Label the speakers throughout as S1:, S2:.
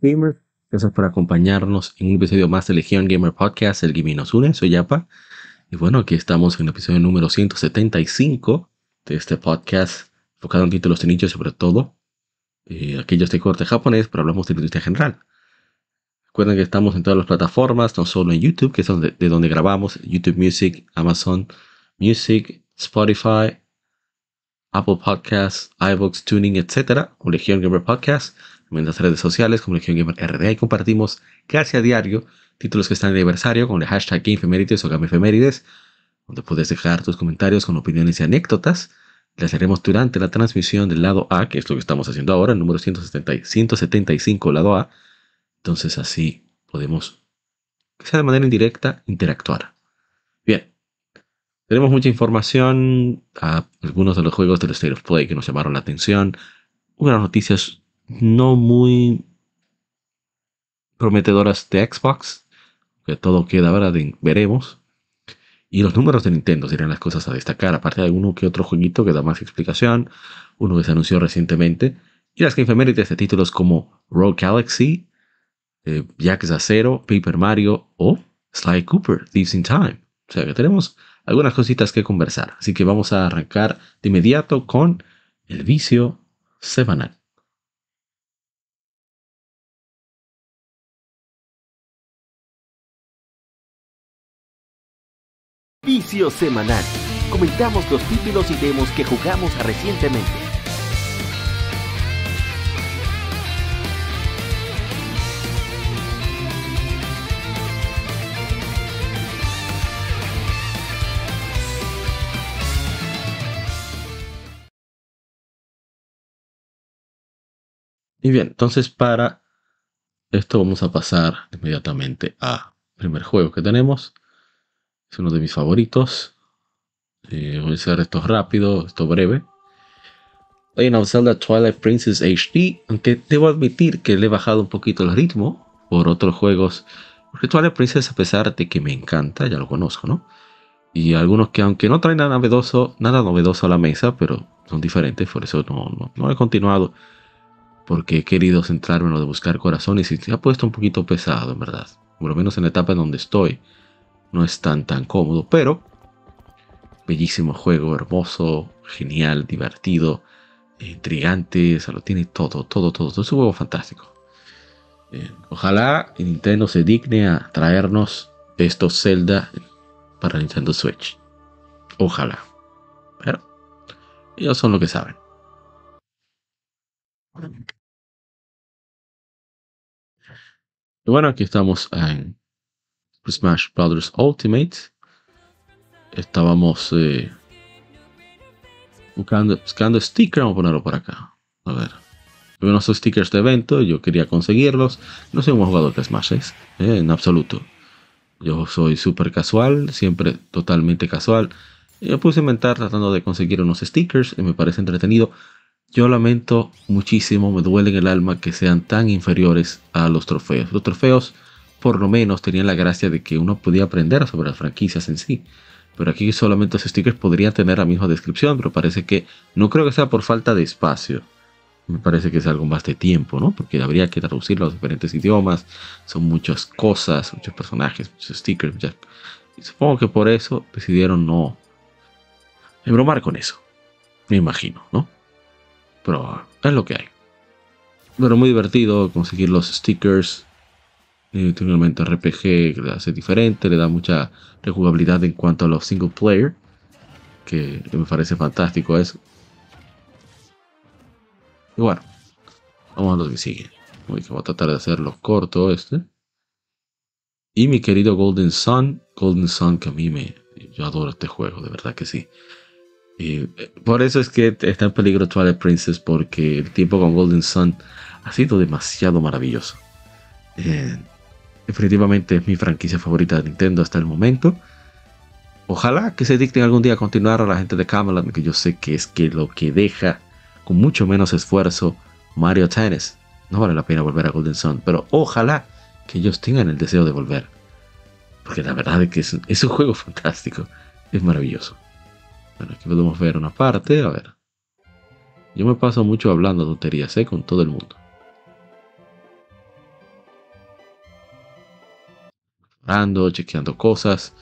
S1: Gamer. Gracias por acompañarnos en un episodio más de Legion Gamer Podcast, el Gaming nos une, soy Yapa. Y bueno, aquí estamos en el episodio número 175 de este podcast, enfocado en títulos de nicho sobre todo, eh, aquellos de corte japonés, pero hablamos de la industria general. Recuerden que estamos en todas las plataformas, no solo en YouTube, que es donde, de donde grabamos, YouTube Music, Amazon Music, Spotify, Apple Podcasts, iVoox, Tuning, etc. o Legion Gamer Podcast en las redes sociales como Legion Gamer RD y compartimos casi a diario títulos que están de aniversario con el hashtag GameFemérides o GameFemérides, donde puedes dejar tus comentarios con opiniones y anécdotas. Las haremos durante la transmisión del lado A, que es lo que estamos haciendo ahora, el número 170, 175, lado A. Entonces así podemos, sea de manera indirecta, interactuar. Bien, tenemos mucha información, a algunos de los juegos del State of Play que nos llamaron la atención, unas noticias no muy prometedoras de Xbox, que todo queda ahora de veremos. Y los números de Nintendo serían las cosas a destacar, aparte de alguno que otro jueguito que da más explicación, uno que se anunció recientemente, y las que efemérides de títulos como Rogue Galaxy, eh, Zero, Paper Mario o Sly Cooper, Thieves in Time. O sea que tenemos algunas cositas que conversar, así que vamos a arrancar de inmediato con el vicio semanal.
S2: Semanal. Comentamos los títulos y demos que jugamos recientemente.
S1: Y bien, entonces para esto vamos a pasar inmediatamente a primer juego que tenemos. Es uno de mis favoritos. Eh, voy a hacer esto rápido, esto breve. Legend of Zelda Twilight Princess HD, aunque debo admitir que le he bajado un poquito el ritmo por otros juegos. Porque Twilight Princess, a pesar de que me encanta, ya lo conozco, ¿no? Y algunos que, aunque no traen nada novedoso, nada novedoso a la mesa, pero son diferentes, por eso no, no, he continuado. Porque he querido centrarme en lo de buscar corazones y se ha puesto un poquito pesado, en verdad. Por lo menos en la etapa en donde estoy no es tan tan cómodo, pero bellísimo juego, hermoso, genial, divertido, intrigante, o lo tiene todo, todo, todo, todo. Es un juego fantástico. Eh, ojalá Nintendo se digne a traernos estos Zelda para Nintendo Switch. Ojalá. Pero ellos son lo que saben. Y bueno, aquí estamos en Smash Brothers Ultimate. Estábamos eh, buscando, stickers. Vamos a ponerlo por acá. A ver. Unos stickers de evento. Yo quería conseguirlos. No soy un jugador de Smash eh, en absoluto. Yo soy súper casual. Siempre totalmente casual. Y me puse a inventar tratando de conseguir unos stickers. Y me parece entretenido. Yo lamento muchísimo, me duele en el alma que sean tan inferiores a los trofeos. Los trofeos por lo menos tenían la gracia de que uno podía aprender sobre las franquicias en sí. Pero aquí solamente los stickers podrían tener la misma descripción, pero parece que no creo que sea por falta de espacio. Me parece que es algo más de tiempo, ¿no? Porque habría que traducirlo a los diferentes idiomas. Son muchas cosas, muchos personajes, muchos stickers. Y supongo que por eso decidieron no embromar con eso. Me imagino, ¿no? Pero es lo que hay. Pero muy divertido conseguir los stickers eh, tiene un elemento RPG que le hace diferente, le da mucha rejugabilidad en cuanto a los single player, que, me parece fantástico eso. Y bueno, vamos a lo que sigue. Voy a tratar de hacerlo corto este. Y mi querido Golden Sun, Golden Sun que a mí me... Yo adoro este juego, de verdad que sí. Eh, por eso es que está en peligro Twilight Princess, porque el tiempo con Golden Sun ha sido demasiado maravilloso. Eh, definitivamente es mi franquicia favorita de Nintendo hasta el momento. Ojalá que se dicten algún día a continuar a la gente de Camelot, que yo sé que es que lo que deja con mucho menos esfuerzo Mario Tennis. No vale la pena volver a Golden Sun, pero ojalá que ellos tengan el deseo de volver. Porque la verdad es que es, un juego fantástico. Es maravilloso. Bueno, aquí podemos ver una parte. A ver. Yo me paso mucho hablando tonterías, ¿eh? Con todo el mundo. Chequeando cosas.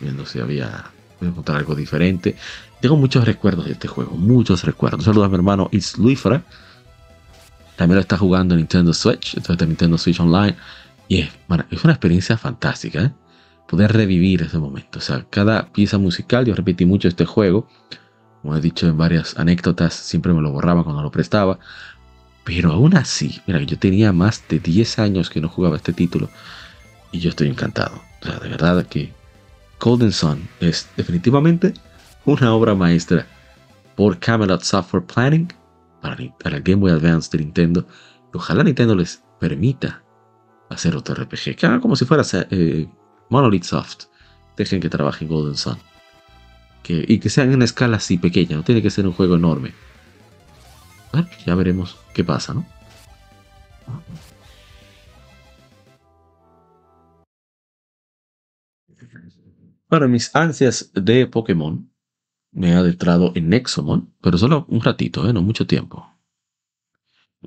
S1: Viendo si había... Voy encontrar algo diferente. Tengo muchos recuerdos de este juego. Muchos recuerdos. Saludos a mi hermano It's Luifra. También lo está jugando en Nintendo Switch. Entonces de Nintendo Switch Online. Y es, es una experiencia fantástica, ¿eh? Poder revivir ese momento. O sea, cada pieza musical, yo repetí mucho este juego. Como he dicho en varias anécdotas, siempre me lo borraba cuando lo prestaba. Pero aún así, mira, yo tenía más de 10 años que no jugaba este título. Y yo estoy encantado. O sea, de verdad que Golden Sun es definitivamente una obra maestra por Camelot Software Planning para, el Game Boy Advance de Nintendo. Ojalá Nintendo les permita hacer otro RPG. Que hagan como si fuera eh, Monolith Soft. Dejen que trabaje en Golden Sun. Y que sea en una escala así pequeña. No tiene que ser un juego enorme. Bueno, ya veremos qué pasa, ¿no? Bueno, mis ansias de Pokémon me ha adentrado en Nexomon, pero solo un ratito, ¿eh? no mucho tiempo.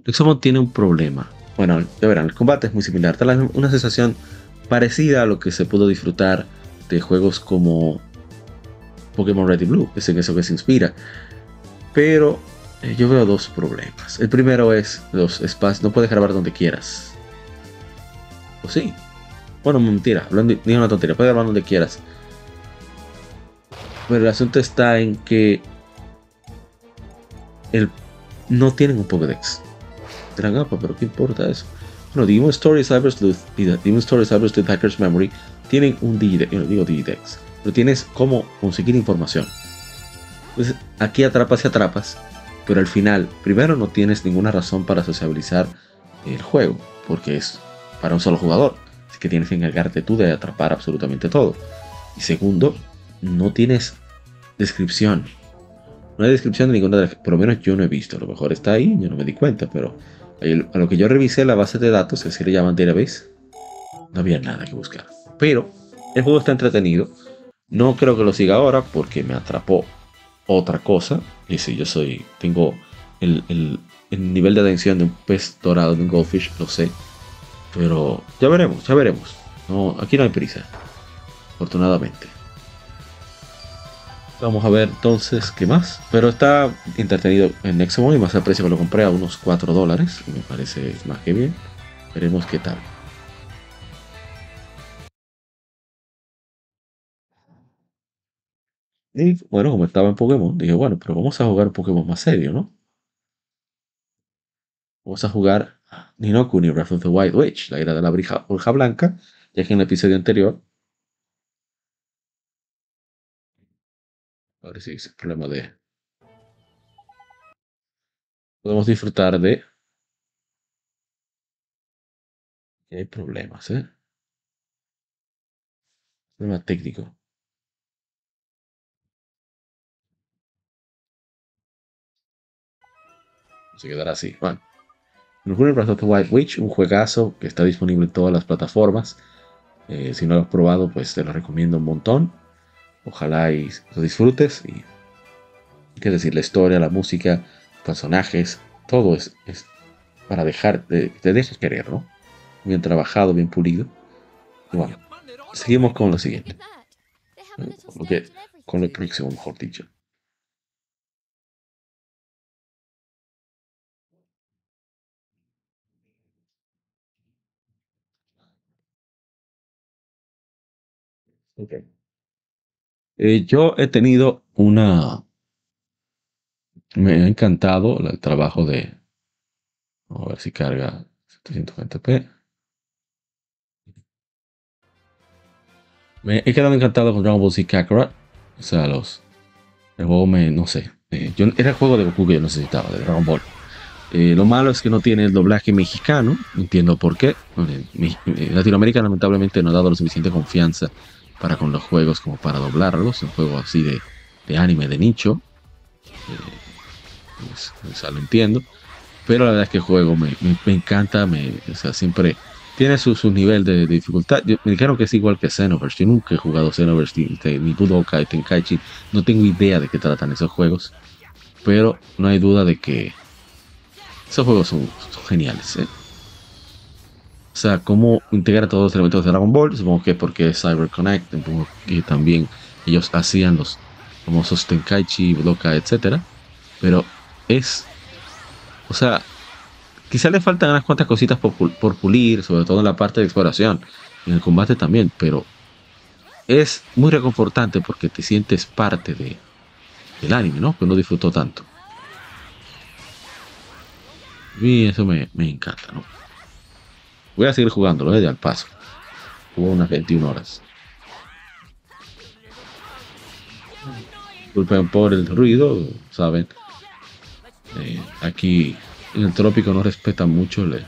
S1: Nexomon tiene un problema. Bueno, ya verán, el combate es muy similar. Tal una sensación parecida a lo que se pudo disfrutar de juegos como Pokémon Red y Blue, es en eso que se inspira. Pero eh, yo veo dos problemas. El primero es los espacios, no puedes grabar donde quieras. ¿O sí? Bueno, mentira, hablando de, una tontería, puedes grabar donde quieras. Pero el asunto está en que el, no tienen un Pokédex. Dirán, pero ¿qué importa eso? Bueno, Demon Story Cyber Sleuth y Demon Story Cyber Sleuth Hacker's Memory tienen un Digidex, no digo Digidex, pero tienes cómo conseguir información. Entonces, aquí atrapas y atrapas, pero al final, primero no tienes ninguna razón para sociabilizar el juego, porque es para un solo jugador, así que tienes que encargarte tú de atrapar absolutamente todo. Y segundo, no tienes descripción. No hay descripción de ninguna de por lo menos yo no he visto. A lo mejor está ahí, yo no me di cuenta, pero a lo que yo revisé la base de datos, que se le llaman database, no había nada que buscar. Pero el juego está entretenido. No creo que lo siga ahora porque me atrapó otra cosa. Y si yo soy, tengo el, el, el nivel de atención de un pez dorado, de un goldfish, lo sé. Pero ya veremos, ya veremos. No, aquí no hay prisa. Afortunadamente. Vamos a ver entonces qué más. Pero está entretenido en Nexomon y más al precio que lo compré a unos 4 dólares. Me parece más que bien. Veremos qué tal. Y bueno, como estaba en Pokémon, dije, bueno, pero vamos a jugar Pokémon más serio, ¿no? Vamos a jugar Ninokuni Breath of the White Witch, la era de la bruja blanca, ya que en el episodio anterior Ahora sí, es problema de... Podemos disfrutar de... hay problemas, ¿eh? Problema técnico. Se quedará así. Bueno. Breath of the White Witch, un juegazo que está disponible en todas las plataformas. Eh, si no lo has probado, pues te lo recomiendo un montón. Ojalá y lo disfrutes. Y decir, la historia, la música, personajes, todo es, para dejar, te, te querer, ¿no? Bien trabajado, bien pulido. Y bueno, seguimos con lo siguiente. con el próximo, mejor dicho. Okay. Eh, yo he tenido una... Me ha encantado el trabajo de... A ver si carga 720p. Me he quedado encantado con Dragon Ball Z Kakarot. O sea, los, El juego me, no sé, eh, yo, era el juego de Goku que yo necesitaba, de Dragon Ball. Eh, lo malo es que no tiene el doblaje mexicano, no entiendo por qué. Eh, Latinoamérica lamentablemente no ha dado la suficiente confianza para con los juegos como para doblarlos, un juego así de, de anime de nicho. Pues, pues, lo entiendo. Pero la verdad es que el juego me, me, encanta, me, o sea, siempre tiene su, su nivel de, dificultad. me dijeron que es igual que Xenoverse. Yo nunca he jugado Xenoverse ni, ni Budokai Tenkaichi. No tengo idea de qué tratan esos juegos. Pero no hay duda de que esos juegos son, geniales. ¿eh? O sea, cómo integra todos los elementos de Dragon Ball. Supongo que porque es Cyber Connect. Supongo que también ellos hacían los famosos Tenkaichi, Budokai, etc. Pero es. O sea, Quizá le faltan unas cuantas cositas por, pulir, sobre todo en la parte de exploración, en el combate también, pero es muy reconfortante porque te sientes parte de, del anime, ¿no? Que no disfrutó tanto. Y eso me, encanta, ¿no? Voy a seguir jugándolo, ¿eh? De al paso. Juego unas 21 horas. Disculpen por el ruido, ¿saben? Eh, aquí en el trópico no respetan mucho el,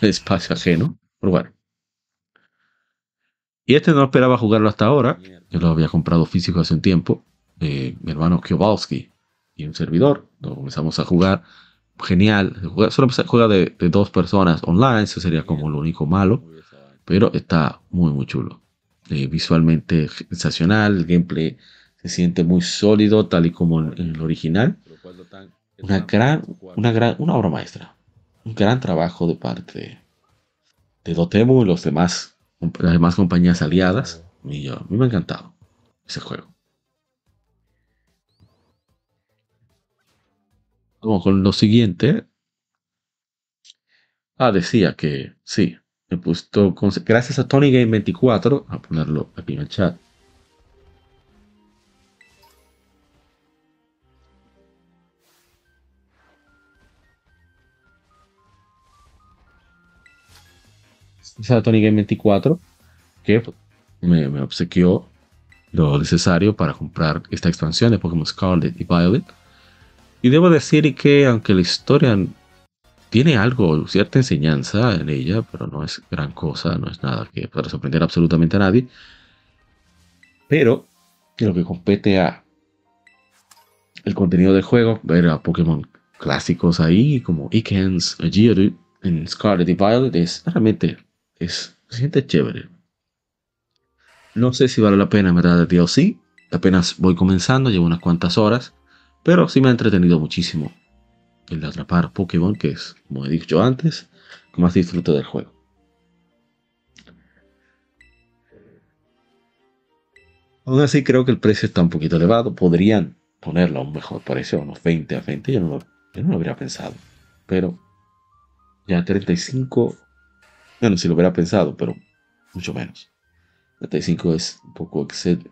S1: espacio ajeno. Pero bueno. Y este no esperaba jugarlo hasta ahora. Yo lo había comprado físico hace un tiempo. Eh, mi hermano Kiobalski y un servidor. Lo comenzamos a jugar. Genial. Solo se juega de, dos personas online. Eso sería como lo único malo. Pero está muy, muy chulo. Eh, visualmente sensacional. El gameplay se siente muy sólido, tal y como en el original una gran, una gran, una obra maestra. Un gran trabajo de parte de Dotemu y los demás, las demás compañías aliadas. Y yo, a mí me ha encantado ese juego. Vamos con lo siguiente. Ah, decía que sí, me puesto gracias a Tony Game 24, a ponerlo aquí en el chat. a Tony Game 24 que me, obsequió lo necesario para comprar esta expansión de Pokémon Scarlet y Violet. Y debo decir que aunque la historia tiene algo, cierta enseñanza en ella, pero no es gran cosa, no es nada que pueda sorprender absolutamente a nadie. Pero en lo que compete a el contenido del juego, ver a Pokémon clásicos ahí, como Ikens, Geodude en Scarlet y Violet, es realmente es, se siente chévere. No sé si vale la pena, en verdad, el sí Apenas voy comenzando, llevo unas cuantas horas. Pero sí me ha entretenido muchísimo el atrapar Pokémon, que es, como he dicho antes, más disfruto del juego. Aún así creo que el precio está un poquito elevado. Podrían ponerlo a un mejor precio, unos 20 a 20. Yo no lo, habría pensado. Pero ya 35 bueno, si lo hubiera pensado, pero mucho menos. 35 es un poco excede,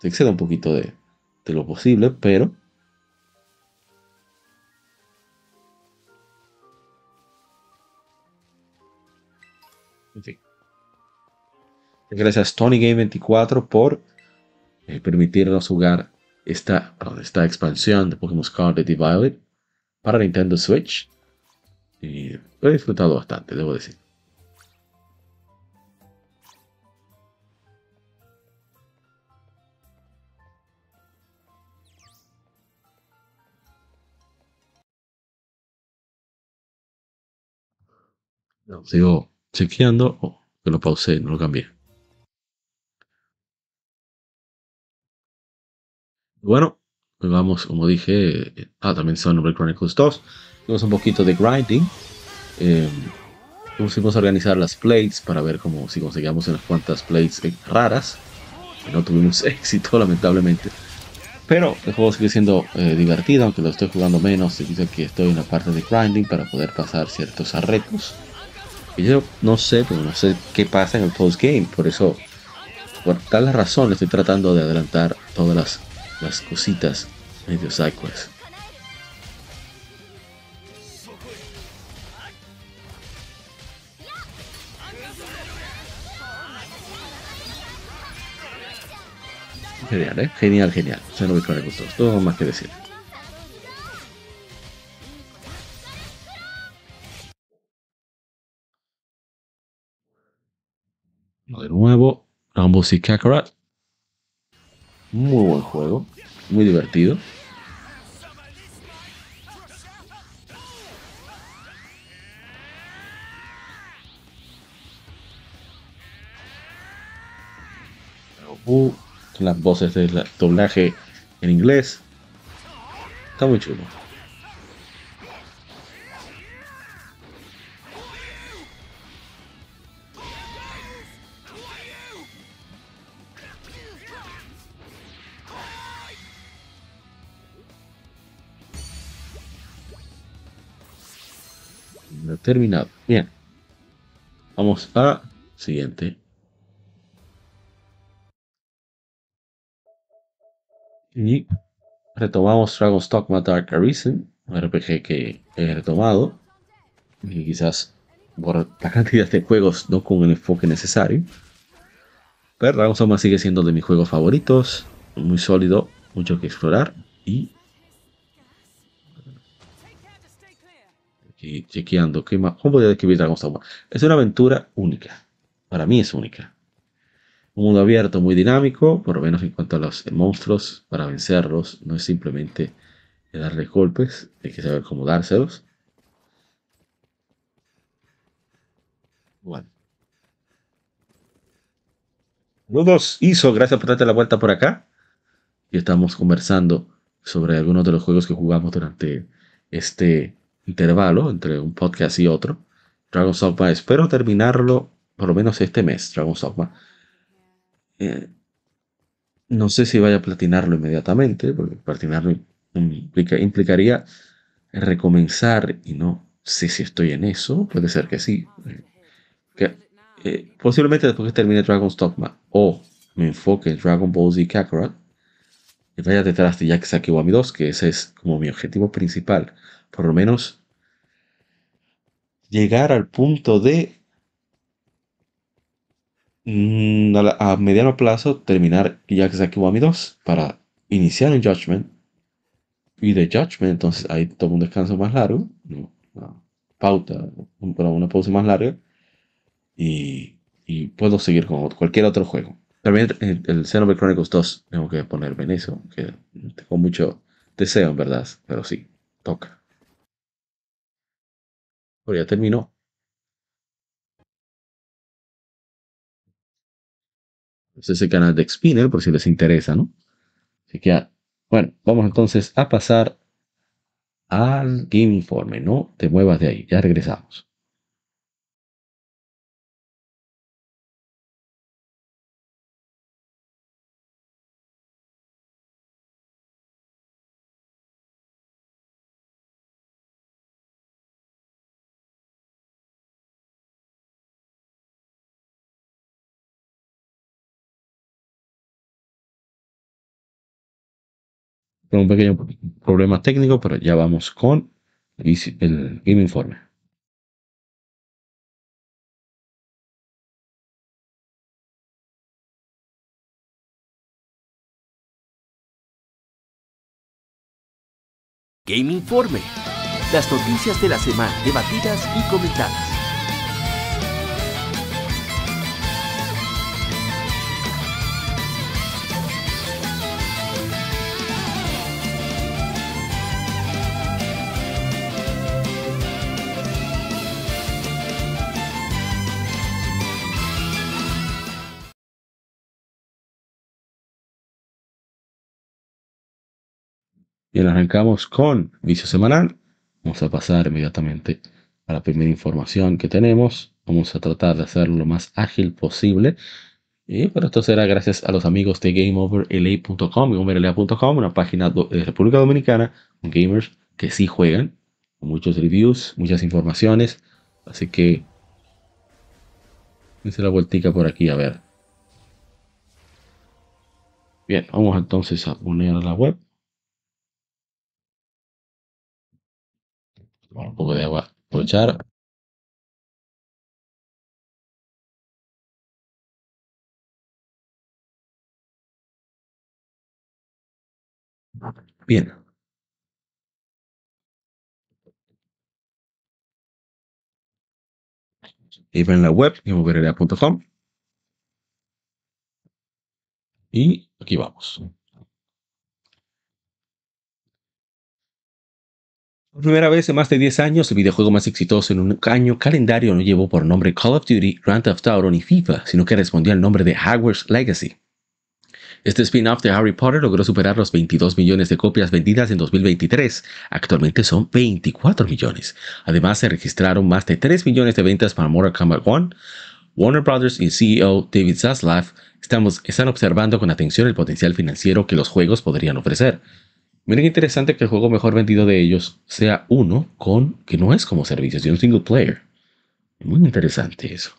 S1: se excede un poquito de lo posible, pero Gracias Tony Game 24 por eh, permitirnos jugar esta, esta expansión de Pokémon Scarlet y Violet para Nintendo Switch. Y lo he disfrutado bastante, debo decir. sigo chequeando. o que lo pausé, no lo cambié. Bueno, pues vamos, como dije. Ah, también Xenoblade Chronicles 2. Tenemos un poquito de grinding. Eh, a organizar las plates para ver cómo si conseguíamos unas cuantas plates eh, raras. No tuvimos éxito, lamentablemente. Pero el juego sigue siendo eh, divertido, aunque lo estoy jugando menos. Se dice que estoy en la parte de grinding para poder pasar ciertos retos. Y yo no sé, pero no sé qué pasa en el postgame. Por eso, por tal razón, estoy tratando de adelantar todas las, las cositas medio sidequests. Genial, ¿eh? Genial, genial. Xenoblade Chronicles 2. Todo más que decir. De nuevo, Ball Z Kakarot. Muy buen juego. Muy divertido. Las voces del doblaje en inglés. Está muy chulo. Terminado. Bien. Vamos a siguiente. Y retomamos Dragon's Dogma Dark Arisen, un RPG que he retomado. Y quizás por la cantidad de juegos no con el enfoque necesario. Pero Dragon's Dogma sigue siendo de mis juegos favoritos. Muy sólido, mucho que explorar. Y y chequeando qué más. ¿Cómo podría describir Dragon's Dogma? Es una aventura única. Para mí es única. Un mundo abierto muy dinámico, por lo menos en cuanto a los monstruos, para vencerlos, no es simplemente darle golpes, hay que saber cómo dárselos. Bueno. Saludos, Iso, gracias por darte la vuelta por acá. Y estamos conversando sobre algunos de los juegos que jugamos durante este intervalo entre un podcast y otro. Dragon Dogma, espero terminarlo por lo menos este mes, Dragon Dogma. Eh, no sé si vaya a platinarlo inmediatamente, porque platinarlo implicaría recomenzar y no sé si estoy en eso, puede ser que sí. Eh, posiblemente después que termine Dragon's Dogma o me enfoque en Dragon Ball Z Kakarot y vaya detrás de Yakusaki Wami 2, que ese es como mi objetivo principal. Por lo menos llegar al punto de Mm, a, mediano plazo terminar Yakusaki Wami 2 para iniciar el Judgment. Y de Judgment, entonces ahí tomo un descanso más largo, una pauta, una pausa más larga. Y, y, puedo seguir con cualquier otro juego. También el, el Xenoblade Chronicles 2 tengo que ponerme en eso, que tengo mucho deseo en verdad, pero sí, toca. Pues ya terminó. Este es el canal de Xpinner, por si les interesa, ¿no? Así que, bueno, vamos entonces a pasar al Game Informe. No te muevas de ahí, ya regresamos. Con un pequeño problema técnico, pero ya vamos con el Game Informe.
S2: Game Informe. Las noticias de la semana debatidas y comentadas.
S1: Bien, arrancamos con vicio semanal. Vamos a pasar inmediatamente a la primera información que tenemos. Vamos a tratar de hacerlo lo más ágil posible. Y para esto será gracias a los amigos de GameOverLA.com, GameOverLA.com, una página de República Dominicana con gamers que sí juegan, con muchos reviews, muchas informaciones. Así que hice la vueltica por aquí a ver. Bien, vamos entonces a poner la web. Un poco de agua, aprovechar. Bien. Y en la web, gameoverea.com. Y aquí vamos. Por primera vez en más de 10 años, el videojuego más exitoso en un año calendario no llevó por nombre Call of Duty, Grand Theft Auto ni FIFA, sino que respondió al nombre de Hogwarts Legacy. Este spin-off de Harry Potter logró superar los 22 millones de copias vendidas en 2023. Actualmente son 24 millones. Además, se registraron más de 3 millones de ventas para Mortal Kombat 1. Warner Brothers y CEO David Zaslav están observando con atención el potencial financiero que los juegos podrían ofrecer. Miren interesante que el juego mejor vendido de ellos sea uno con que no es como servicio, sino un single player. Muy interesante eso.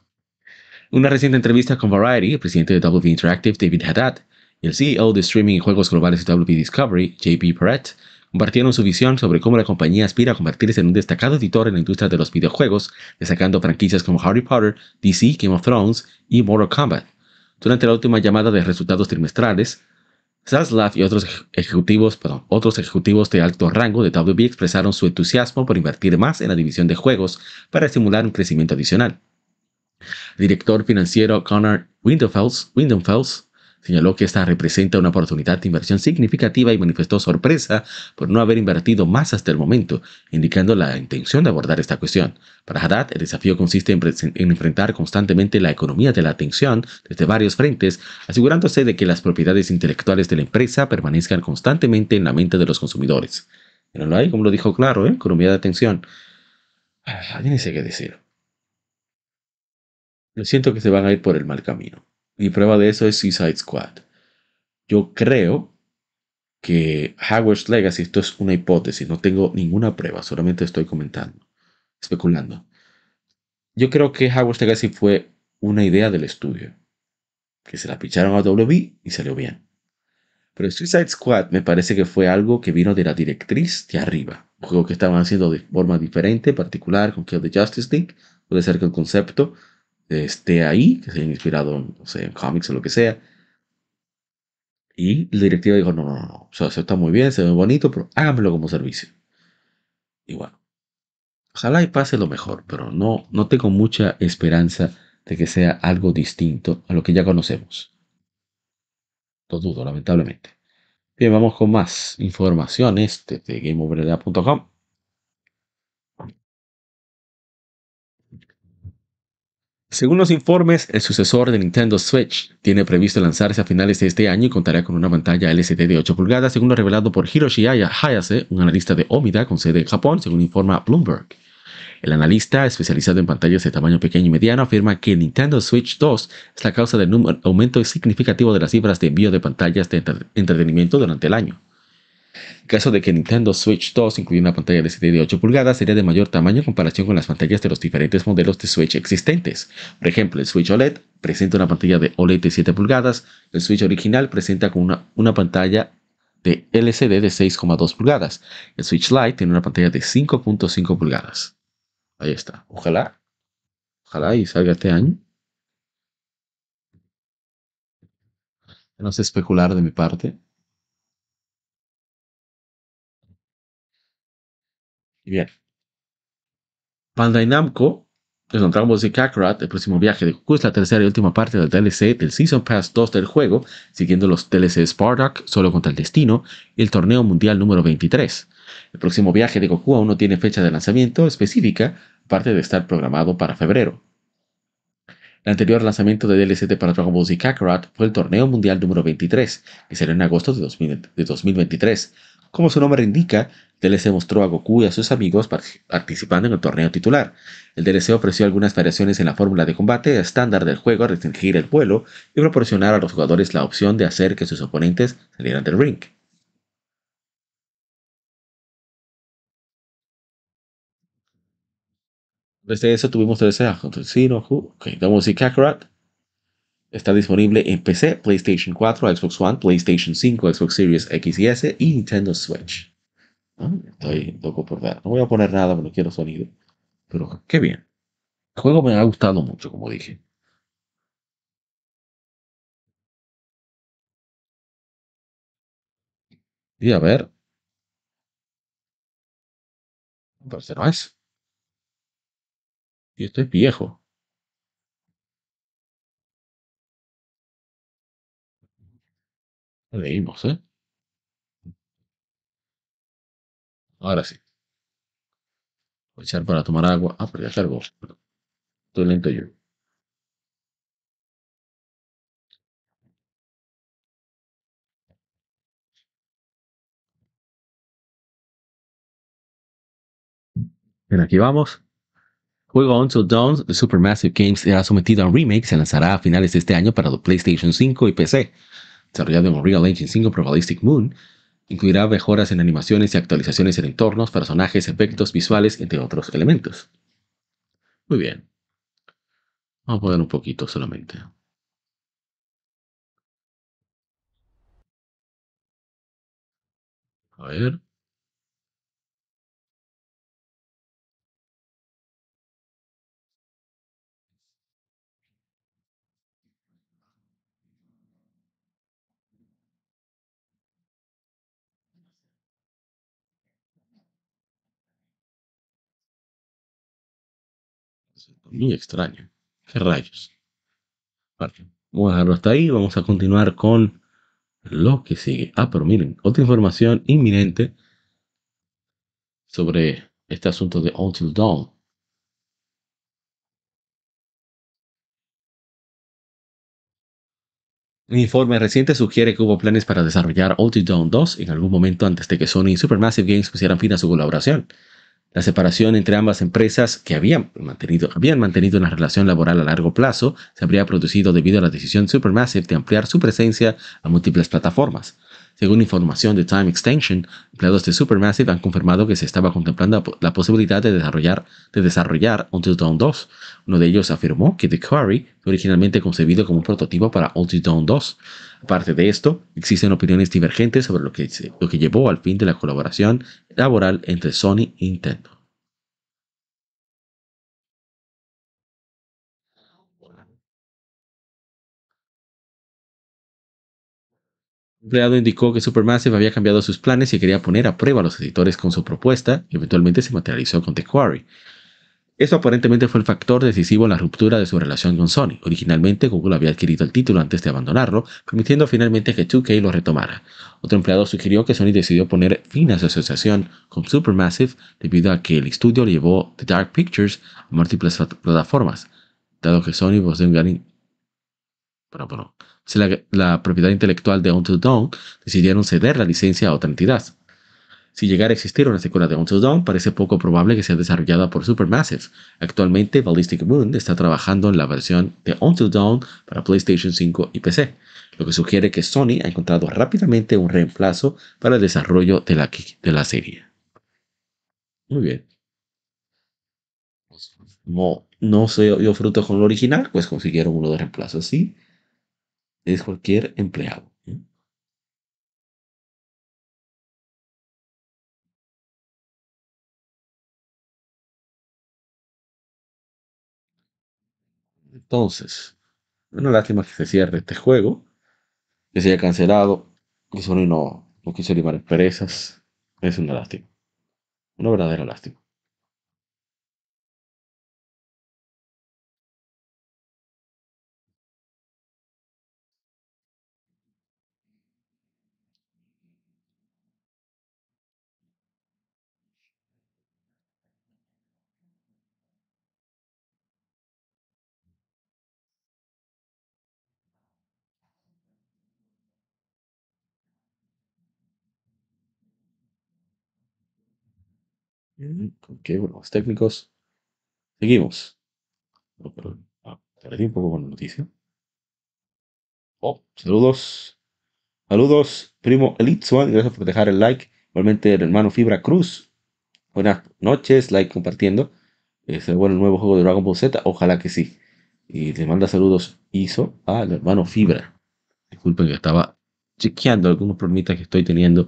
S1: Una reciente entrevista con Variety, el presidente de WB Interactive, David Haddad, y el CEO de streaming y juegos globales de WB Discovery, JP Perret, compartieron su visión sobre cómo la compañía aspira a convertirse en un destacado editor en la industria de los videojuegos, destacando franquicias como Harry Potter, DC, Game of Thrones y Mortal Kombat. Durante la última llamada de resultados trimestrales, Zaslav y otros ejecutivos, otros ejecutivos de alto rango de WB expresaron su entusiasmo por invertir más en la división de juegos para estimular un crecimiento adicional. El director financiero Connor Windenfels, señaló que esta representa una oportunidad de inversión significativa y manifestó sorpresa por no haber invertido más hasta el momento, indicando la intención de abordar esta cuestión. Para Haddad, el desafío consiste en, enfrentar constantemente la economía de la atención desde varios frentes, asegurándose de que las propiedades intelectuales de la empresa permanezcan constantemente en la mente de los consumidores. Pero no hay, como lo dijo claro, ¿eh? economía de atención. Ah, no sé qué decir. Lo siento que se van a ir por el mal camino. Y prueba de eso es Suicide Squad. Yo creo que Hogwarts Legacy, esto es una hipótesis, no tengo ninguna prueba, solamente estoy comentando, especulando. Yo creo que Hogwarts Legacy fue una idea del estudio, que se la picharon a WB y salió bien. Pero Suicide Squad me parece que fue algo que vino de la directriz de arriba. Un juego que estaban haciendo de forma diferente, particular, con Kill the Justice League. Puede ser que el concepto esté ahí, que se hayan inspirado no sé, en cómics o lo que sea. Y la directiva dijo, no, no, no, o sea, eso está muy bien, se ve bonito, pero háganmelo como servicio. Y bueno, ojalá y pase lo mejor, pero no, no tengo mucha esperanza de que sea algo distinto a lo que ya conocemos. Lo dudo, lamentablemente. Bien, vamos con más informaciones de GameOverLA.com. Según los informes, el sucesor de Nintendo Switch tiene previsto lanzarse a finales de este año y contará con una pantalla LCD de 8 pulgadas, según lo revelado por Hiroshi Hayase, un analista de Omida con sede en Japón, según informa Bloomberg. El analista, especializado en pantallas de tamaño pequeño y mediano, afirma que Nintendo Switch 2 es la causa del aumento significativo de las cifras de envío de pantallas de entretenimiento durante el año. Caso de que Nintendo Switch 2 incluya una pantalla de LCD de 8 pulgadas, sería de mayor tamaño en comparación con las pantallas de los diferentes modelos de Switch existentes. Por ejemplo, el Switch OLED presenta una pantalla de OLED de 7 pulgadas, el Switch original presenta con una, una pantalla de LCD de 6,2 pulgadas. El Switch Lite tiene una pantalla de 5.5 pulgadas. Ahí está. Ojalá. Ojalá y salga este año. No sé especular de mi parte. Bien. Bandai Namco encontramos de Kakarot, el próximo viaje de Goku es la tercera y última parte del DLC del Season Pass 2 del juego, siguiendo los DLC Spartak, Solo contra el Destino, y el Torneo Mundial número 23. El próximo viaje de Goku aún no tiene fecha de lanzamiento específica, aparte de estar programado para febrero. El anterior lanzamiento de DLC para Dragon Ball Z Kakarot fue el Torneo Mundial número 23, que será en agosto de, de 2023. Como su nombre indica, DLC mostró a Goku y a sus amigos participando en el torneo titular. El DLC ofreció algunas variaciones en la fórmula de combate estándar del juego, restringir el vuelo y proporcionar a los jugadores la opción de hacer que sus oponentes salieran del ring. Desde eso tuvimos DLC okay, y Kakarot. Está disponible en PC, PlayStation 4, Xbox One, PlayStation 5, Xbox Series X y S y Nintendo Switch. Estoy loco por ver. No voy a poner nada no quiero sonido. Pero qué bien. El juego me ha gustado mucho, como dije. Y a ver. Parece no es. Y esto es viejo. Leímos, ¿eh? Ahora sí. Voy a echar para tomar agua. Ah, pero ya cargo. Estoy lento yo. Bien, aquí vamos. Juego Until Dawn de Supermassive Games será sometido a un remake. Se lanzará a finales de este año para la PlayStation 5 y PC. Desarrollado en Unreal Engine 5 por Ballistic Moon, incluirá mejoras en animaciones y actualizaciones en entornos, personajes, efectos visuales, entre otros elementos. Muy bien. Vamos a poner un poquito solamente. A ver. Muy extraño. ¿Qué rayos? Vamos a dejarlo hasta ahí. Vamos a continuar con lo que sigue. Ah, pero miren, otra información inminente sobre este asunto de Until Dawn. Un informe reciente sugiere que hubo planes para desarrollar Until Dawn 2 en algún momento antes de que Sony y Supermassive Games pusieran fin a su colaboración. La separación entre ambas empresas, que habían mantenido, habían mantenido una relación laboral a largo plazo, se habría producido debido a la decisión Supermassive de ampliar su presencia a múltiples plataformas. Según información de Time Extension, empleados de Supermassive han confirmado que se estaba contemplando la posibilidad de desarrollar, de desarrollar Until Dawn 2. Uno de ellos afirmó que The Quarry fue originalmente concebido como un prototipo para Until Dawn 2. Aparte de esto, existen opiniones divergentes sobre lo que, lo que llevó al fin de la colaboración laboral entre Sony y Nintendo. Empleado indicó que Supermassive había cambiado sus planes y quería poner a prueba a los editores con su propuesta, y eventualmente se materializó con The Quarry. Eso aparentemente fue el factor decisivo en la ruptura de su relación con Sony. Originalmente Google había adquirido el título antes de abandonarlo, permitiendo finalmente que 2K lo retomara. Otro empleado sugirió que Sony decidió poner fin a su asociación con Supermassive debido a que el estudio llevó The Dark Pictures a múltiples plataformas, dado que Sony posee un gran... Bueno, bueno, la, la propiedad intelectual de Until Dawn, decidieron ceder la licencia a otra entidad. Si llegara a existir una secuela de Until Dawn, parece poco probable que sea desarrollada por Supermassive. Actualmente, Ballistic Moon está trabajando en la versión de Until Dawn para PlayStation 5 y PC, lo que sugiere que Sony ha encontrado rápidamente un reemplazo para el desarrollo de la, de la serie. Muy bien. No, no se dio fruto con lo original, pues consiguieron uno de reemplazo así. Es cualquier empleado. Entonces, una lástima que se cierre este juego, que se haya cancelado, que Sony no, no quiso limar perezas. Es una lástima. Una verdadera lástima. Ok, bueno, los técnicos. Seguimos. Ah, perdí un poco con noticia. Oh, saludos. Saludos, primo Elite Swan. Gracias por dejar el like. Igualmente, el hermano Fibra Cruz. Buenas noches, like compartiendo. Es el bueno nuevo juego de Dragon Ball Z. Ojalá que sí. Y le manda saludos hizo al hermano Fibra. Disculpen que estaba chequeando algunos problemitas que estoy teniendo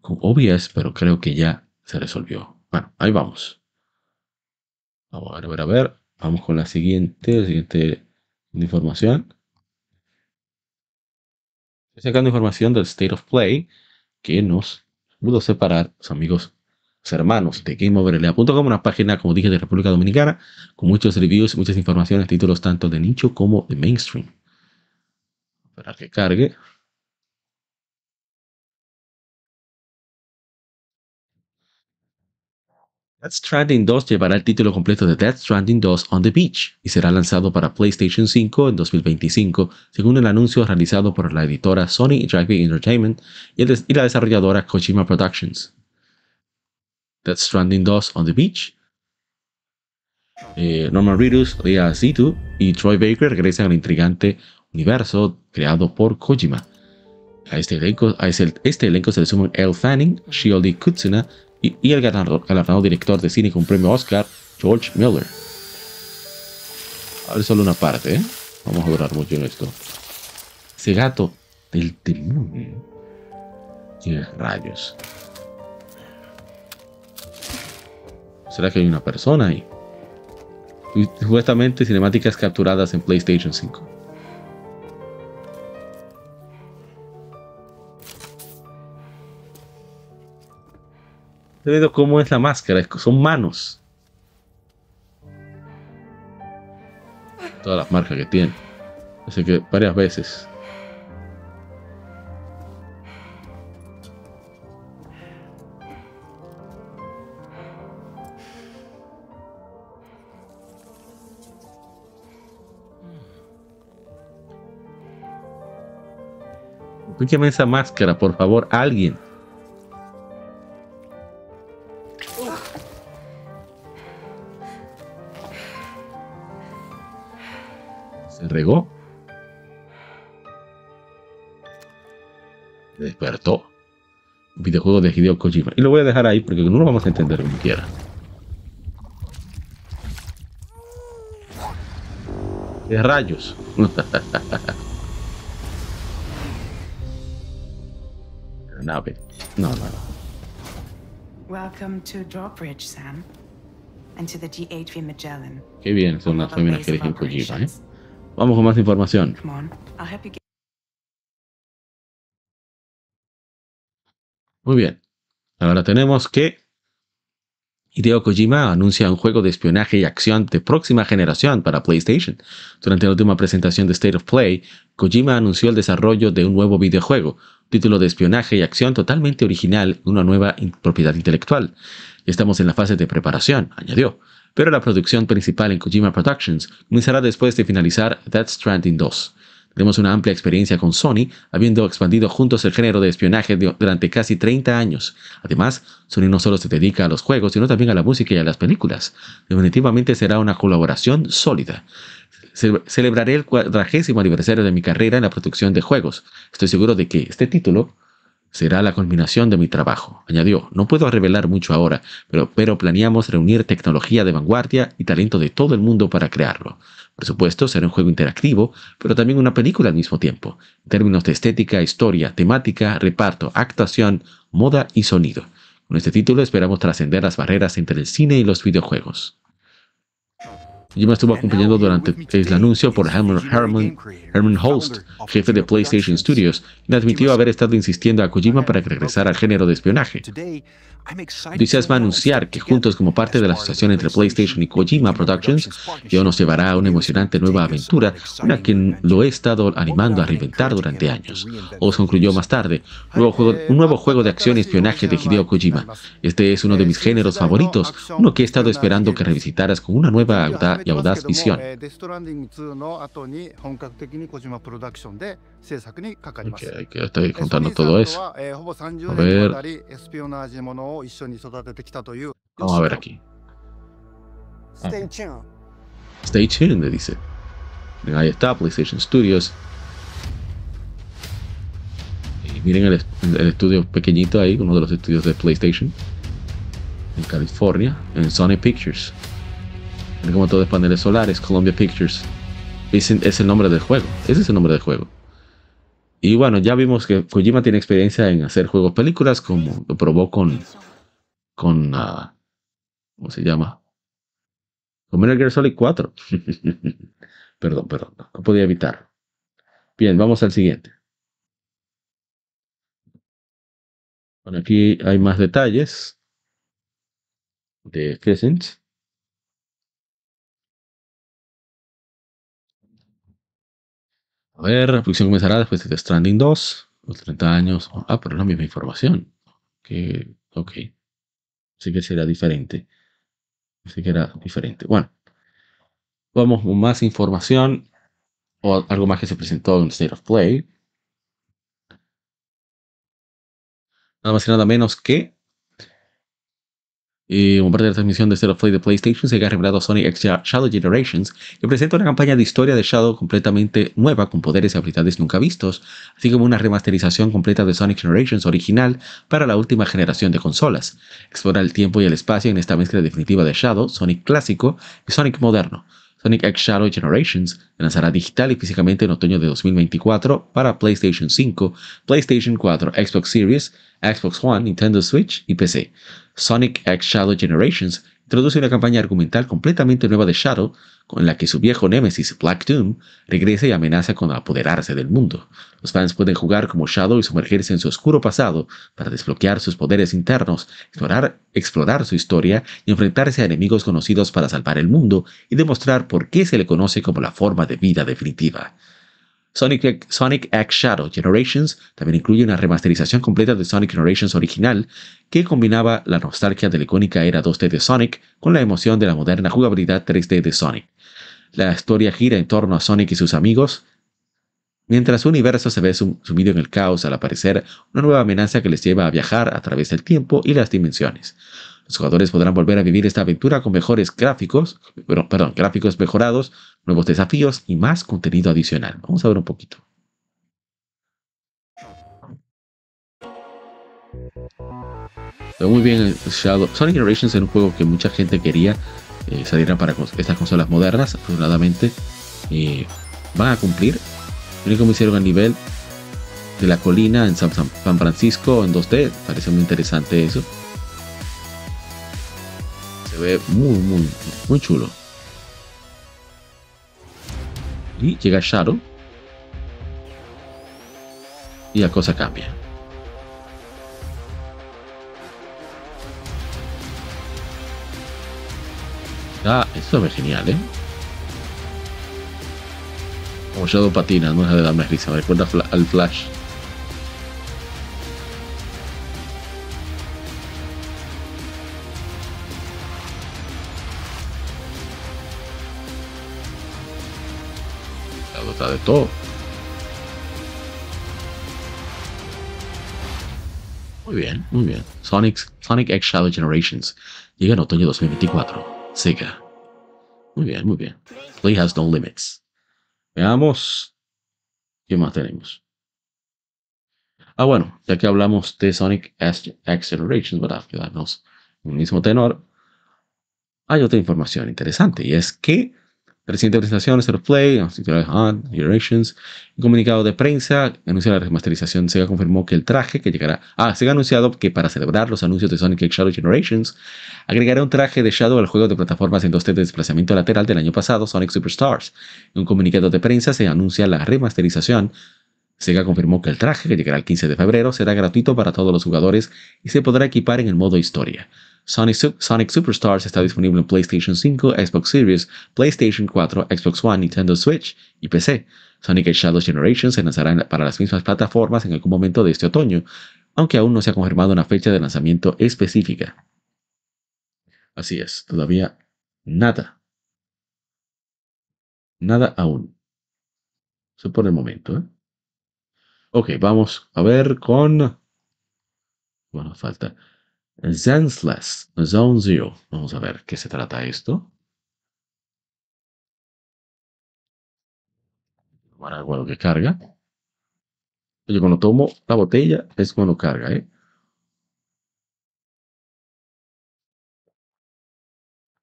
S1: con OBS, pero creo que ya se resolvió. Bueno, ahí vamos. Vamos a ver, a ver, a ver. Vamos con la siguiente, siguiente información. Estoy sacando información del State of Play que nos pudo separar amigos, hermanos de GameOverLA.com, una página, como dije, de República Dominicana, con muchos reviews, muchas informaciones, títulos tanto de nicho como de mainstream. Para que cargue. Death Stranding 2 llevará el título completo de Death Stranding 2 on the Beach y será lanzado para PlayStation 5 en 2025, según el anuncio realizado por la editora Sony Interactive Entertainment y, la desarrolladora Kojima Productions. Death Stranding 2 on the Beach. Eh, Norman Reedus, Leah Zitu y Troy Baker regresan al intrigante universo creado por Kojima. A este elenco, a este elenco se le suman Elle Fanning, Shioli Kutsuna, y, el galardonado director de cine con premio Oscar, George Miller. A ver, solo una parte, ¿eh? Vamos a durar mucho en esto. Ese gato del demonio. Tiene rayos. ¿Será que hay una persona ahí? Supuestamente cinemáticas capturadas en PlayStation 5. Viendo cómo es la máscara, son manos. Todas las marcas que tiene. Así que varias veces. Píqueme esa máscara, por favor, alguien. Regó. Despertó. videojuego de Hideo Kojima. Y lo voy a dejar ahí porque no lo vamos a entender como quiera. De rayos. nave. No, no, no.
S3: Welcome to Drawbridge, Sam. And to the GHV Magellan.
S1: Qué bien son las féminas que eligen Kojima, ¿eh? Vamos con más información. Muy bien. Ahora tenemos que Hideo Kojima anuncia un juego de espionaje y acción de próxima generación para PlayStation. Durante la última presentación de State of Play, Kojima anunció el desarrollo de un nuevo videojuego, título de espionaje y acción totalmente original, una nueva propiedad intelectual. Estamos en la fase de preparación, añadió pero la producción principal en Kojima Productions comenzará después de finalizar Death Stranding 2. Tenemos una amplia experiencia con Sony, habiendo expandido juntos el género de espionaje durante casi 30 años. Además, Sony no solo se dedica a los juegos, sino también a la música y a las películas. Definitivamente será una colaboración sólida. Celebraré el cuadragésimo aniversario de mi carrera en la producción de juegos. Estoy seguro de que este título será la culminación de mi trabajo. Añadió, no puedo revelar mucho ahora, pero, pero planeamos reunir tecnología de vanguardia y talento de todo el mundo para crearlo. Por supuesto, será un juego interactivo, pero también una película al mismo tiempo, en términos de estética, historia, temática, reparto, actuación, moda y sonido. Con este título esperamos trascender las barreras entre el cine y los videojuegos. Kojima estuvo acompañado durante el anuncio por Herman, Herman, Herman Holst, jefe de PlayStation Studios, y admitió haber estado insistiendo a Kojima para que regresara al género de espionaje. Entusiasma anunciar que juntos como parte de la asociación entre PlayStation y Kojima Productions, yo nos llevará a una emocionante nueva aventura, una que lo he estado animando a reinventar durante años. Os concluyó más tarde, un nuevo juego de acción y espionaje de Hideo Kojima. Este es uno de mis géneros favoritos, uno que he estado esperando que revisitaras con una nueva y audaz visión. Okay, que estoy contando todo eso. A ver. Vamos a ver aquí. Stay tuned. Stay tuned, me dice. Ahí está, PlayStation Studios. Y miren el, el, estudio pequeñito ahí, uno de los estudios de PlayStation. En California, en Sony Pictures. Miren como todo es paneles solares, Columbia Pictures. Es, es el nombre del juego. Ese es el nombre del juego. Y bueno, ya vimos que Kojima tiene experiencia en hacer juegos películas, como lo probó con. con. Uh, ¿Cómo se llama? Con Metal Gear Solid 4. perdón, perdón, no podía evitar. Bien, vamos al siguiente. Bueno, aquí hay más detalles de Pheasant. A ver, la producción comenzará después de The Stranding 2, los 30 años. Ah, pero es la misma información. Que, ok. Así que será diferente. Así que era diferente. Bueno, vamos con más información o algo más que se presentó en State of Play. Nada más y nada menos que y como parte de la transmisión de State of Play de PlayStation, se ha revelado Sonic X Shadow Generations, que presenta una campaña de historia de Shadow completamente nueva con poderes y habilidades nunca vistos, así como una remasterización completa de Sonic Generations original para la última generación de consolas. Explora el tiempo y el espacio en esta mezcla definitiva de Shadow, Sonic clásico y Sonic moderno. Sonic X Shadow Generations lanzará digital y físicamente en otoño de 2024 para PlayStation 5, PlayStation 4, Xbox Series, Xbox One, Nintendo Switch y PC. Sonic X Shadow Generations introduce una campaña argumental completamente nueva de Shadow, con la que su viejo némesis Black Doom regresa y amenaza con apoderarse del mundo. Los fans pueden jugar como Shadow y sumergirse en su oscuro pasado para desbloquear sus poderes internos, explorar, su historia y enfrentarse a enemigos conocidos para salvar el mundo y demostrar por qué se le conoce como la forma de vida definitiva. Sonic, Sonic X Shadow Generations también incluye una remasterización completa de Sonic Generations original que combinaba la nostalgia de la icónica era 2D de Sonic con la emoción de la moderna jugabilidad 3D de Sonic. La historia gira en torno a Sonic y sus amigos, mientras su universo se ve sumido en el caos al aparecer una nueva amenaza que les lleva a viajar a través del tiempo y las dimensiones. Los jugadores podrán volver a vivir esta aventura con mejores gráficos, perdón, gráficos mejorados, nuevos desafíos y más contenido adicional. Vamos a ver un poquito. muy bien Shadow. Sonic Generations era un juego que mucha gente quería eh, saliera para estas consolas modernas. Afortunadamente eh, van a cumplir. Único que hicieron a nivel de la colina en San, San Francisco en 2D. Parece muy interesante eso. Se ve muy, muy, muy chulo. Y llega Shadow. Y la cosa cambia. Ah, esto es genial, ¿eh? Como Shadow patina, no deja de darme risa. Me recuerda al Flash. La de todo. Muy bien, muy bien. Sonic, Sonic X Shadow Generations llega en otoño 2024. Sega. Muy bien, muy bien. Play has no limits. Veamos. ¿Qué más tenemos? Ah, bueno, ya que hablamos de Sonic X Generations, ¿verdad? Quedarnos en el mismo tenor. Hay otra información interesante y es que Reciente presentación, State of Play, Generations, un comunicado de prensa anuncia la remasterización. Sega confirmó que el traje que llegará. Ah, Sega ha anunciado que para celebrar los anuncios de Sonic X Shadow Generations, agregará un traje de Shadow al juego de plataformas en 2D de desplazamiento lateral del año pasado, Sonic Superstars. En un comunicado de prensa se anuncia la remasterización. Sega confirmó que el traje, que llegará el 15 de febrero, será gratuito para todos los jugadores y se podrá equipar en el modo historia. Sonic, Superstars está disponible en PlayStation 5, Xbox Series, PlayStation 4, Xbox One, Nintendo Switch y PC. Sonic Shadow Generation se lanzará para las mismas plataformas en algún momento de este otoño, aunque aún no se ha confirmado una fecha de lanzamiento específica. Así es, todavía nada. Nada aún. Eso por el momento. ¿eh? Ok, vamos a ver con... Bueno, falta. Zensless, Zone Zero. Vamos a ver qué se trata esto. Para algo que carga. Oye, cuando tomo la botella es cuando carga, ¿eh?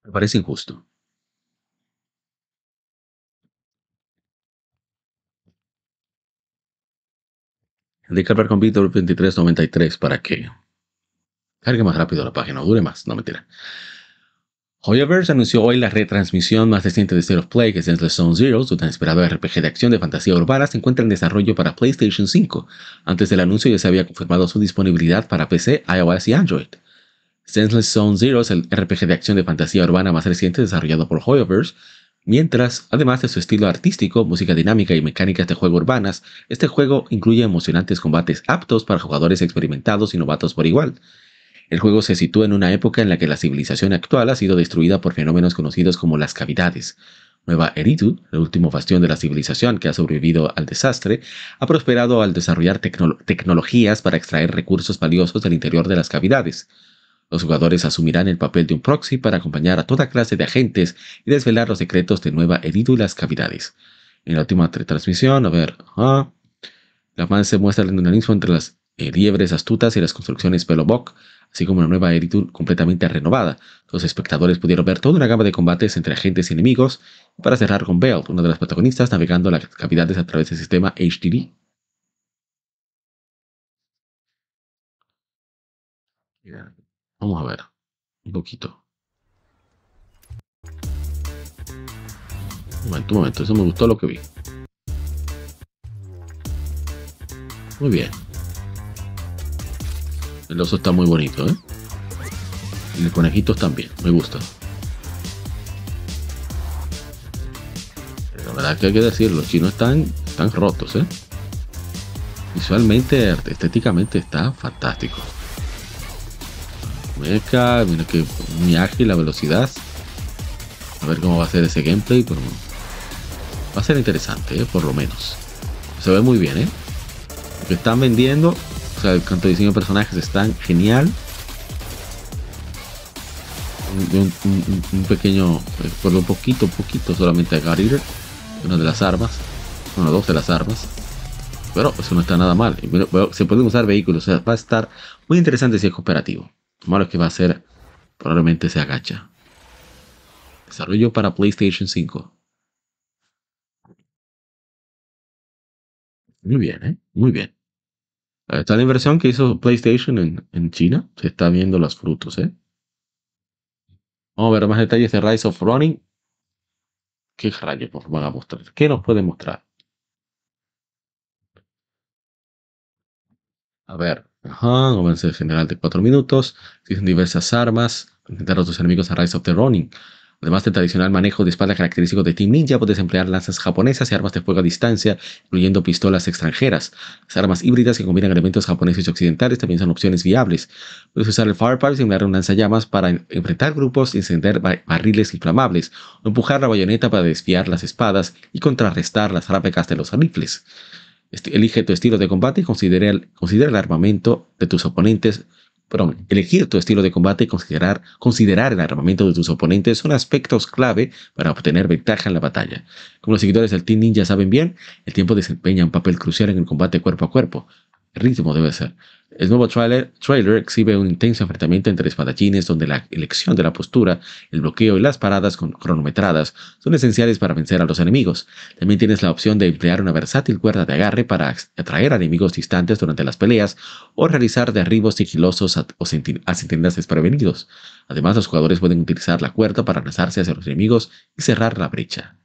S1: Me parece injusto. De cargar con Víctor 2393 para qué? Cargue más rápido la página, dure más, no mentira. Hoyoverse anunció hoy la retransmisión más reciente de State of Play, que es Endless Zone Zero, su tan esperado RPG de acción de fantasía urbana, se encuentra en desarrollo para PlayStation 5. Antes del anuncio ya se había confirmado su disponibilidad para PC, iOS y Android. Endless Zone Zero es el RPG de acción de fantasía urbana más reciente desarrollado por Hoyoverse, mientras, además de su estilo artístico, música dinámica y mecánicas de juego urbanas, este juego incluye emocionantes combates aptos para jugadores experimentados y novatos por igual. El juego se sitúa en una época en la que la civilización actual ha sido destruida por fenómenos conocidos como las cavidades. Nueva Eridu, el último bastión de la civilización que ha sobrevivido al desastre, ha prosperado al desarrollar tecnologías para extraer recursos valiosos del interior de las cavidades. Los jugadores asumirán el papel de un proxy para acompañar a toda clase de agentes y desvelar los secretos de Nueva Eridu y las cavidades. En la última transmisión, a ver, ah, la más se muestra el dinamismo entre las liebres astutas y las construcciones Pelobok, así como una nueva editud completamente renovada. Los espectadores pudieron ver toda una gama de combates entre agentes y enemigos, para cerrar con Belle, una de las protagonistas, navegando las cavidades a través del sistema HDD. Vamos a ver un poquito. Un momento, un momento, eso me gustó lo que vi. Muy bien. El oso está muy bonito, ¿eh? Y el conejito también, me gusta. la verdad que hay que decirlo, los chinos están, están rotos, ¿eh? Visualmente, estéticamente está fantástico. Mecha, mira que muy ágil la velocidad. A ver cómo va a ser ese gameplay, pero va a ser interesante, ¿eh? por lo menos. Se ve muy bien, ¿eh? Lo que están vendiendo sea, el canto diseño de personajes están genial. Un, pequeño, recuerdo un poquito, poquito solamente a Gary una de las armas, bueno, dos de las armas. Pero eso no está nada mal. Se pueden usar vehículos, o sea, va a estar muy interesante si es cooperativo. Es que va a ser, probablemente se agacha. Desarrollo para PlayStation 5. Muy bien, ¿eh? Muy bien. Está la inversión que hizo PlayStation en, China. Se está viendo los frutos, ¿eh? Vamos a ver más detalles de Rise of Running. ¿Qué rayos nos van a mostrar? ¿Qué nos puede mostrar? A ver. Ajá, avance general de 4 minutos. Existen diversas armas. Intentar a tus enemigos a Rise of the Running. Además del tradicional manejo de espada característico de Team Ninja, puedes emplear lanzas japonesas y armas de fuego a distancia, incluyendo pistolas extranjeras. Las armas híbridas que combinan elementos japoneses y occidentales también son opciones viables. Puedes usar el Firepower y emplear un lanzallamas para enfrentar grupos y encender barriles inflamables, o empujar la bayoneta para desviar las espadas y contrarrestar las rápicas de los rifles. Elige tu estilo de combate y considera el armamento de tus oponentes perdón, elegir tu estilo de combate y considerar, considerar el armamento de tus oponentes son aspectos clave para obtener ventaja en la batalla. Como los seguidores del Team Ninja saben bien, el tiempo desempeña un papel crucial en el combate cuerpo a cuerpo. El ritmo debe ser. El nuevo trailer, exhibe un intenso enfrentamiento entre espadachines donde la elección de la postura, el bloqueo y las paradas cronometradas son esenciales para vencer a los enemigos. También tienes la opción de emplear una versátil cuerda de agarre para atraer a enemigos distantes durante las peleas o realizar derribos sigilosos a, o centinelas desprevenidos. Además, los jugadores pueden utilizar la cuerda para lanzarse hacia los enemigos y cerrar la brecha.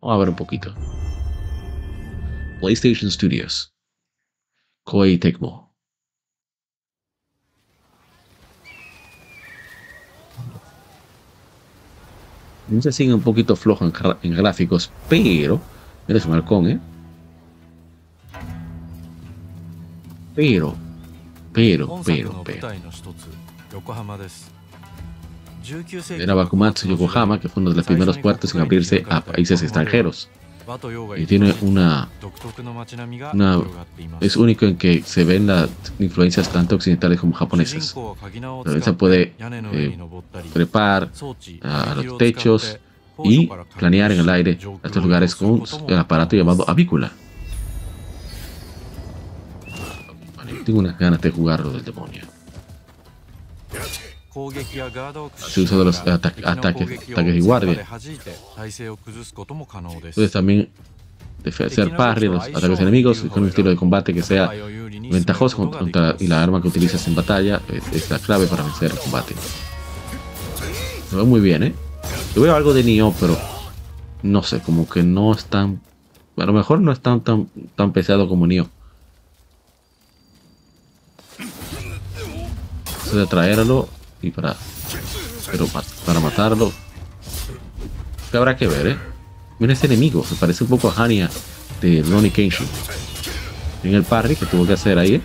S1: Vamos a ver un poquito. PlayStation Studios. Koei Tecmo. Se sigue un poquito flojo en, gráficos, pero. Mira su balcón, ¿eh? Pero, pero, pero, pero. Era Bakumatsu Yokohama, que fue uno de los primeros puertos en abrirse a países extranjeros y tiene una, es único en que se ven las influencias tanto occidentales como japonesas. La se puede eh, trepar a los techos y planear en el aire estos lugares con el aparato llamado avícula. Tengo unas ganas de jugarlo del demonio. Se usa de los ataques, ataques y guardia. Puedes también hacer parry los ataques enemigos con un estilo de combate que sea ventajoso contra, y la arma que utilizas en batalla es, la clave para vencer el combate. Se ve muy bien, ¿eh? Yo veo algo de Nioh, pero no sé, como que no es tan... A lo mejor no es tan, tan, tan pesado como Nioh. Eso de aquí para, pero para, matarlo. Que habrá que ver, ¿eh? Mira este enemigo, se parece un poco a Hania de Ronnie Kenshin. En el parry que tuvo que hacer ahí. ¿eh?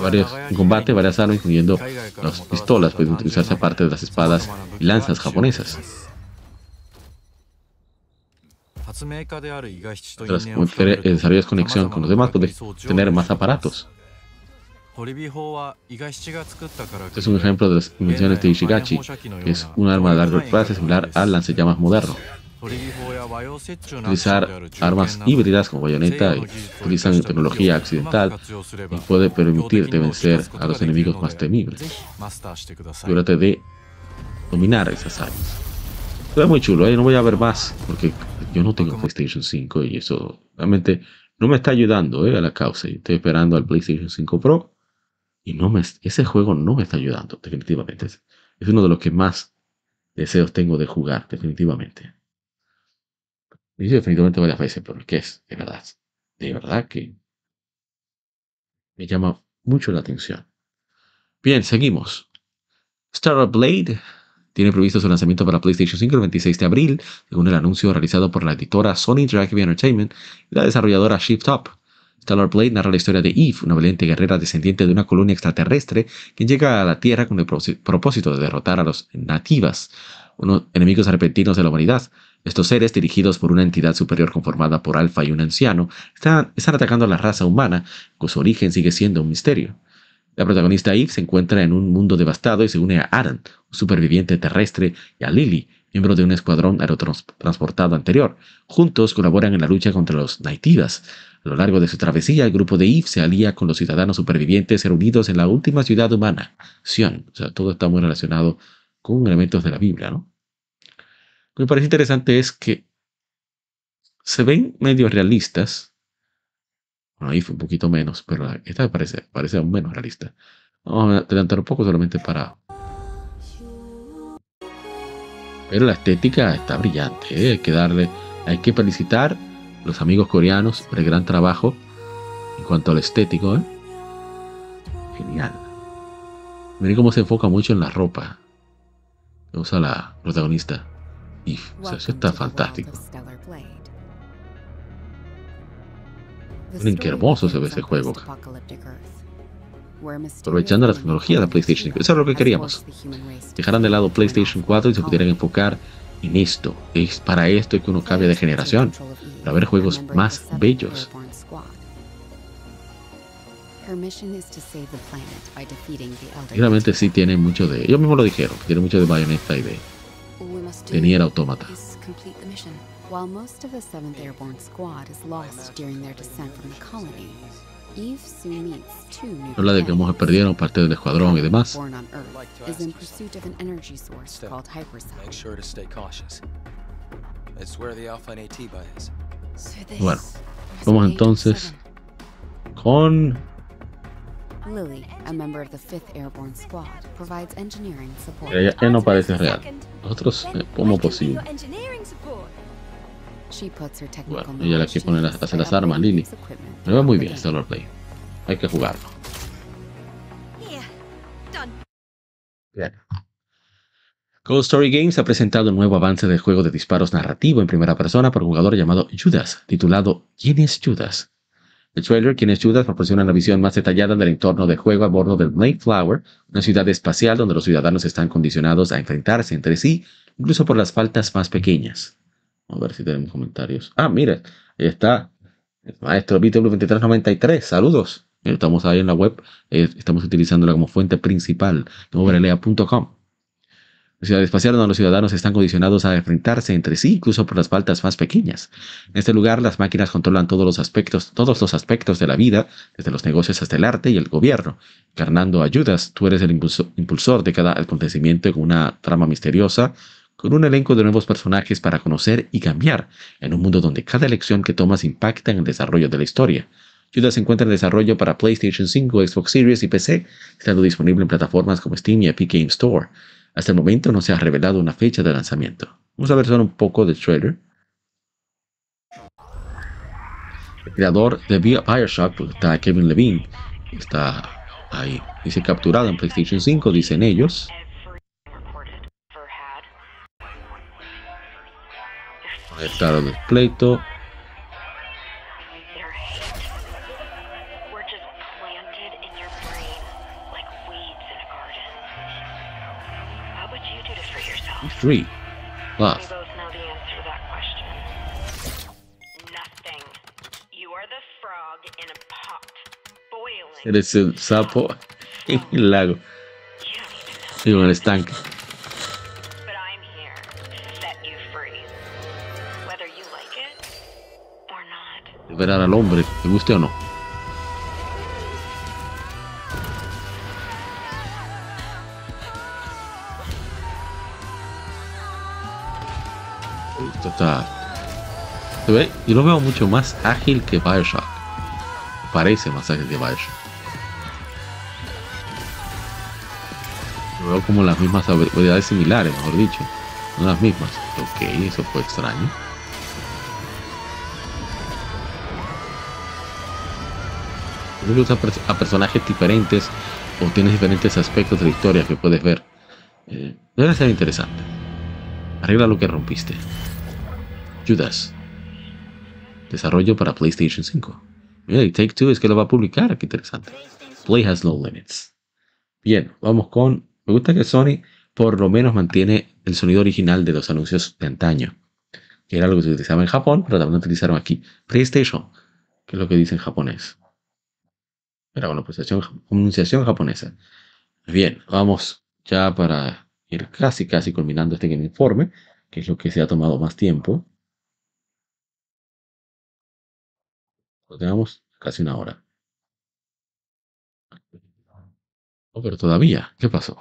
S1: Varios en combate, varias armas, incluyendo las pistolas, pueden utilizarse aparte de las espadas y lanzas japonesas. Tras
S4: tener esa
S1: eh, desconexión con los demás, podéis tener más aparatos. Este es un ejemplo de las invenciones de Ishigachi, que es un arma de largo alcance similar al lanzallamas moderno. Utilizar armas híbridas como bayoneta utilizan tecnología accidental y puede permitirte vencer a los enemigos más temibles. Asegúrate de dominar esas armas. Se ve muy chulo, ¿eh? no voy a ver más porque yo no tengo PlayStation 5 y eso realmente no me está ayudando ¿eh? a la causa. Estoy esperando al PlayStation 5 Pro y no me, ese juego no me está ayudando, definitivamente. Es, es uno de los que más deseos tengo de jugar, definitivamente. Lo hice definitivamente varias veces, pero el que es, de verdad, de verdad que me llama mucho la atención. Bien, seguimos. Star Blade tiene previsto su lanzamiento para PlayStation 5 el 26 de abril, según el anuncio realizado por la editora Sony Interactive Entertainment y la desarrolladora Shift Up. Stellar Blade narra la historia de Eve, una valiente guerrera descendiente de una colonia extraterrestre que llega a la Tierra con el propósito de derrotar a los nativas, unos enemigos repentinos de la humanidad. Estos seres, dirigidos por una entidad superior conformada por Alpha y un anciano, están, están atacando a la raza humana, cuyo origen sigue siendo un misterio. La protagonista Eve se encuentra en un mundo devastado y se une a Aaron, un superviviente terrestre, y a Lily, miembro de un escuadrón aerotransportado anterior. Juntos colaboran en la lucha contra los Naitivas. A lo largo de su travesía, el grupo de Eve se alía con los ciudadanos supervivientes reunidos en la última ciudad humana, Sion. O sea, todo está muy relacionado con elementos de la Biblia, ¿no? Lo que me parece interesante es que se ven medio realistas. Bueno, ahí fue un poquito menos, pero esta parece, parece aún menos realista. Vamos a adelantar un poco solamente para... Pero la estética está brillante, ¿eh? hay que darle, hay que felicitar a los amigos coreanos por el gran trabajo en cuanto al estético. ¿eh? Genial. Miren cómo se enfoca mucho en la ropa usa la protagonista. Y o sea, eso está fantástico.
S5: Miren qué hermoso se ve ese juego.
S1: Aprovechando la tecnología de PlayStation 5. Eso es lo que queríamos. Dejaran de lado PlayStation 4 y se pudieran enfocar en esto. Es para esto que uno cambia de generación. Para ver juegos más bellos. Realmente sí tiene mucho de... Ellos mismos lo dijeron. Tiene mucho de Bayonetta y de, de Nier Automata.
S5: While most of the 7th Airborne Squad is lost during their descent from the colony, Eve soon meets two new
S1: Habla de que hemos perdieron parte del escuadrón y demás.
S5: Born on Earth, is in pursuit of an energy source
S6: Still,
S5: called hypercell.
S6: Make sure to stay cautious. It's where the Alpha and AT buy is.
S5: So this
S1: Bueno, vamos entonces con
S5: Lily, a member of the 5th Airborne Squad, provides engineering support.
S1: Ella, ella no parece real. Nosotros, eh, ¿cómo posible?
S5: She puts her technical
S1: Bueno, ella la que pone las- hace las armas, Lily. Me va muy bien
S5: the
S1: Stellar Play. Hay que jugarlo. Bien. Cold Story Games ha presentado un nuevo avance del juego de disparos narrativo en primera persona por un jugador llamado Judas, titulado ¿Quién es Judas? El trailer ¿Quién es Judas? proporciona una visión más detallada del entorno de juego a bordo del Mayflower, una ciudad espacial donde los ciudadanos están condicionados a enfrentarse entre sí, incluso por las faltas más pequeñas. A ver si tenemos comentarios. Ah, mira, ahí está. El maestro BTW2393, saludos. Estamos ahí en la web, eh, estamos utilizándola como fuente principal, novelea.com. Ciudad espacial donde los ciudadanos están condicionados a enfrentarse entre sí, incluso por las faltas más pequeñas. En este lugar, las máquinas controlan todos los aspectos, todos los aspectos de la vida, desde los negocios hasta el arte y el gobierno. Encarnando a Judas, tú eres el impulso- impulsor de cada acontecimiento con una trama misteriosa, con un elenco de nuevos personajes para conocer y cambiar, en un mundo donde cada elección que tomas impacta en el desarrollo de la historia. Judas se encuentra en desarrollo para PlayStation 5, Xbox Series y PC, estando disponible en plataformas como Steam y Epic Game Store. Hasta el momento no se ha revelado una fecha de lanzamiento. Vamos a ver solo un poco del trailer. El creador de Bioshock, pues, está Kevin Levine, está ahí. Dice capturado en PlayStation 5, dicen ellos. Claro, del pleito.
S7: Here to set you free. Whether you like it or not.
S1: Liberar al hombre, te guste o no. Esto está. ¿Se ve? Yo lo veo mucho más ágil que Bioshock. Parece más ágil que Bioshock. Lo veo como las mismas habilidades similares, mejor dicho. No las mismas. Ok, eso fue extraño. Que usas a personajes diferentes o tienes diferentes aspectos de la historia que puedes ver. Eh, debe ser interesante. Arregla lo que rompiste. Judas. Desarrollo para PlayStation 5. Mira, y Take Two es que lo va a publicar. Qué interesante. Play has no limits. Bien, vamos con. Me gusta que Sony por lo menos mantiene el sonido original de los anuncios de antaño. Que era lo que se utilizaba en Japón, pero también lo utilizaron aquí. PlayStation. Que es lo que dice en japonés. Era una pronunciación, japonesa. Bien, vamos ya para ir casi, casi culminando este informe, que es lo que se ha tomado más tiempo. Tenemos casi una hora. Oh, pero todavía, ¿qué pasó?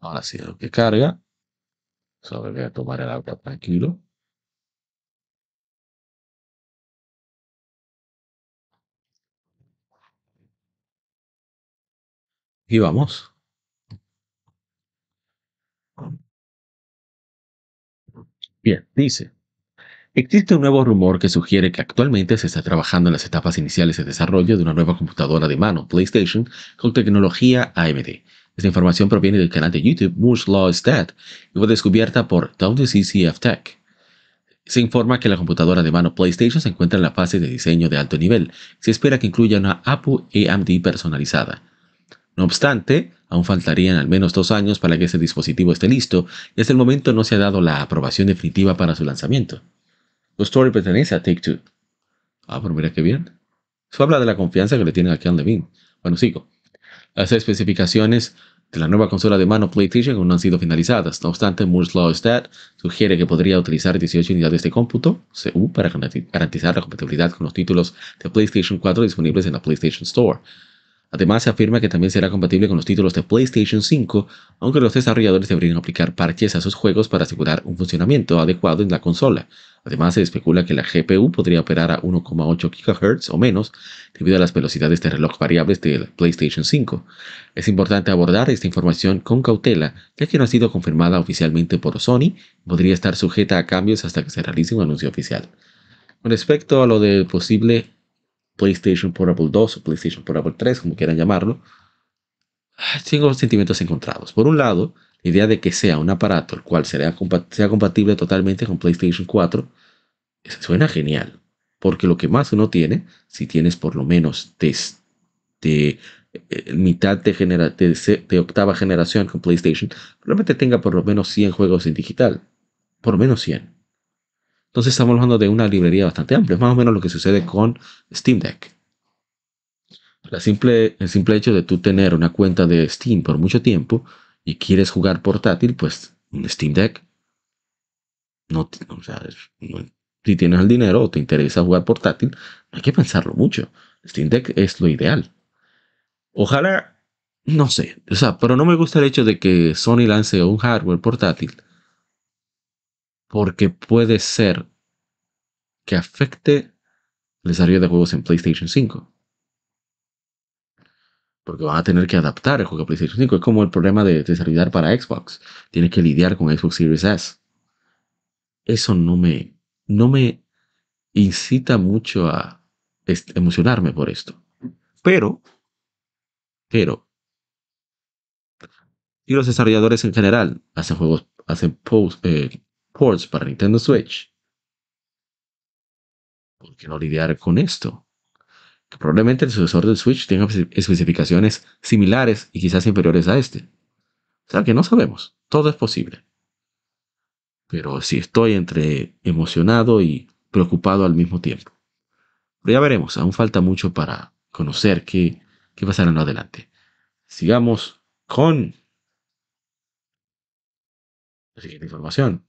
S1: Ahora sí, lo que carga. Solo voy a tomar el agua tranquilo. Y vamos. Bien, dice. Existe un nuevo rumor que sugiere que actualmente se está trabajando en las etapas iniciales de desarrollo de una nueva computadora de mano, PlayStation, con tecnología AMD. Esta información proviene del canal de YouTube Moore's Law is Dead y fue descubierta por WCCF Tech. Se informa que la computadora de mano PlayStation se encuentra en la fase de diseño de alto nivel. Se espera que incluya una APU AMD personalizada. No obstante, aún faltarían al menos dos años para que ese dispositivo esté listo y hasta el momento no se ha dado la aprobación definitiva para su lanzamiento. The Story pertenece a Take Two. Ah, pero mira qué bien. Eso habla de la confianza que le tienen a Ken Levine. Bueno, sigo. Las especificaciones de la nueva consola de mano PlayStation aún no han sido finalizadas. No obstante, Moore's Law Stat sugiere que podría utilizar 18 unidades de cómputo CU para garanti- garantizar la compatibilidad con los títulos de PlayStation 4 disponibles en la PlayStation Store. Además, se afirma que también será compatible con los títulos de PlayStation 5, aunque los desarrolladores deberían aplicar parches a sus juegos para asegurar un funcionamiento adecuado en la consola. Además, se especula que la GPU podría operar a 1,8 GHz o menos debido a las velocidades de reloj variables del PlayStation 5. Es importante abordar esta información con cautela, ya que no ha sido confirmada oficialmente por Sony y podría estar sujeta a cambios hasta que se realice un anuncio oficial. Con respecto a lo de posible PlayStation Portable 2 o PlayStation Portable 3, como quieran llamarlo, tengo sentimientos encontrados. Por un lado, la idea de que sea un aparato el cual sea compatible totalmente con PlayStation 4 eso suena genial, porque lo que más uno tiene, si tienes por lo menos desde eh, mitad de, genera- de de octava generación con PlayStation, probablemente tenga por lo menos 100 juegos en digital, por lo menos 100. Entonces estamos hablando de una librería bastante amplia, es más o menos lo que sucede con Steam Deck. El simple hecho de tú tener una cuenta de Steam por mucho tiempo y quieres jugar portátil, pues un Steam Deck, no, o sea, si tienes el dinero o te interesa jugar portátil, no hay que pensarlo mucho. Steam Deck es lo ideal. Ojalá, no sé, o sea, pero no me gusta el hecho de que Sony lance un hardware portátil porque puede ser que afecte el desarrollo de juegos en PlayStation 5. Porque van a tener que adaptar el juego a PlayStation 5. Es como el problema de desarrollar para Xbox. Tiene que lidiar con Xbox Series S. Eso no me, no me incita mucho a emocionarme por esto. Pero, pero, y los desarrolladores en general hacen juegos, hacen post, eh, ports para Nintendo Switch. ¿Por qué no lidiar con esto? Que probablemente el sucesor del Switch tenga espe- especificaciones similares y quizás inferiores a este. O sea que no sabemos. Todo es posible. Pero sí estoy entre emocionado y preocupado al mismo tiempo. Pero ya veremos. Aún falta mucho para conocer qué, qué pasará en adelante. Sigamos con la siguiente información.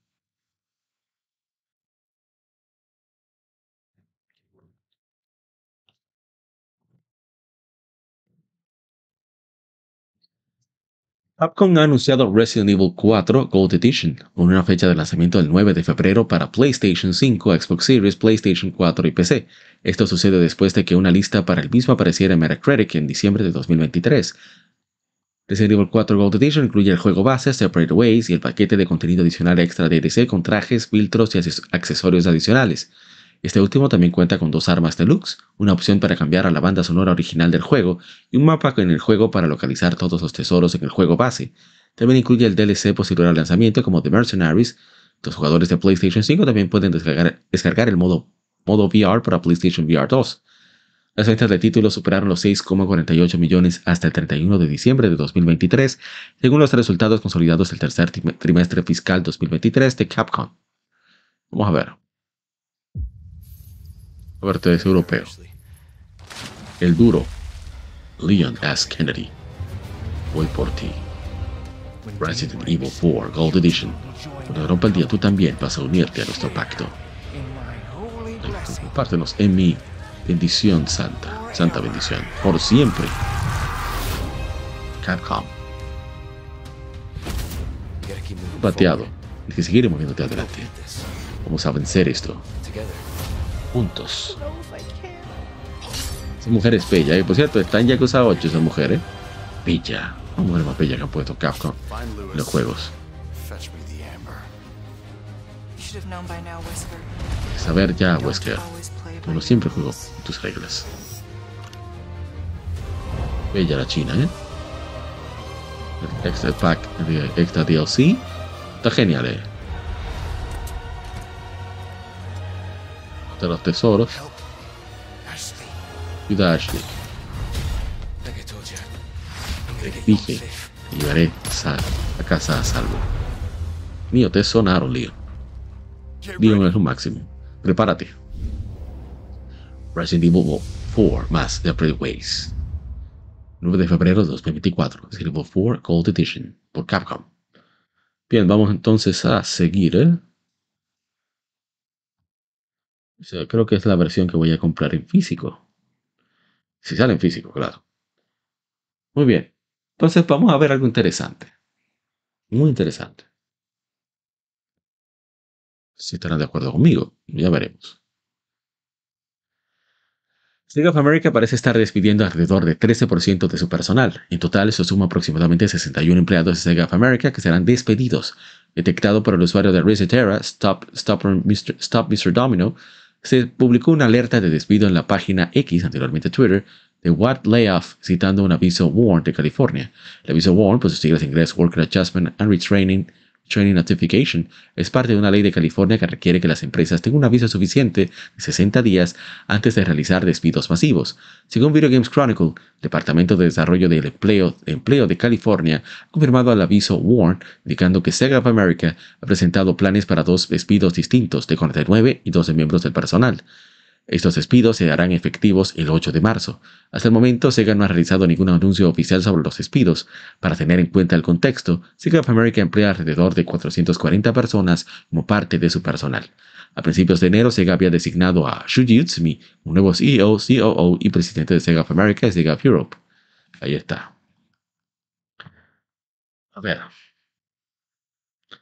S1: Capcom ha anunciado Resident Evil 4 Gold Edition, con una fecha de lanzamiento del 9 de febrero para PlayStation 5, Xbox Series, PlayStation 4 y PC. Esto sucede después de que una lista para el mismo apareciera en Metacritic en diciembre de 2023. Resident Evil 4 Gold Edition incluye el juego base, Separate Ways y el paquete de contenido adicional extra DLC con trajes, filtros y acces- accesorios adicionales. Este último también cuenta con dos armas deluxe, una opción para cambiar a la banda sonora original del juego y un mapa en el juego para localizar todos los tesoros en el juego base. También incluye el DLC posterior al lanzamiento como The Mercenaries. Los jugadores de PlayStation 5 también pueden descargar, descargar el modo, modo VR para PlayStation VR 2. Las ventas de títulos superaron los 6,48 millones hasta el 31 de diciembre de 2023, según los resultados consolidados del tercer trim- trimestre fiscal 2023 de Capcom. Vamos a ver. Este es europeo. El duro. Leon S. Kennedy. Voy por ti. Resident Evil 4 Gold Edition. Cuando rompa el día, tú también vas a unirte a nuestro pacto. Compártenos en mi bendición santa. Santa bendición. Por siempre. Capcom. Bateado. Tienes que seguir moviéndote adelante. Vamos a vencer esto. Juntos. Esa mujer es bella, ¿eh? Por cierto, está en Yakuza 8 esa mujer, ¿eh? Bella. La mujer más bella que han puesto Capcom en los juegos. Saber ya, Wesker. Uno siempre
S8: rules.
S1: tus reglas. Bella la china, ¿eh? El extra pack de extra DLC. Está genial, ¿eh? De los tesoros. Cuida a Ashley. Dije, llevaré a casa a salvo. Mío, te sonaron, Leon. Leon es lo máximo. Prepárate. Resident Evil 4 más The Upgrade Ways. 9 de febrero de 2024. Resident Evil 4 Gold Edition por Capcom. Bien, vamos entonces a seguir. ¿eh? Creo que es la versión que voy a comprar en físico. Si sale en físico, claro. Muy bien. Entonces vamos a ver algo interesante. Muy interesante. Si estarán de acuerdo conmigo, ya veremos. Sega of America parece estar despidiendo alrededor de 13% de su personal. En total, eso suma aproximadamente 61 empleados de Sega of America que serán despedidos. Detectado por el usuario de Resetera, Stop, Stop, Mr. Stop Mr. Domino, se publicó una alerta de despido en la página X, anteriormente Twitter, de What Layoff, citando un aviso WARN de California. El aviso WARN, por sus siglas en inglés Worker Adjustment and Retraining Training Notification, es parte de una ley de California que requiere que las empresas tengan un aviso suficiente de 60 días antes de realizar despidos masivos. Según Video Games Chronicle, el Departamento de Desarrollo del Empleo, de California ha confirmado el aviso WARN, indicando que Sega of America ha presentado planes para dos despidos distintos de 49 y 12 miembros del personal. Estos despidos se harán efectivos el 8 de marzo. Hasta el momento, Sega no ha realizado ningún anuncio oficial sobre los despidos. Para tener en cuenta el contexto, Sega of America emplea alrededor de 440 personas como parte de su personal. A principios de enero, Sega había designado a Shuji Utsumi, un nuevo CEO, COO y presidente de Sega of America y Sega of Europe. Ahí está. A ver.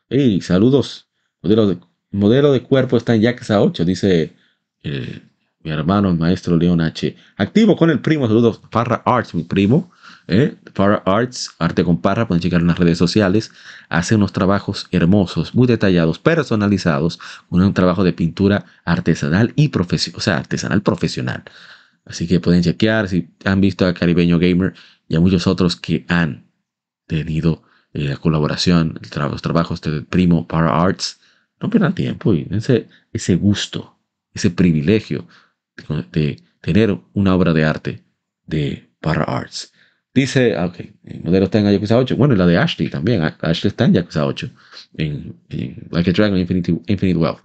S1: Hey, saludos. Modelo de, modelo de cuerpo está en Yakuza 8, dice eh, mi hermano, el maestro Leon H. Activo con el primo, saludos, Parra Arts, mi primo. ¿eh? Parra Arts, arte con Parra, pueden checar en las redes sociales. Hace unos trabajos hermosos, muy detallados, personalizados, un trabajo de pintura artesanal y profesional, o sea, artesanal profesional. Así que pueden chequear si han visto a Caribeño Gamer y a muchos otros que han tenido eh, la colaboración, los trabajos del primo Para Arts. No pierdan tiempo y ese, ese gusto, ese privilegio de, tener una obra de arte de Para Arts. Dice, ah, ok, el modelo está en Yakuza 8. Bueno, la de Ashley también. A- Ashley está en Yakuza 8. En, en Like a Dragon Infinity, Infinite Wealth.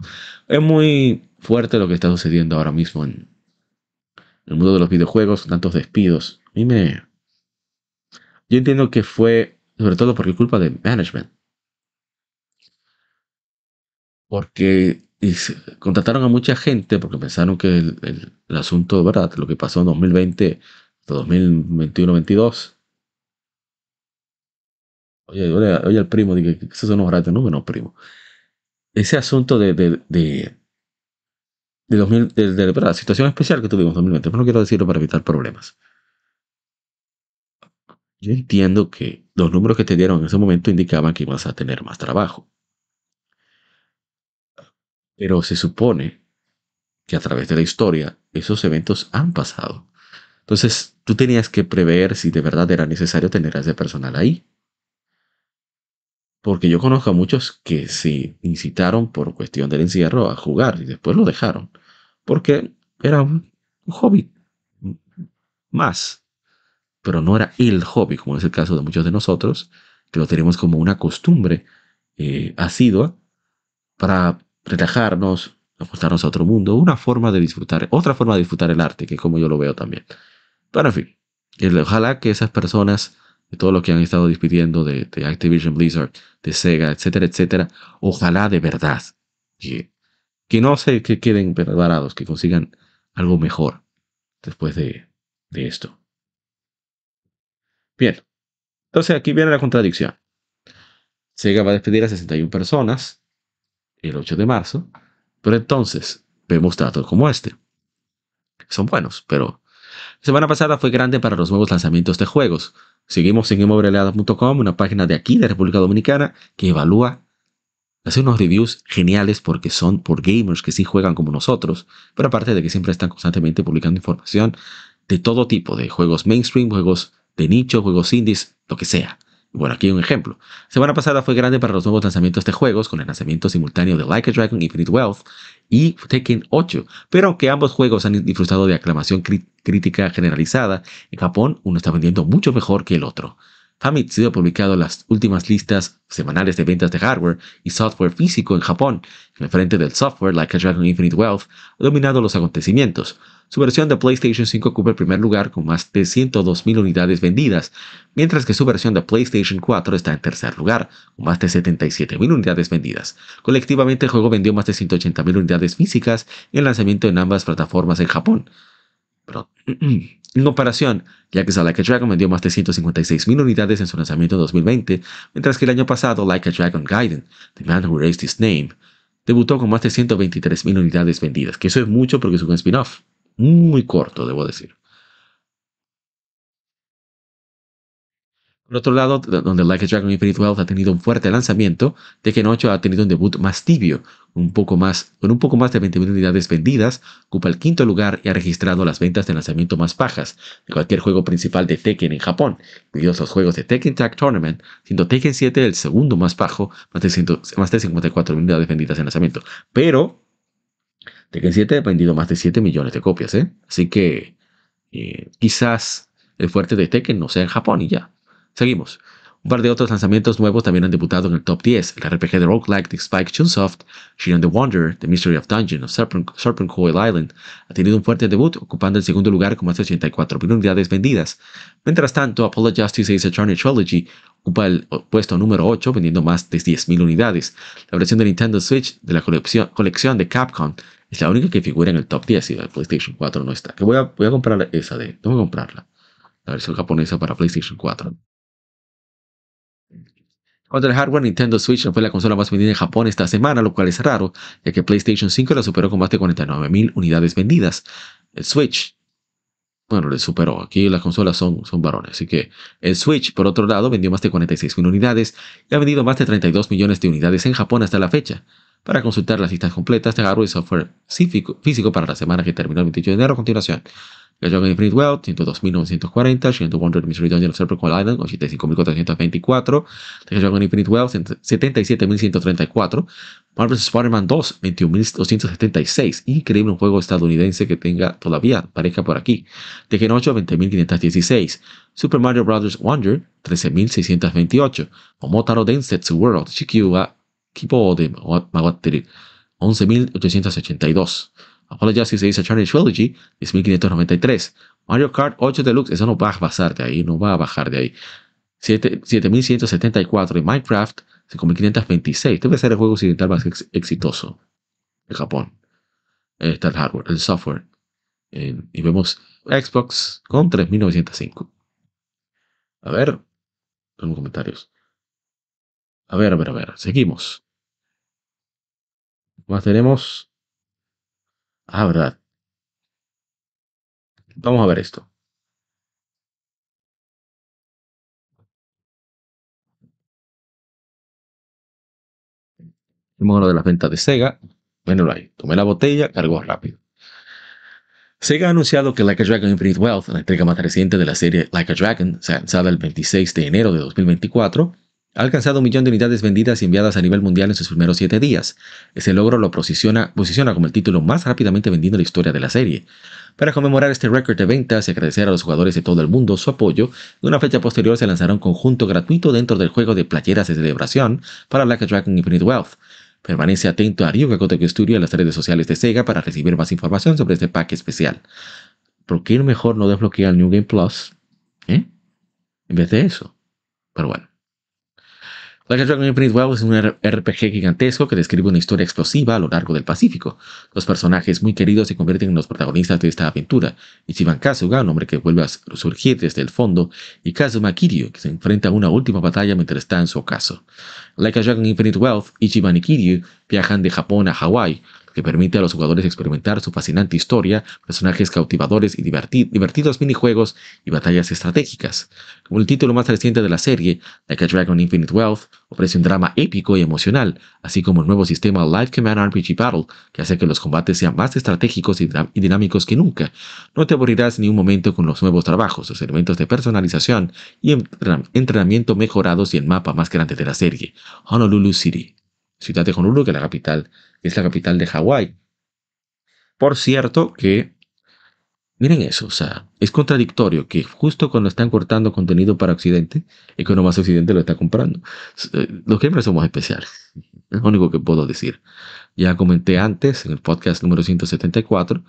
S1: Es muy fuerte lo que está sucediendo ahora mismo en, el mundo de los videojuegos, tantos despidos. A mí me. Yo entiendo que fue sobre todo por culpa de management. Porque y contrataron a mucha gente porque pensaron que el, el- el asunto, ¿verdad? Lo que pasó en 2020 hasta 2021-22. Oye, oye, oye, el primo, dije, ¿qué son unos ratos? No, primo. Ese asunto de, de, de, de, 2000, de, de la situación especial que tuvimos en 2020, pero no quiero decirlo para evitar problemas. Yo entiendo que los números que te dieron en ese momento indicaban que ibas a tener más trabajo. Pero se supone que a través de la historia esos eventos han pasado. Entonces tú tenías que prever si de verdad era necesario tener a ese personal ahí. Porque yo conozco a muchos que se incitaron por cuestión del encierro a jugar y después lo dejaron. Porque era un, hobby más. Pero no era el hobby, como es el caso de muchos de nosotros, que lo tenemos como una costumbre eh, asidua para relajarnos, apostarnos a otro mundo, una forma de disfrutar, otra forma de disfrutar el arte, que como yo lo veo también. Pero en fin, ojalá que esas personas, de todo lo que han estado despidiendo de, de Activision Blizzard, de Sega, etcétera, etcétera, ojalá de verdad que, que no se que queden preparados, que consigan algo mejor después de, de esto. Bien, entonces aquí viene la contradicción. Sega va a despedir a 61 personas el 8 de marzo, pero entonces vemos datos como este. Son buenos, pero la semana pasada fue grande para los nuevos lanzamientos de juegos. Seguimos en inmobiliada.com, una página de aquí, de República Dominicana, que evalúa, hace unos reviews geniales porque son por gamers que sí juegan como nosotros, pero aparte de que siempre están constantemente publicando información de todo tipo, de juegos mainstream, juegos de nicho, juegos indies, lo que sea. Bueno, aquí un ejemplo. Semana pasada fue grande para los nuevos lanzamientos de juegos, con el lanzamiento simultáneo de Like a Dragon Infinite Wealth y Tekken 8. Pero aunque ambos juegos han disfrutado de aclamación crí- crítica generalizada, en Japón uno está vendiendo mucho mejor que el otro. Famitsu ha publicado las últimas listas semanales de ventas de hardware y software físico en Japón. En el frente del software, Like a Dragon Infinite Wealth ha dominado los acontecimientos. Su versión de PlayStation 5 ocupa el primer lugar con más de 102.000 unidades vendidas, mientras que su versión de PlayStation 4 está en tercer lugar, con más de 77.000 unidades vendidas. Colectivamente el juego vendió más de 180.000 unidades físicas en el lanzamiento en ambas plataformas en Japón. Pero, en comparación, Yakuza Like a Dragon vendió más de 156.000 unidades en su lanzamiento en 2020, mientras que el año pasado Like a Dragon Gaiden, The Man Who Raised His Name, debutó con más de 123.000 unidades vendidas, que eso es mucho porque es un spin-off. Muy corto, debo decir. Por otro lado, donde Like a Dragon Infinite Wealth ha tenido un fuerte lanzamiento, Tekken 8 ha tenido un debut más tibio, un poco más, con un poco más de 20.000 unidades vendidas, ocupa el quinto lugar y ha registrado las ventas de lanzamiento más bajas de cualquier juego principal de Tekken en Japón, incluidos los juegos de Tekken Tag Tournament, siendo Tekken 7 el segundo más bajo, más de, 100 más de 54.000 unidades vendidas en lanzamiento. Pero Tekken 7 ha vendido más de 7 millones de copias, ¿eh? Así que eh, quizás el fuerte de Tekken no sea en Japón y ya. Seguimos. Un par de otros lanzamientos nuevos también han debutado en el top 10. El RPG de roguelike de Spike Chunsoft, Shion the Wanderer, The Mystery of Dungeon of Serpent, Serpent Coil Island, ha tenido un fuerte debut, ocupando el segundo lugar con más de 84.000 unidades vendidas. Mientras tanto, Apollo Justice Ace Attorney Trilogy ocupa el puesto número 8, vendiendo más de 10.000 unidades. La versión de Nintendo Switch de la colección de Capcom es la única que figura en el top 10 y la PlayStation 4 no está. Voy a, voy comprar esa de. Tengo que comprarla. La versión japonesa para PlayStation 4. Cuanto al hardware, Nintendo Switch fue la consola más vendida en Japón esta semana, lo cual es raro, ya que PlayStation 5 la superó con más de 49.000 unidades vendidas. El Switch, bueno, le superó. Aquí las consolas son, son varones. Así que el Switch, por otro lado, vendió más de 46.000 unidades y ha vendido más de 32 millones de unidades en Japón hasta la fecha. Para consultar las listas completas de hardware y software físico, para la semana que terminó el 28 de enero. A continuación. Dragon Infinite Wealth, 102.940, Shield Wonder Mystery Dungeon of Serpent Island, 85.424, Dragon Infinite Wealth, 77.134, Marvel's Spider-Man 2, 21.276, increíble un juego estadounidense que tenga todavía pareja por aquí, Tekken 8, 20.516, Super Mario Bros. Wonder, 13.628, Momotaro Densetsu World, Shikyuwa Kipo de Mawatteri, 11.882, Apologize Ace Attorney Trilogy, 10.593. Mario Kart 8 Deluxe, eso no va a bajar de ahí, no va a bajar de ahí. 7.174 y Minecraft, 5.526. Debe ser el juego occidental más ex exitoso de Japón. Está el hardware, el software. Eh, y vemos Xbox con 3.905. A ver, los comentarios. A ver, a ver, a ver. Seguimos. Más tenemos Ah, verdad. Vamos a ver esto. Vemos lo de las ventas de Sega. Bueno, ahí. Tomé la botella, cargó rápido. Sega ha anunciado que Like a Dragon Infinite Wealth, la entrega más reciente de la serie Like a Dragon, lanzada el 26 de enero de 2024, ha alcanzado un millón de unidades vendidas y enviadas a nivel mundial en sus primeros siete días. Ese logro lo posiciona, como el título más rápidamente vendido en la historia de la serie. Para conmemorar este récord de ventas y agradecer a los jugadores de todo el mundo su apoyo, en una fecha posterior se lanzará un conjunto gratuito dentro del juego de playeras de celebración para Black Dragon Infinite Wealth. Permanece atento a Ryuga Kotaku Studio en las redes sociales de Sega para recibir más información sobre este pack especial. ¿Por qué mejor no desbloquea el New Game Plus? ¿Eh? En vez de eso. Pero bueno. Like a Dragon Infinite Wealth es un RPG gigantesco que describe una historia explosiva a lo largo del Pacífico. Los personajes muy queridos se convierten en los protagonistas de esta aventura. Ichiban Kasuga, un hombre que vuelve a surgir desde el fondo, y Kazuma Kiryu, que se enfrenta a una última batalla mientras está en su ocaso. Like a Dragon Infinite Wealth, Ichiban y Kiryu viajan de Japón a Hawái, que permite a los jugadores experimentar su fascinante historia, personajes cautivadores y divertidos minijuegos y batallas estratégicas. Como el título más reciente de la serie, Like a Dragon Infinite Wealth ofrece un drama épico y emocional, así como el nuevo sistema Live Command RPG Battle, que hace que los combates sean más estratégicos y, dinámicos que nunca. No te aburrirás ni un momento con los nuevos trabajos, los elementos de personalización y entrenamiento mejorados y el mapa más grande de la serie, Honolulu City. Ciudad de Honolulu, que es la capital es la capital de Hawái. Por cierto que, miren eso, o sea, es contradictorio que justo cuando están cortando contenido para Occidente, es que más Occidente lo está comprando. Eh, los gamers somos especiales, es lo único que puedo decir. Ya comenté antes, en el podcast número 174,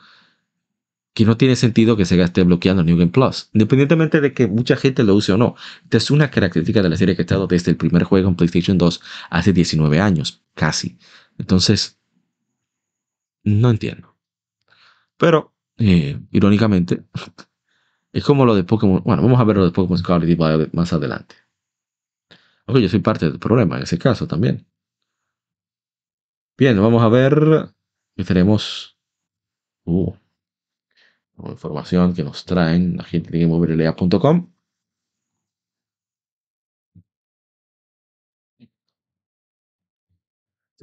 S1: que no tiene sentido que Sega esté bloqueando New Game Plus, independientemente de que mucha gente lo use o no. Esta es una característica de la serie que ha estado desde el primer juego en PlayStation 2 hace 19 años, casi. Entonces, no entiendo. Pero, eh, irónicamente, es como lo de Pokémon. Bueno, vamos a ver lo de Pokémon Scarlet más adelante. Ok, yo soy parte del problema en ese caso también. Bien, vamos a ver. Y tenemos uh, información que nos traen la gente de GameOverLea.com.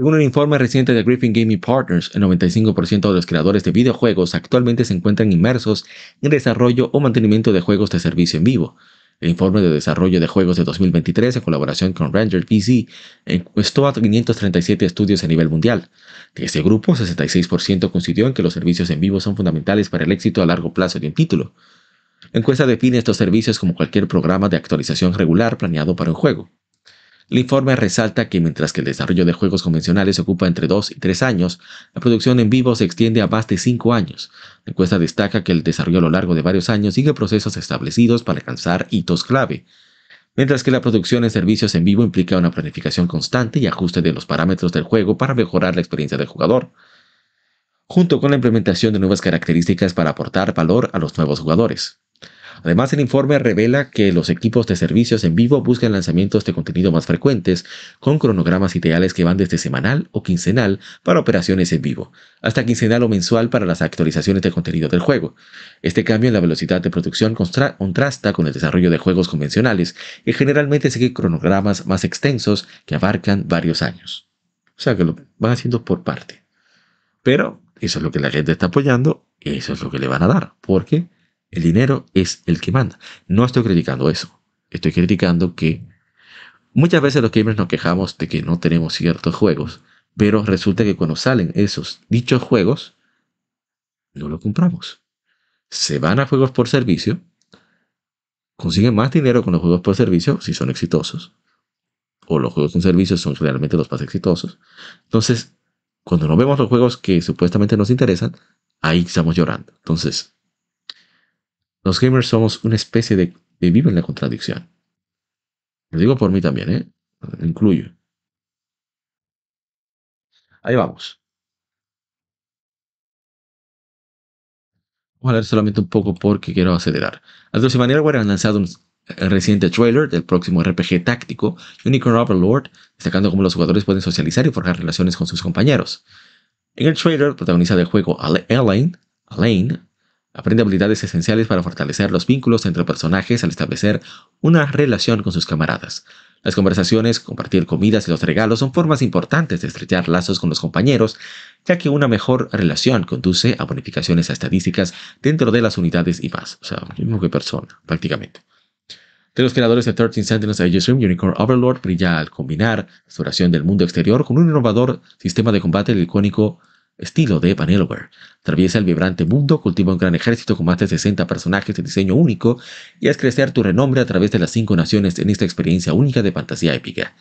S1: Según un informe reciente de Griffin Gaming Partners, el 95% de los creadores de videojuegos actualmente se encuentran inmersos en desarrollo o mantenimiento de juegos de servicio en vivo. El informe de desarrollo de juegos de 2023, en colaboración con Ranger PC, encuestó a 537 estudios a nivel mundial. De ese grupo, 66% coincidió en que los servicios en vivo son fundamentales para el éxito a largo plazo de un título. La encuesta define estos servicios como cualquier programa de actualización regular planeado para un juego. El informe resalta que mientras que el desarrollo de juegos convencionales ocupa entre 2 y 3 años, la producción en vivo se extiende a más de 5 años. La encuesta destaca que el desarrollo a lo largo de varios años sigue procesos establecidos para alcanzar hitos clave, mientras que la producción en servicios en vivo implica una planificación constante y ajuste de los parámetros del juego para mejorar la experiencia del jugador, junto con la implementación de nuevas características para aportar valor a los nuevos jugadores. Además, el informe revela que los equipos de servicios en vivo buscan lanzamientos de contenido más frecuentes, con cronogramas ideales que van desde semanal o quincenal para operaciones en vivo, hasta quincenal o mensual para las actualizaciones de contenido del juego. Este cambio en la velocidad de producción contrasta con el desarrollo de juegos convencionales y generalmente sigue cronogramas más extensos que abarcan varios años. O sea que lo van haciendo por parte. Pero eso es lo que la gente está apoyando, eso es lo que le van a dar, porque el dinero es el que manda. No estoy criticando eso. Estoy criticando que muchas veces los gamers nos quejamos de que no tenemos ciertos juegos, pero resulta que cuando salen esos dichos juegos, no lo compramos. Se van a juegos por servicio, consiguen más dinero con los juegos por servicio si son exitosos, o los juegos con servicio son realmente los más exitosos. Entonces, cuando no vemos los juegos que supuestamente nos interesan, ahí estamos llorando. Entonces, los gamers somos una especie de, de viven la contradicción. Lo digo por mí también, ¿eh? Incluyo. Ahí vamos. Vamos a leer solamente un poco porque quiero acelerar. Atlus y Manierware han lanzado un reciente trailer del próximo RPG táctico Unicorn Overlord, destacando cómo los jugadores pueden socializar y forjar relaciones con sus compañeros. En el trailer, protagonista del juego Elaine, Elaine aprende habilidades esenciales para fortalecer los vínculos entre personajes al establecer una relación con sus camaradas. Las conversaciones, compartir comidas y los regalos son formas importantes de estrechar lazos con los compañeros, ya que una mejor relación conduce a bonificaciones estadísticas dentro de las unidades y más. O sea, mismo que persona, prácticamente. De los creadores de 13 Sentinels Age Stream, Unicorn Overlord brilla al combinar la exploración del mundo exterior con un innovador sistema de combate del icónico estilo de Vanillaware. Atraviesa el vibrante mundo, cultiva un gran ejército con más de 60 personajes de diseño único y haz crecer tu renombre a través de las cinco naciones en esta experiencia única de fantasía épica.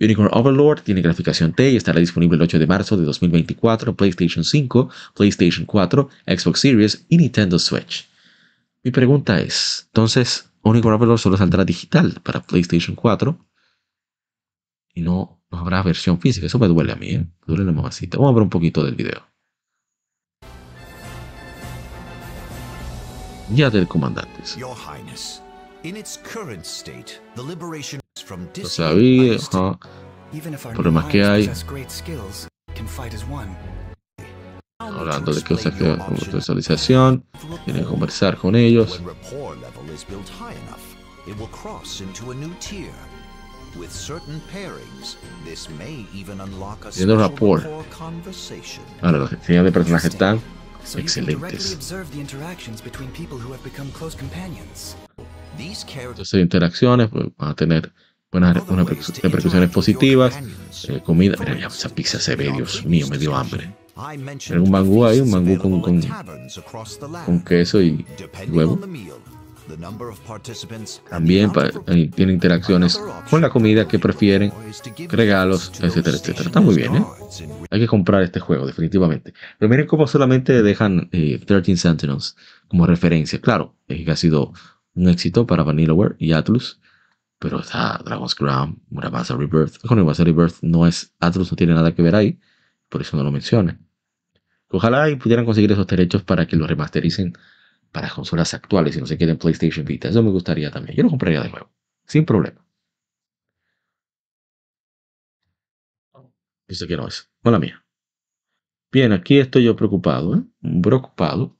S1: Unicorn Overlord tiene graficación T y estará disponible el 8 de marzo de 2024 PlayStation 5, PlayStation 4, Xbox Series y Nintendo Switch. Mi pregunta es, entonces, Unicorn Overlord solo saldrá digital para PlayStation 4 y no, no habrá versión física. Eso me duele a mí, ¿eh? Me duele la mamacita. Vamos a ver un poquito del video. Ya del comandante.
S9: Your Highness, in its current state, the liberation from
S1: Problemas que hay. Hablando de cosas que de visualización. Tienen que conversar con ellos.
S9: It will cross into a new tier. With certain pairings, this may even unlock a special
S1: rapport. Ahora, los diseños de personajes están excelentes. Entonces, interacciones pues, van a tener buenas repercusiones positivas. Eh, comida. Mira, esa pizza se ve, Dios mío, me dio hambre. Era un mangú ahí, un mangú con, con, con queso y huevo. También eh, tiene interacciones con la comida que prefieren, regalos, etcétera, etcétera. Está muy bien, ¿eh? Hay que comprar este juego, definitivamente. Pero miren cómo solamente dejan eh, 13 Sentinels como referencia. Claro, que ha sido un éxito para Vanillaware y Atlus. Pero está Dragon's Crown, Muramasa Rebirth. Con Muramasa Rebirth no es, Atlus no tiene nada que ver ahí. Por eso no lo menciona. Ojalá y pudieran conseguir esos derechos para que lo remastericen para consolas actuales y no se quede en PlayStation Vita. Eso me gustaría también. Yo lo compraría de nuevo. Sin problema. Dice que no es. Hola mía. Bien, aquí estoy yo preocupado, ¿eh? Preocupado.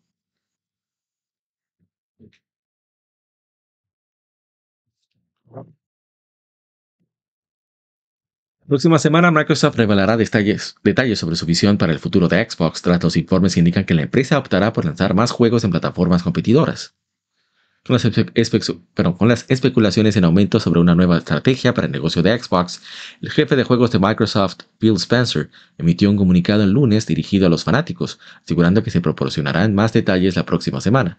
S1: Próxima semana Microsoft revelará detalles, sobre su visión para el futuro de Xbox tras los informes que indican que la empresa optará por lanzar más juegos en plataformas competidoras. Con las, con las especulaciones en aumento sobre una nueva estrategia para el negocio de Xbox, el jefe de juegos de Microsoft, Phil Spencer, emitió un comunicado el lunes dirigido a los fanáticos, asegurando que se proporcionarán más detalles la próxima semana.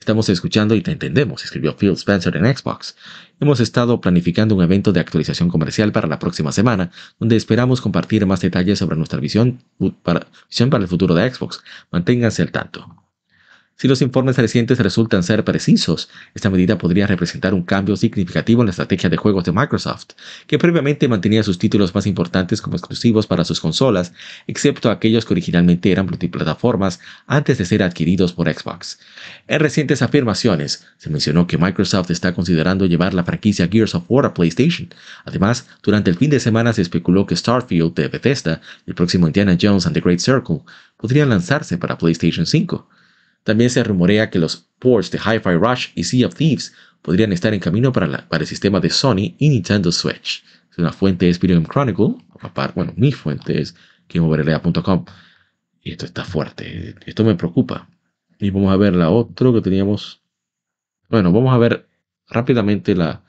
S1: Estamos escuchando y te entendemos, escribió Phil Spencer en Xbox. Hemos estado planificando un evento de actualización comercial para la próxima semana, donde esperamos compartir más detalles sobre nuestra visión para, el futuro de Xbox. Manténganse al tanto. Si los informes recientes resultan ser precisos, esta medida podría representar un cambio significativo en la estrategia de juegos de Microsoft, que previamente mantenía sus títulos más importantes como exclusivos para sus consolas, excepto aquellos que originalmente eran multiplataformas antes de ser adquiridos por Xbox. En recientes afirmaciones, se mencionó que Microsoft está considerando llevar la franquicia Gears of War a PlayStation. Además, durante el fin de semana se especuló que Starfield de Bethesda el próximo Indiana Jones and the Great Circle podrían lanzarse para PlayStation 5. También se rumorea que los ports de Hi-Fi Rush y Sea of Thieves podrían estar en camino para, el sistema de Sony y Nintendo Switch. Una fuente es Video Chronicle, bueno, mi fuente es GameOverLea.com. Y esto está fuerte, esto me preocupa. Y vamos a ver la otra que teníamos. Bueno, vamos a ver rápidamente la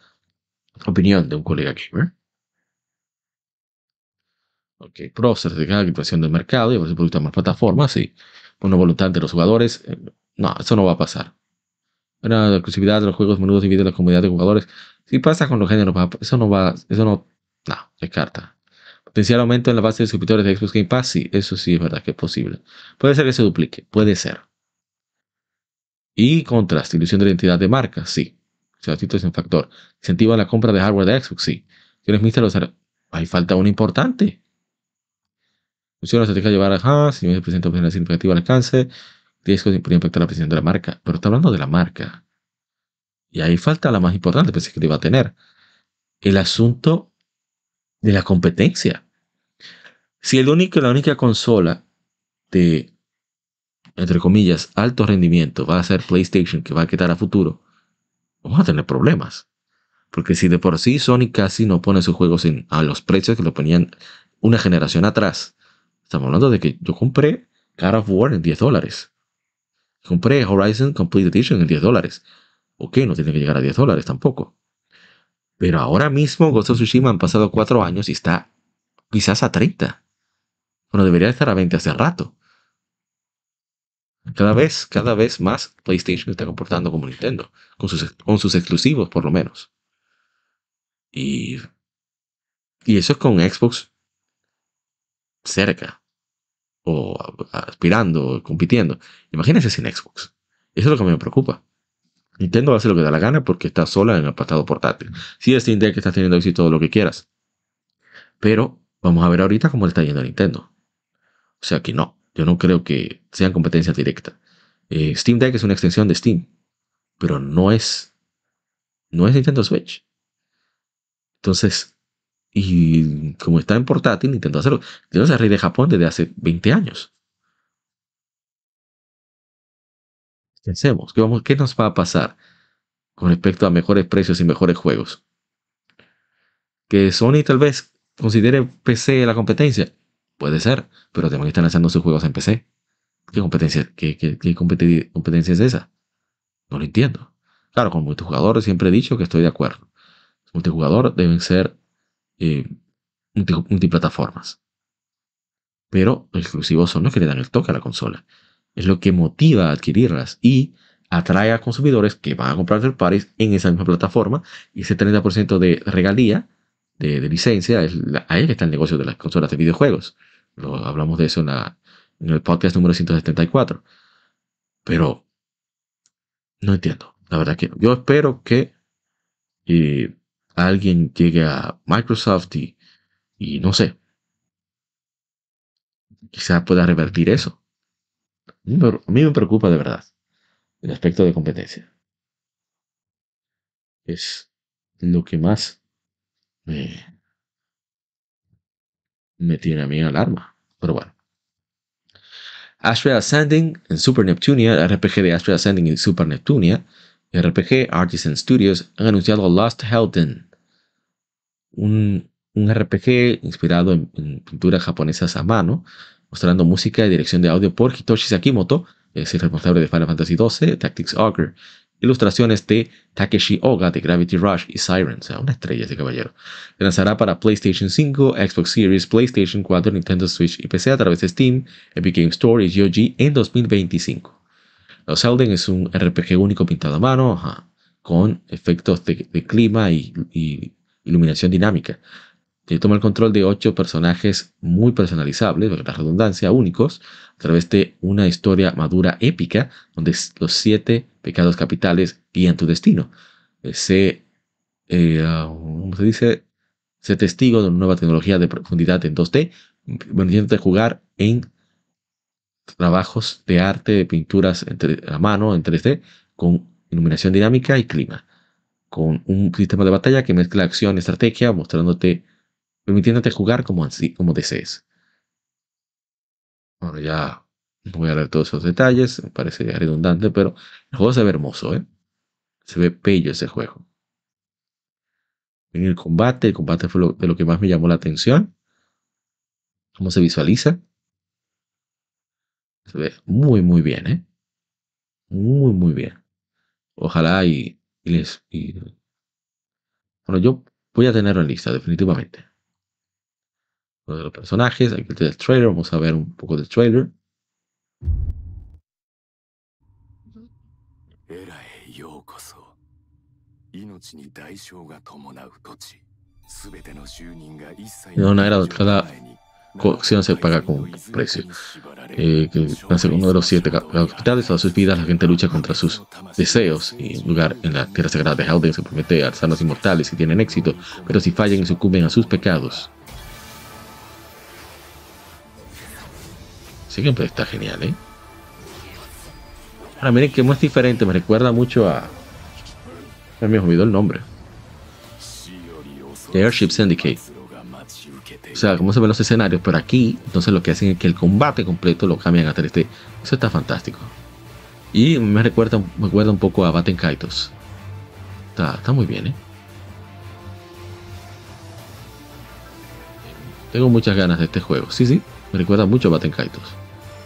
S1: opinión de un colega gamer. Ok, Pro certificado de actuación del mercado y a ver si más plataformas, sí una voluntad de los jugadores. Eh, no, eso no va a pasar. La exclusividad de los juegos menudo divide la comunidad de jugadores. Si pasa con los géneros, eso no va, eso no, no, descarta. Potencial aumento en la base de suscriptores de Xbox Game Pass, sí, eso sí es verdad que es posible. Puede ser que se duplique, puede ser. Y contraste, ilusión de identidad de marca, sí. O sea, es un factor. Incentiva la compra de hardware de Xbox, sí. Tienes Mister los... Hay falta un importante. Funciona, se deja llevar a si me presenta una significativa al alcance, riesgo de impactar la presión de la marca. Pero está hablando de la marca. Y ahí falta la más importante, pensé que iba a tener. El asunto de la competencia. Si el único, la única consola de, entre comillas, alto rendimiento va a ser PlayStation, que va a quedar a futuro, vamos a tener problemas. Porque si de por sí Sony casi no pone sus juegos a los precios que lo ponían una generación atrás, Estamos hablando de que yo compré God of War en 10 dólares. Compré Horizon Complete Edition en 10 dólares. Ok, no tiene que llegar a 10 dólares tampoco. Pero ahora mismo Ghost of Tsushima han pasado 4 años y está quizás a 30. Bueno, debería estar a 20 hace rato. Cada vez, cada vez más PlayStation está comportando como Nintendo, con sus, exclusivos por lo menos. Y eso es con Xbox cerca o aspirando o compitiendo. Imagínense sin Xbox. Eso es lo que me preocupa. Nintendo hace lo que da la gana porque está sola en el pasado portátil. Sí, Steam Deck está teniendo éxito todo lo que quieras. Pero vamos a ver ahorita cómo le está yendo a Nintendo. O sea que no, yo no creo que sean competencia directa. Eh, Steam Deck es una extensión de Steam, pero no es, no es Nintendo Switch. Entonces, y como está en portátil, intentó hacerlo. Nintendo es rey de Japón desde hace 20 años. ¿Qué hacemos? ¿Qué, vamos, ¿Qué nos va a pasar con respecto a mejores precios y mejores juegos? Que Sony tal vez considere PC la competencia. Puede ser, pero también están lanzando sus juegos en PC. ¿Qué competencia, qué, competencia es esa? No lo entiendo. Claro, con multijugador siempre he dicho que estoy de acuerdo. Multijugador deben ser eh, multiplataformas. Pero exclusivos son los que le dan el toque a la consola. Es lo que motiva a adquirirlas y atrae a consumidores que van a comprar third parties en esa misma plataforma y ese 30% de regalía, de, licencia, es ahí está el negocio de las consolas de videojuegos. Lo, hablamos de eso en, en el podcast número 174. Pero no entiendo. La verdad que no. Yo espero que eh, alguien llegue a Microsoft y, no sé, quizá pueda revertir eso. A mí me preocupa de verdad el aspecto de competencia. Es lo que más me, me tiene a mí en alarma. Pero bueno. Astral Ascending en Super Neptunia, RPG de Astral Ascending en Super Neptunia, RPG Artisan Studios han anunciado Lost Helden, un, un RPG inspirado en, pinturas japonesas a mano, mostrando música y dirección de audio por Hitoshi Sakimoto, es el responsable de Final Fantasy XII, Tactics Augur, ilustraciones de Takeshi Oga de Gravity Rush y Siren, o sea, una estrella ese caballero. Lanzará para PlayStation 5, Xbox Series, PlayStation 4, Nintendo Switch y PC a través de Steam, Epic Game Store y GOG en 2025. Los Elden es un RPG único pintado a mano, con efectos de, clima y, iluminación dinámica. que toma el control de ocho personajes muy personalizables, la redundancia, únicos, a través de una historia madura épica, donde los siete pecados capitales guían tu destino. Sé, eh, ¿cómo se dice? Sé testigo de una nueva tecnología de profundidad en 2D, permitiéndote jugar en trabajos de arte, de pinturas a mano en 3D, con iluminación dinámica y clima, con un sistema de batalla que mezcla acción y estrategia, mostrándote permitiéndote jugar como, así, como desees. Bueno, ya voy a leer todos esos detalles, me parece redundante, pero el juego se ve hermoso, ¿eh? Se ve bello ese juego. En el combate, el combate fue lo, de lo que más me llamó la atención. Cómo se visualiza. Se ve muy, muy bien, ¿eh? Muy, muy bien. Ojalá y, y les... Y... Bueno, yo voy a tenerlo en lista, definitivamente uno de los personajes. Aquí está el trailer. Vamos a ver un poco del trailer. No, una era cada coacción se paga con un precio. Eh, que nace uno de los siete capitales. Todas sus vidas la gente lucha contra sus deseos y en lugar en la tierra sagrada de Helden se promete alzar los inmortales si tienen éxito, pero si fallan y sucumben a sus pecados, Sí que está genial, ¿eh? Ahora miren que es diferente, me recuerda mucho a... Me olvidó el nombre. Airship Syndicate. O sea, cómo se ven los escenarios, pero aquí, entonces lo que hacen es que el combate completo lo cambian a 3D. Eso está fantástico. Y me recuerda, me recuerda un poco a Batten Kaitos. Está, está muy bien, ¿eh? Tengo muchas ganas de este juego. Sí, sí, me recuerda mucho a Batten Kaitos.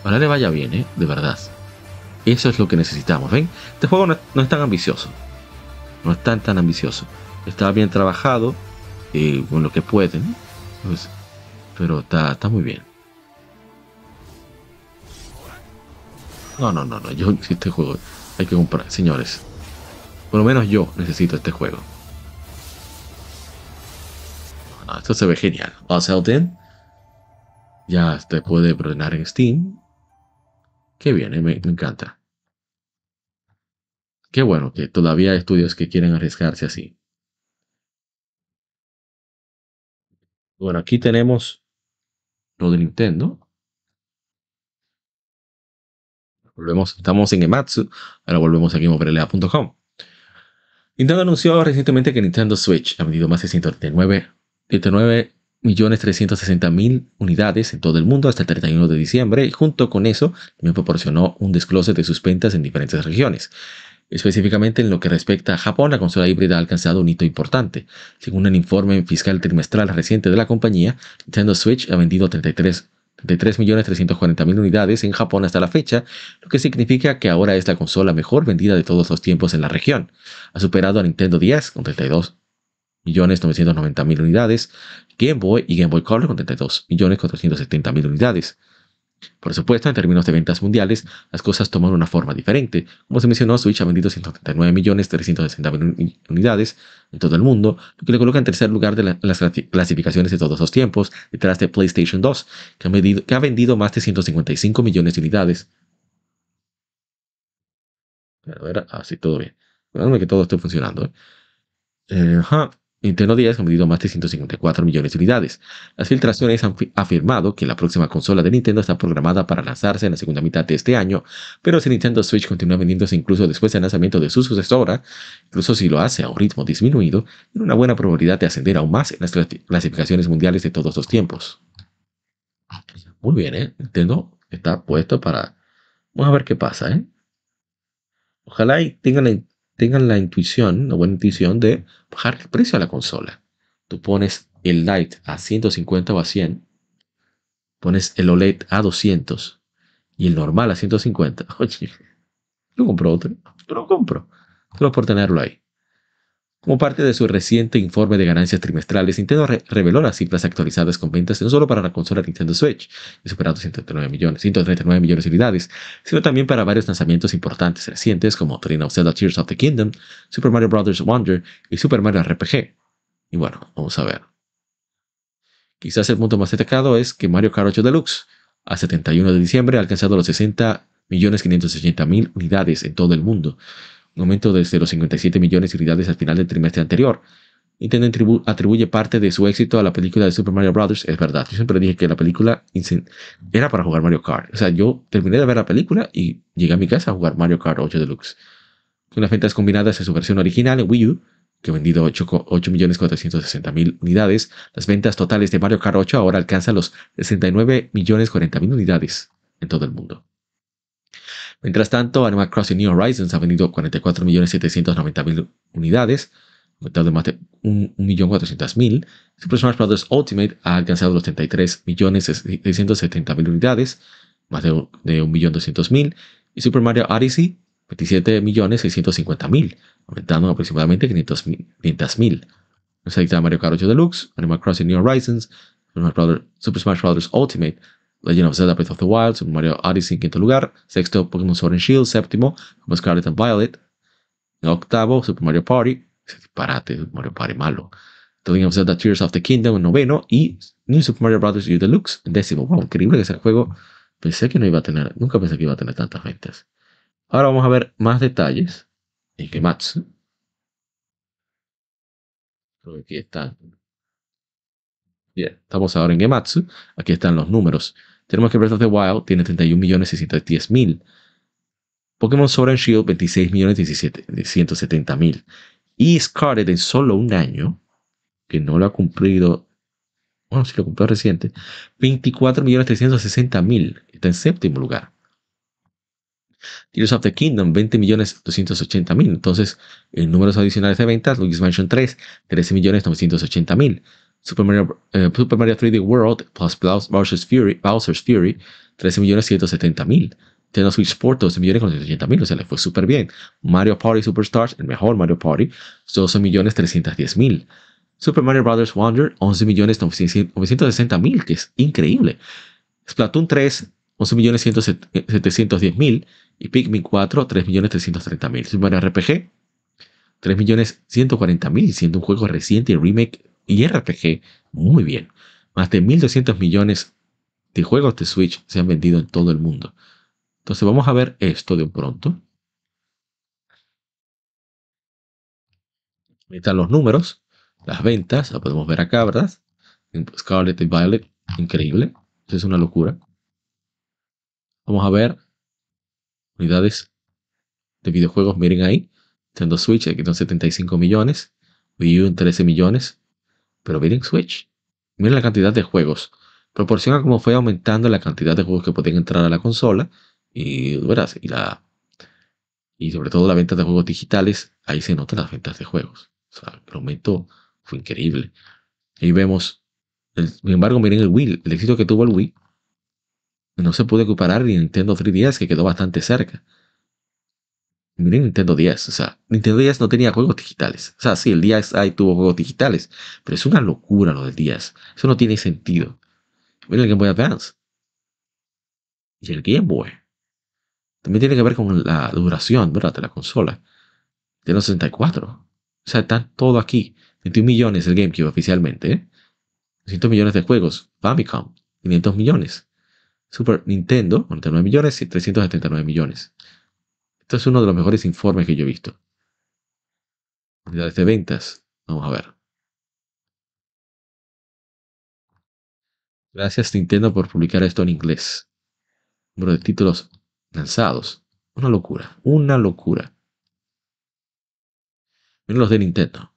S1: Ojalá le vaya bien, ¿eh? De verdad. Eso es lo que necesitamos, ¿ven? Este juego no, es tan ambicioso. No es tan, tan ambicioso. Está bien trabajado, eh, con lo que pueden. Pues, pero está, muy bien. No, no, no, no. Yo este juego hay que comprar, señores. Por lo menos yo necesito este juego. No, esto se ve genial. Then ya se puede ordenar en Steam. Qué bien, eh, me, encanta. Qué bueno que todavía hay estudios que quieren arriesgarse así. Bueno, aquí tenemos lo de Nintendo. Volvemos, estamos en Ematsu, ahora volvemos aquí en mobrelea.com. Nintendo anunció recientemente que Nintendo Switch ha vendido más de 139, 139 1.360.000 unidades en todo el mundo hasta el 31 de diciembre y junto con eso también proporcionó un desglose de sus ventas en diferentes regiones. Específicamente en lo que respecta a Japón, la consola híbrida ha alcanzado un hito importante. Según un informe fiscal trimestral reciente de la compañía, Nintendo Switch ha vendido 33 33.340.000 unidades en Japón hasta la fecha, lo que significa que ahora es la consola mejor vendida de todos los tiempos en la región. Ha superado a Nintendo 10 con 32 1.990.000 unidades, Game Boy y Game Boy Color con 32.470.000 unidades. Por supuesto, en términos de ventas mundiales, las cosas toman una forma diferente. Como se mencionó, Switch ha vendido 139.360.000 unidades en todo el mundo, lo que le coloca en tercer lugar de las clasificaciones de todos los tiempos, detrás de PlayStation 2, que ha, vendido más de 155 millones de unidades. A ver, así todo bien. que todo esté funcionando. ¿eh? Eh, Nintendo 10 ha vendido más de 154 millones de unidades. Las filtraciones han afirmado que la próxima consola de Nintendo está programada para lanzarse en la segunda mitad de este año, pero si Nintendo Switch continúa vendiéndose incluso después del lanzamiento de su sucesora, incluso si lo hace a un ritmo disminuido, tiene una buena probabilidad de ascender aún más en las clasificaciones mundiales de todos los tiempos. Muy bien, ¿eh? Nintendo está puesto para... Vamos a ver qué pasa, ¿eh? Ojalá y tengan tengan la intuición, la buena intuición de bajar el precio a la consola. Tú pones el Lite a 150 o a 100, pones el OLED a 200 y el normal a 150. Oye, yo compro otro, yo lo compro, solo por tenerlo ahí. Como parte de su reciente informe de ganancias trimestrales, Nintendo reveló las cifras actualizadas con ventas no solo para la consola Nintendo Switch, que superado 139 millones, 139 millones de unidades, sino también para varios lanzamientos importantes recientes como Trina of Zelda Tears of the Kingdom, Super Mario Bros. Wonder y Super Mario RPG. Y bueno, vamos a ver. Quizás el punto más destacado es que Mario Kart 8 Deluxe a 71 de diciembre ha alcanzado los 60 millones 580 mil unidades en todo el mundo, un aumento desde los 57 millones de unidades al final del trimestre anterior. Nintendo atribuye parte de su éxito a la película de Super Mario Bros. Es verdad, yo siempre dije que la película era para jugar Mario Kart. O sea, yo terminé de ver la película y llegué a mi casa a jugar Mario Kart 8 Deluxe. Con las ventas combinadas de su versión original en Wii U, que ha vendido 8.460.000 unidades, las ventas totales de Mario Kart 8 ahora alcanzan los 69.040.000 unidades en todo el mundo. Mientras tanto, Animal Crossing New Horizons ha vendido 44.790.000 unidades, aumentado de más de 1.400.000. Super Smash Bros. Ultimate ha alcanzado los 33.670.000 unidades, más de 1.200.000. Y Super Mario Odyssey 27.650.000, aumentando aproximadamente 500.000. Nos edita Mario Kart 8 Deluxe, Animal Crossing New Horizons, Super Smash Bros. Ultimate, Legend of Zelda Breath of the Wild, Super Mario Odyssey en quinto lugar, sexto Pokémon Sword and Shield, séptimo Scarlet and Violet, octavo Super Mario Party, disparate, Super Mario Party malo, The Legend of Zelda Tears of the Kingdom en noveno y New Super Mario Bros. U Deluxe en décimo. Wow, increíble que ese juego pensé que no iba a tener, nunca pensé que iba a tener tantas ventas. Ahora vamos a ver más detalles en Gematsu. aquí están. Estamos ahora en Gematsu. Aquí están los números. Tenemos que Breath of the Wild tiene 31.610.000. Pokémon Sword and Shield 26.170.000. Y Scarlet en solo un año, que no lo ha cumplido, bueno, si lo cumplió reciente, 24.360.000. Está en séptimo lugar. Tears of the Kingdom, 20.280.000. Entonces, en números adicionales de ventas, Luigi's Mansion 3, 13.980.000. Super Mario, eh, Super Mario 3D World plus Bowser's Fury, Bowser's Fury 13.170.000. Nintendo Switch Sport 12.480.000, o sea, le fue súper bien. Mario Party Superstars, el mejor Mario Party, 12.310.000. Super Mario Bros. Wonder, 11.960.000, que es increíble. Splatoon 3, 11.710.000 y Pikmin 4, 3.330.000. Super Mario RPG, 3.140.000, siendo un juego reciente, remake y RPG muy bien. Más de 1.200 millones de juegos de Switch se han vendido en todo el mundo. Entonces vamos a ver esto de pronto. Ahí están los números, las ventas, lo podemos ver acá, ¿verdad? Scarlet y Violet, increíble. Eso es una locura. Vamos a ver unidades de videojuegos, miren ahí. Nintendo Switch, aquí son 75 millones. Wii U en 13 millones. Pero miren Switch. Miren la cantidad de juegos. Proporciona cómo fue aumentando la cantidad de juegos que podían entrar a la consola. Y, verás, y, la, y sobre todo la venta de juegos digitales. Ahí se notan las ventas de juegos. O sea, el aumento fue increíble. Ahí vemos. sin embargo, miren el Wii. El éxito que tuvo el Wii no se puede comparar ni Nintendo 3DS, que quedó bastante cerca. Nintendo 10, o sea, Nintendo 10 no tenía juegos digitales. O sea, sí, el ahí tuvo juegos digitales, pero es una locura lo del 10. Eso no tiene sentido. Miren el Game Boy Advance. Y el Game Boy. También tiene que ver con la duración, ¿verdad? De la consola. De los 64. O sea, están todo aquí. 21 millones el GameCube oficialmente, ¿eh? 200 millones de juegos. Famicom, 500 millones. Super Nintendo, 49 millones y 379 millones. Esto es uno de los mejores informes que yo he visto. Unidades de ventas. Vamos a ver. Gracias Nintendo por publicar esto en inglés. Número de títulos lanzados. Una locura. Una locura. Miren los de Nintendo.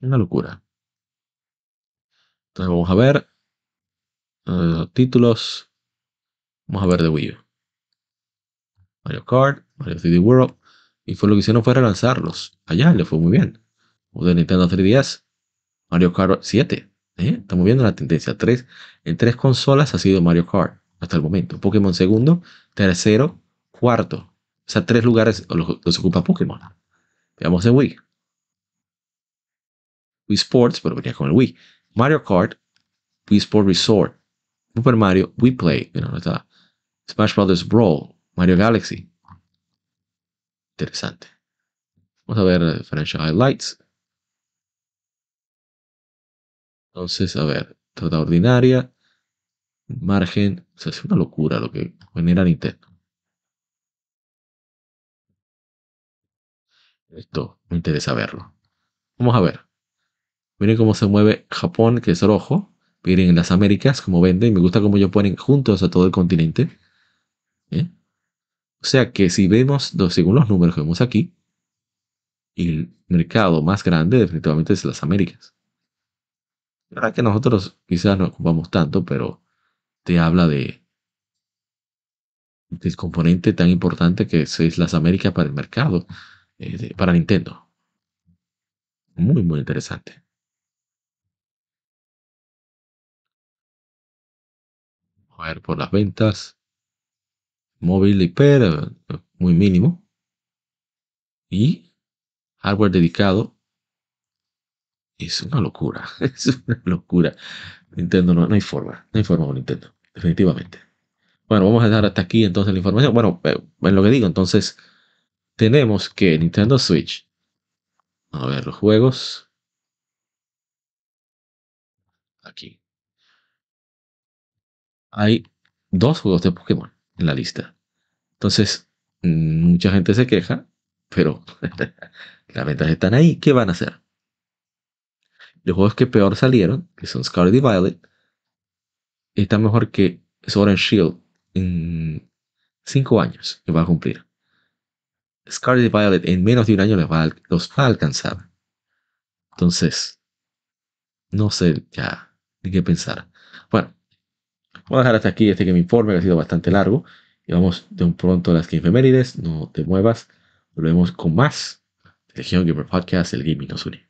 S1: Una locura. Entonces vamos a ver los títulos. Vamos a ver de Wii U. Mario Kart, Mario 3D World. Y fue lo que hicieron fue relanzarlos. Allá le fue muy bien. O de Nintendo 3DS. Mario Kart 7. ¿eh? Estamos viendo la tendencia. Tres, en tres consolas ha sido Mario Kart hasta el momento. Pokémon segundo, tercero, cuarto. O sea, tres lugares los, ocupa Pokémon. Veamos en Wii. Wii Sports, pero venía con el Wii. Mario Kart, Wii Sport Resort, Super Mario, Wii Play, you know, está Smash Brothers Brawl, Mario Galaxy. Interesante. Vamos a ver eh, Financial Highlights. Entonces, a ver, toda ordinaria, margen, o sea, es una locura lo que genera Nintendo. Esto me interesa verlo. Vamos a ver. Miren cómo se mueve Japón, que es rojo. Miren en las Américas cómo venden. Me gusta cómo ellos ponen juntos a todo el continente. ¿Eh? O sea que si vemos, según los números que vemos aquí, el mercado más grande definitivamente es las Américas. La verdad que nosotros quizás no ocupamos tanto, pero te habla de del componente tan importante que es las Américas para el mercado, eh, para Nintendo. Muy, muy interesante. A ver, por las ventas. Móvil IP, muy mínimo. Y hardware dedicado. Es una locura. Es una locura. Nintendo no, no hay forma. No hay forma con Nintendo. Definitivamente. Bueno, vamos a dejar hasta aquí entonces la información. Bueno, en lo que digo, entonces tenemos que Nintendo Switch. A ver, los juegos. Aquí. Hay dos juegos de Pokémon en la lista. Entonces, mm, mucha gente se queja, pero las ventas están ahí. ¿Qué van a hacer? Los juegos que peor salieron, que son Scarlet y Violet, están mejor que Sword and Shield en 5 años que va a cumplir. Scarlet y Violet en menos de un año les los va a alcanzar. Entonces, no sé ya ni qué pensar. Bueno, voy a dejar hasta aquí este que me informe, que ha sido bastante largo. Y vamos de un pronto a las efemérides. No te muevas. Volvemos con más. Legion Gamer Podcast, el gaming nos une.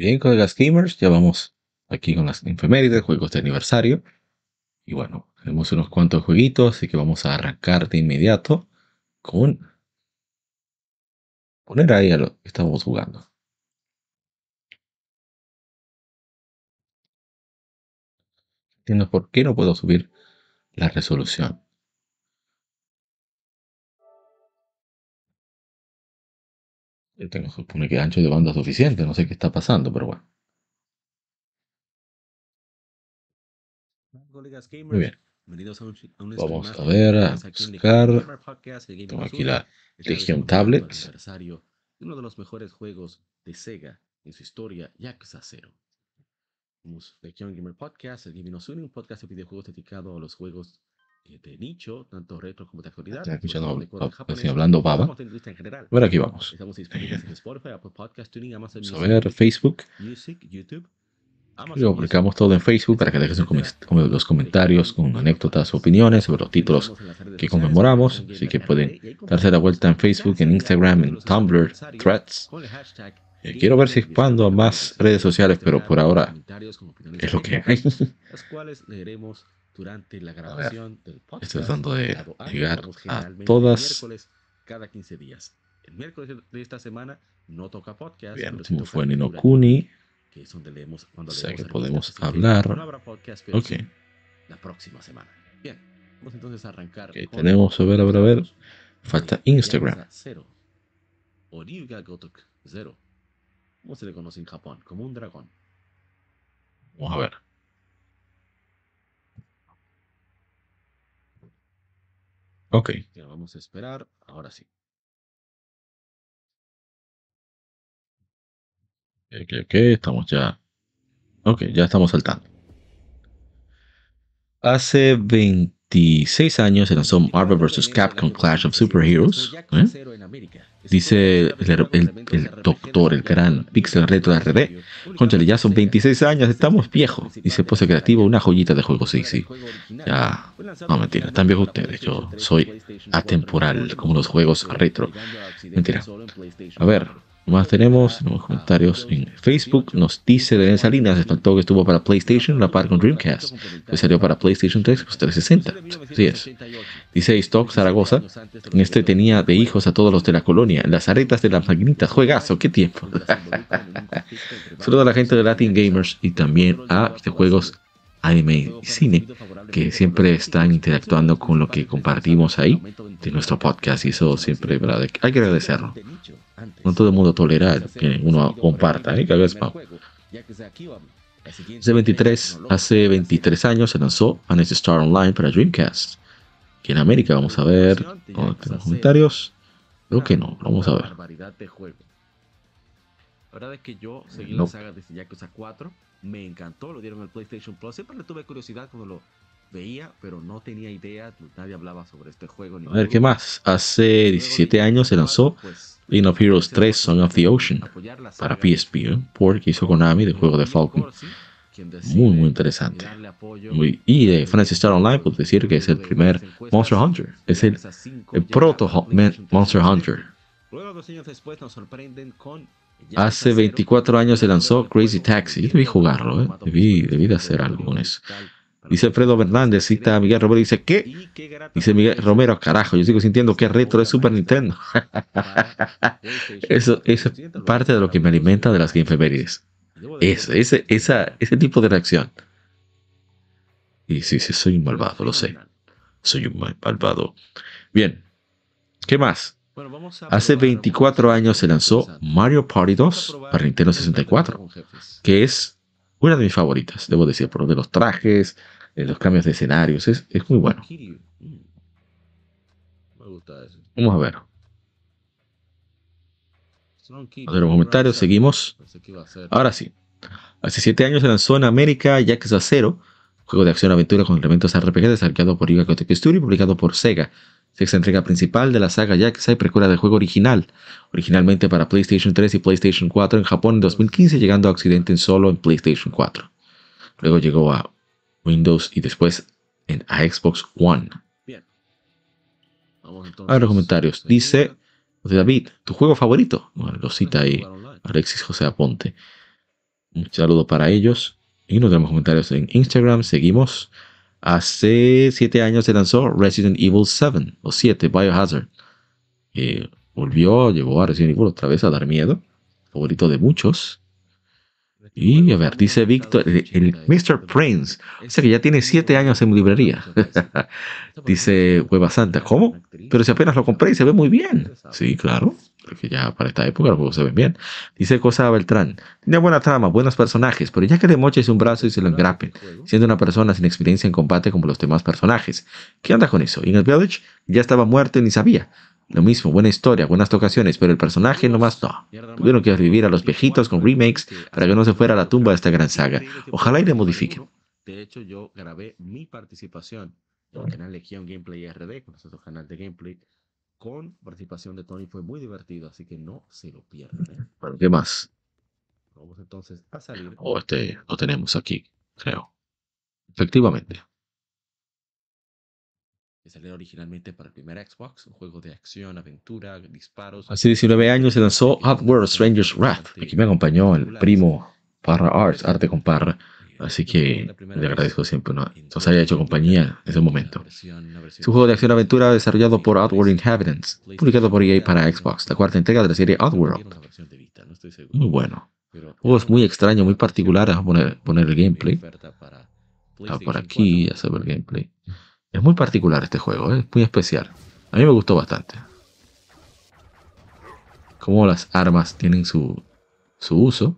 S1: Bien, colegas gamers, ya vamos aquí con las efemérides, juegos de aniversario. Y bueno, tenemos unos cuantos jueguitos, así que vamos a arrancar de inmediato con poner ahí a lo que estamos jugando. Entiendo por qué no puedo subir la resolución. Yo tengo supone que ancho de banda suficiente, no sé qué está pasando, pero bueno. Muy bien. Vamos a ver, a buscar. Tengo aquí la Legion Tablet.
S10: Uno de los mejores juegos de Sega en su historia, Yakuza 0. Somos Legion Gamer Podcast, el Gaming un podcast de videojuegos dedicado a los juegos de nicho, tanto retro como de actualidad.
S1: Estoy escuchando, estoy hablando baba. Bueno, aquí vamos.
S10: Estamos disponibles en Spotify, Apple Podcast, Tuning, Amazon
S1: Vamos a
S10: Music,
S1: ver Facebook.
S10: Music, YouTube.
S1: Lo publicamos todo en Facebook para que dejes los comentarios con anécdotas opiniones sobre los títulos que conmemoramos. Así que pueden darse la vuelta en Facebook, en Instagram, en Tumblr, Threads. Eh, quiero ver si expando a más redes sociales, pero por ahora es lo que hay.
S10: Durante la grabación del podcast.
S1: Estoy tratando de llegar a todas.
S10: miércoles cada 15 días. El miércoles de esta semana no toca podcast.
S1: Bien,
S10: pero sí
S1: fue Nino Kuni.
S10: que es donde leemos cuando
S1: O sea que
S10: leemos
S1: podemos
S10: revistas, así que
S1: hablar.
S10: No habrá podcast, pero
S1: Ok.
S10: sí la próxima semana. Bien, vamos entonces a arrancar.
S1: Ok,
S10: con
S1: tenemos, a ver, a ver, a ver. Falta Instagram.
S10: Yakuza Zero, o Ryuga Gotoku Zero. ¿Cómo se le conoce en Japón? Como un dragón.
S1: Vamos a ver. Ok.
S10: Ya vamos a esperar. Ahora sí.
S1: Ok, ok, estamos ya. Ok, ya estamos saltando. Hace 26 años se lanzó Marvel vs. Capcom Clash of Superheroes. ¿eh? Dice el, doctor, el gran Pixel Retro RD. Conchale, ya son 26 años, estamos viejos. Dice Pose Creativo, una joyita de juego, sí, sí. Ya, no mentira, están viejos ustedes. Yo soy atemporal, como los juegos retro. Mentira. A ver, ¿qué más tenemos? Tenemos comentarios en Facebook. Nos dice de Salinas, les faltó que estuvo para PlayStation, la par con Dreamcast. Que salió para PlayStation 3, pues 360. Así es. Dice Stock Zaragoza. Este tenía de hijos a todos los de la colonia. Las aretas de las maquinitas. Juegazo, qué tiempo. Saludos a la gente de Latin Gamers y también a de juegos anime y cine que siempre están interactuando con lo que compartimos ahí de nuestro podcast y eso siempre ¿verdad? hay que agradecerlo no todo el mundo tolera que uno comparta ¿eh? hace 23 hace 23 años se lanzó Phantasy Star Online para Dreamcast aquí en América vamos a ver ¿no tenemos comentarios creo que no vamos a ver.
S10: La verdad es que yo seguí
S1: No.
S10: la saga desde Yakuza 4. Me encantó, lo dieron en el PlayStation Plus. Siempre le tuve curiosidad cuando lo veía, pero no tenía idea. Nadie hablaba sobre este juego. ni
S1: a ver qué más hace 17 años se lanzó League of Heroes 3 Song of the Ocean para PSP ¿eh? por que hizo Konami del juego de Falcon muy muy interesante Muy- y de Fantasy Star Online puedo decir que es el primer Monster Hunter es el, el proto Monster Hunter
S10: Luego, dos años después, nos sorprenden con.
S1: Hace 24 años se lanzó Crazy Taxi yo debí jugarlo ¿eh? debí, debí de hacer algo con eso dice Alfredo Fernández cita a Miguel Romero y dice ¿qué? dice Miguel Romero carajo yo sigo sintiendo que es retro de Super Nintendo eso, eso es parte de lo que me alimenta de las Game Efemérides. Ese, ese, ese tipo de reacción. Y sí, sí, soy un malvado, lo sé. Soy un mal- malvado. Bien, ¿qué más? Hace 24 años se lanzó Mario Party 2 para Nintendo 64, que es una de mis favoritas, debo decir, por lo de los trajes, de los cambios de escenarios, es, es muy bueno.
S10: Eso.
S1: Vamos a ver. Ver los comentarios, seguimos. Ahora sí. Hace 7 años se lanzó en América Yakuza 0, juego de acción-aventura con elementos RPG desarrollado por Yuga Kotaku Studio y publicado por Sega. Sexta entrega principal de la saga Yakuza y precuela del juego original, originalmente para PlayStation 3 y PlayStation 4 en Japón en 2015, llegando a Occidente en solo en PlayStation 4. Luego llegó a Windows y después en, a Xbox One.
S10: Vamos entonces.
S1: A ver los comentarios. Dice David, ¿tu juego favorito? Bueno, lo cita ahí Alexis José Aponte. Un saludo para ellos. Y no tenemos comentarios en Instagram. Seguimos. Hace 7 años se lanzó Resident Evil 7 o 7 Biohazard. Eh, volvió, llevó a Resident Evil otra vez a dar miedo. Favorito de muchos. Y a ver, dice Víctor, el, el Mr. Prince. O que ya tiene 7 años en librería. dice Hueva Santa, ¿cómo? Pero si apenas lo compré y se ve muy bien. Sí, claro. Porque ya para esta época los juegos se ven bien. Dice Cosa Beltrán. Tiene buena trama, buenos personajes, pero ya que le moches un brazo y se lo engrapen, siendo una persona sin experiencia en combate como los demás personajes. ¿Qué onda con eso? Y en Village ya estaba muerto y ni sabía. Lo mismo, buena historia, buenas tocaciones, pero el personaje nomás no. Tuvieron que revivir a los viejitos con remakes para que no se fuera a la tumba de esta gran saga. Ojalá y le modifiquen. De hecho, yo grabé mi participación en el canal Legion Gameplay RD, con nuestro canal de gameplay, con participación de Tony. Fue muy divertido, así que no se lo pierdan. ¿eh? Bueno, ¿qué más? Vamos entonces a salir. Oh, este lo tenemos aquí, creo. Efectivamente. Que salió originalmente para el primer Xbox, un juego de acción, aventura, disparos. Hace 19 años se lanzó World Stranger's Wrath. Aquí me acompañó el primo Parra Arts, Arte con Parra. Así que le agradezco siempre ¿no? nos haya hecho compañía en ese momento. Es un juego de acción-aventura desarrollado por Outworld Inhabitants, publicado por EA para Xbox, la cuarta entrega de la serie Outworld. Muy bueno. El juego es muy extraño, muy particular a poner, poner el gameplay. Está por aquí, ya se ve el gameplay. Es muy particular este juego, es muy especial. A mí me gustó bastante. Como las armas tienen su, su uso.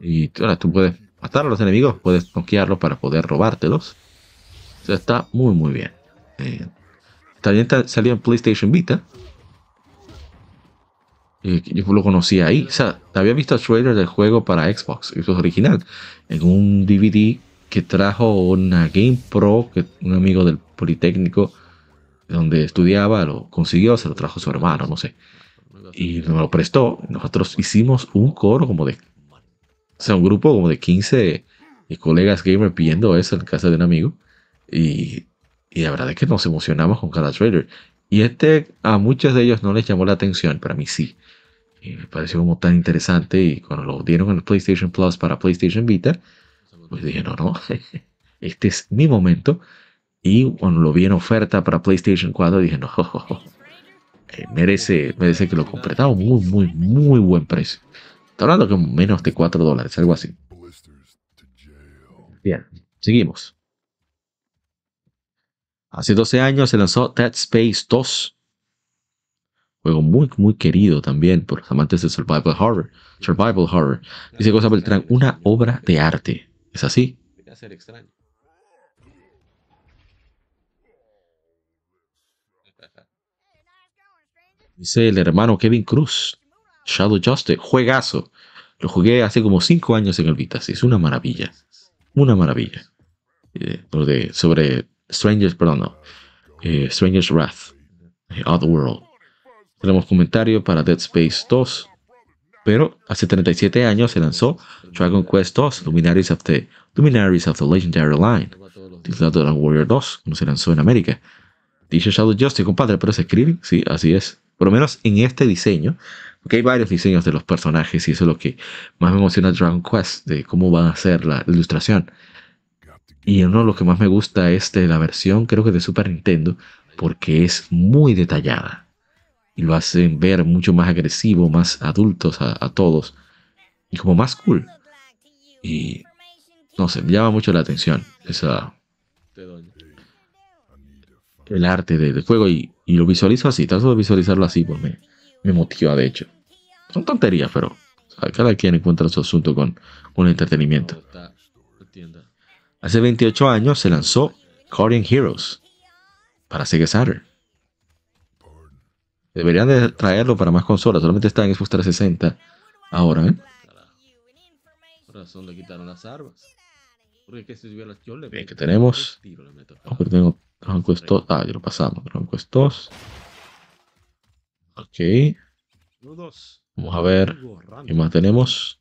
S1: Y ahora tú puedes matar a los enemigos, puedes noquearlos para poder robártelos. O sea, está muy, muy bien. Eh, también salió en PlayStation Vita. yo lo conocía ahí. O sea, había visto el trailer del juego para Xbox, eso es original, en un DVD que trajo una Game Pro, que un amigo del Politécnico, donde estudiaba, lo consiguió, se lo trajo su hermano, no sé. Y nos lo prestó. Nosotros hicimos un coro como de o sea, un grupo como de 15 colegas gamer pidiendo eso en casa de un amigo. Y, y la verdad es que nos emocionamos con cada trailer. Y este a muchos de ellos no les llamó la atención, pero a mí sí. Y me pareció como tan interesante. Y cuando lo dieron en el PlayStation Plus para PlayStation Vita, pues dije, no, no, este es mi momento. Y cuando lo vi en oferta para PlayStation 4, dije, no, eh, merece, merece que lo compre. Estaba muy, muy, muy buen precio. Está hablando que menos de 4 dólares, algo así. Bien, seguimos. Hace 12 años se lanzó Dead Space 2. Juego muy, muy querido también por los amantes de Survival Horror. Survival Horror. Dice Cosa Beltrán, una obra de arte. ¿Es así? Dice el hermano Kevin Cruz. Shadow Justice, juegazo. Lo jugué hace como 5 años en el Vita, es una maravilla. Una maravilla. Eh, sobre Strangers, perdón, no. Eh, Strangers Wrath, eh, World. Tenemos comentario para Dead Space 2. Pero hace 37 años se lanzó Dragon Quest 2, Luminaries of the, Luminaries of the Legendary Line, titulado Dragon Warrior 2, como se lanzó en América. Dice Shadow Justice, compadre, pero se escribe, sí, así es. Por lo menos en este diseño, porque hay varios diseños de los personajes y eso es lo que más me emociona Dragon Quest, de cómo va a ser la ilustración. Y uno de los que más me gusta es de la versión, creo que de Super Nintendo, porque es muy detallada. Y lo hacen ver mucho más agresivo, más adultos a, todos. Y como más cool. Y no sé, me llama mucho la atención esa, el arte del juego y, lo visualizo así, trato de visualizarlo así, pues me, me motiva de hecho. Son tonterías, pero cada quien encuentra su asunto con un entretenimiento. Hace 28 años se lanzó Guardian Heroes para Sega. Deberían de traerlo para más consolas, solamente está en Xbox 360 ahora, ¿eh? le quitaron las armas. Porque que Bien, que tenemos. Oh, tengo Dragon Quest 2. Ah, ya lo pasamos. Dragon Quest 2. Ok. Vamos a ver qué más tenemos.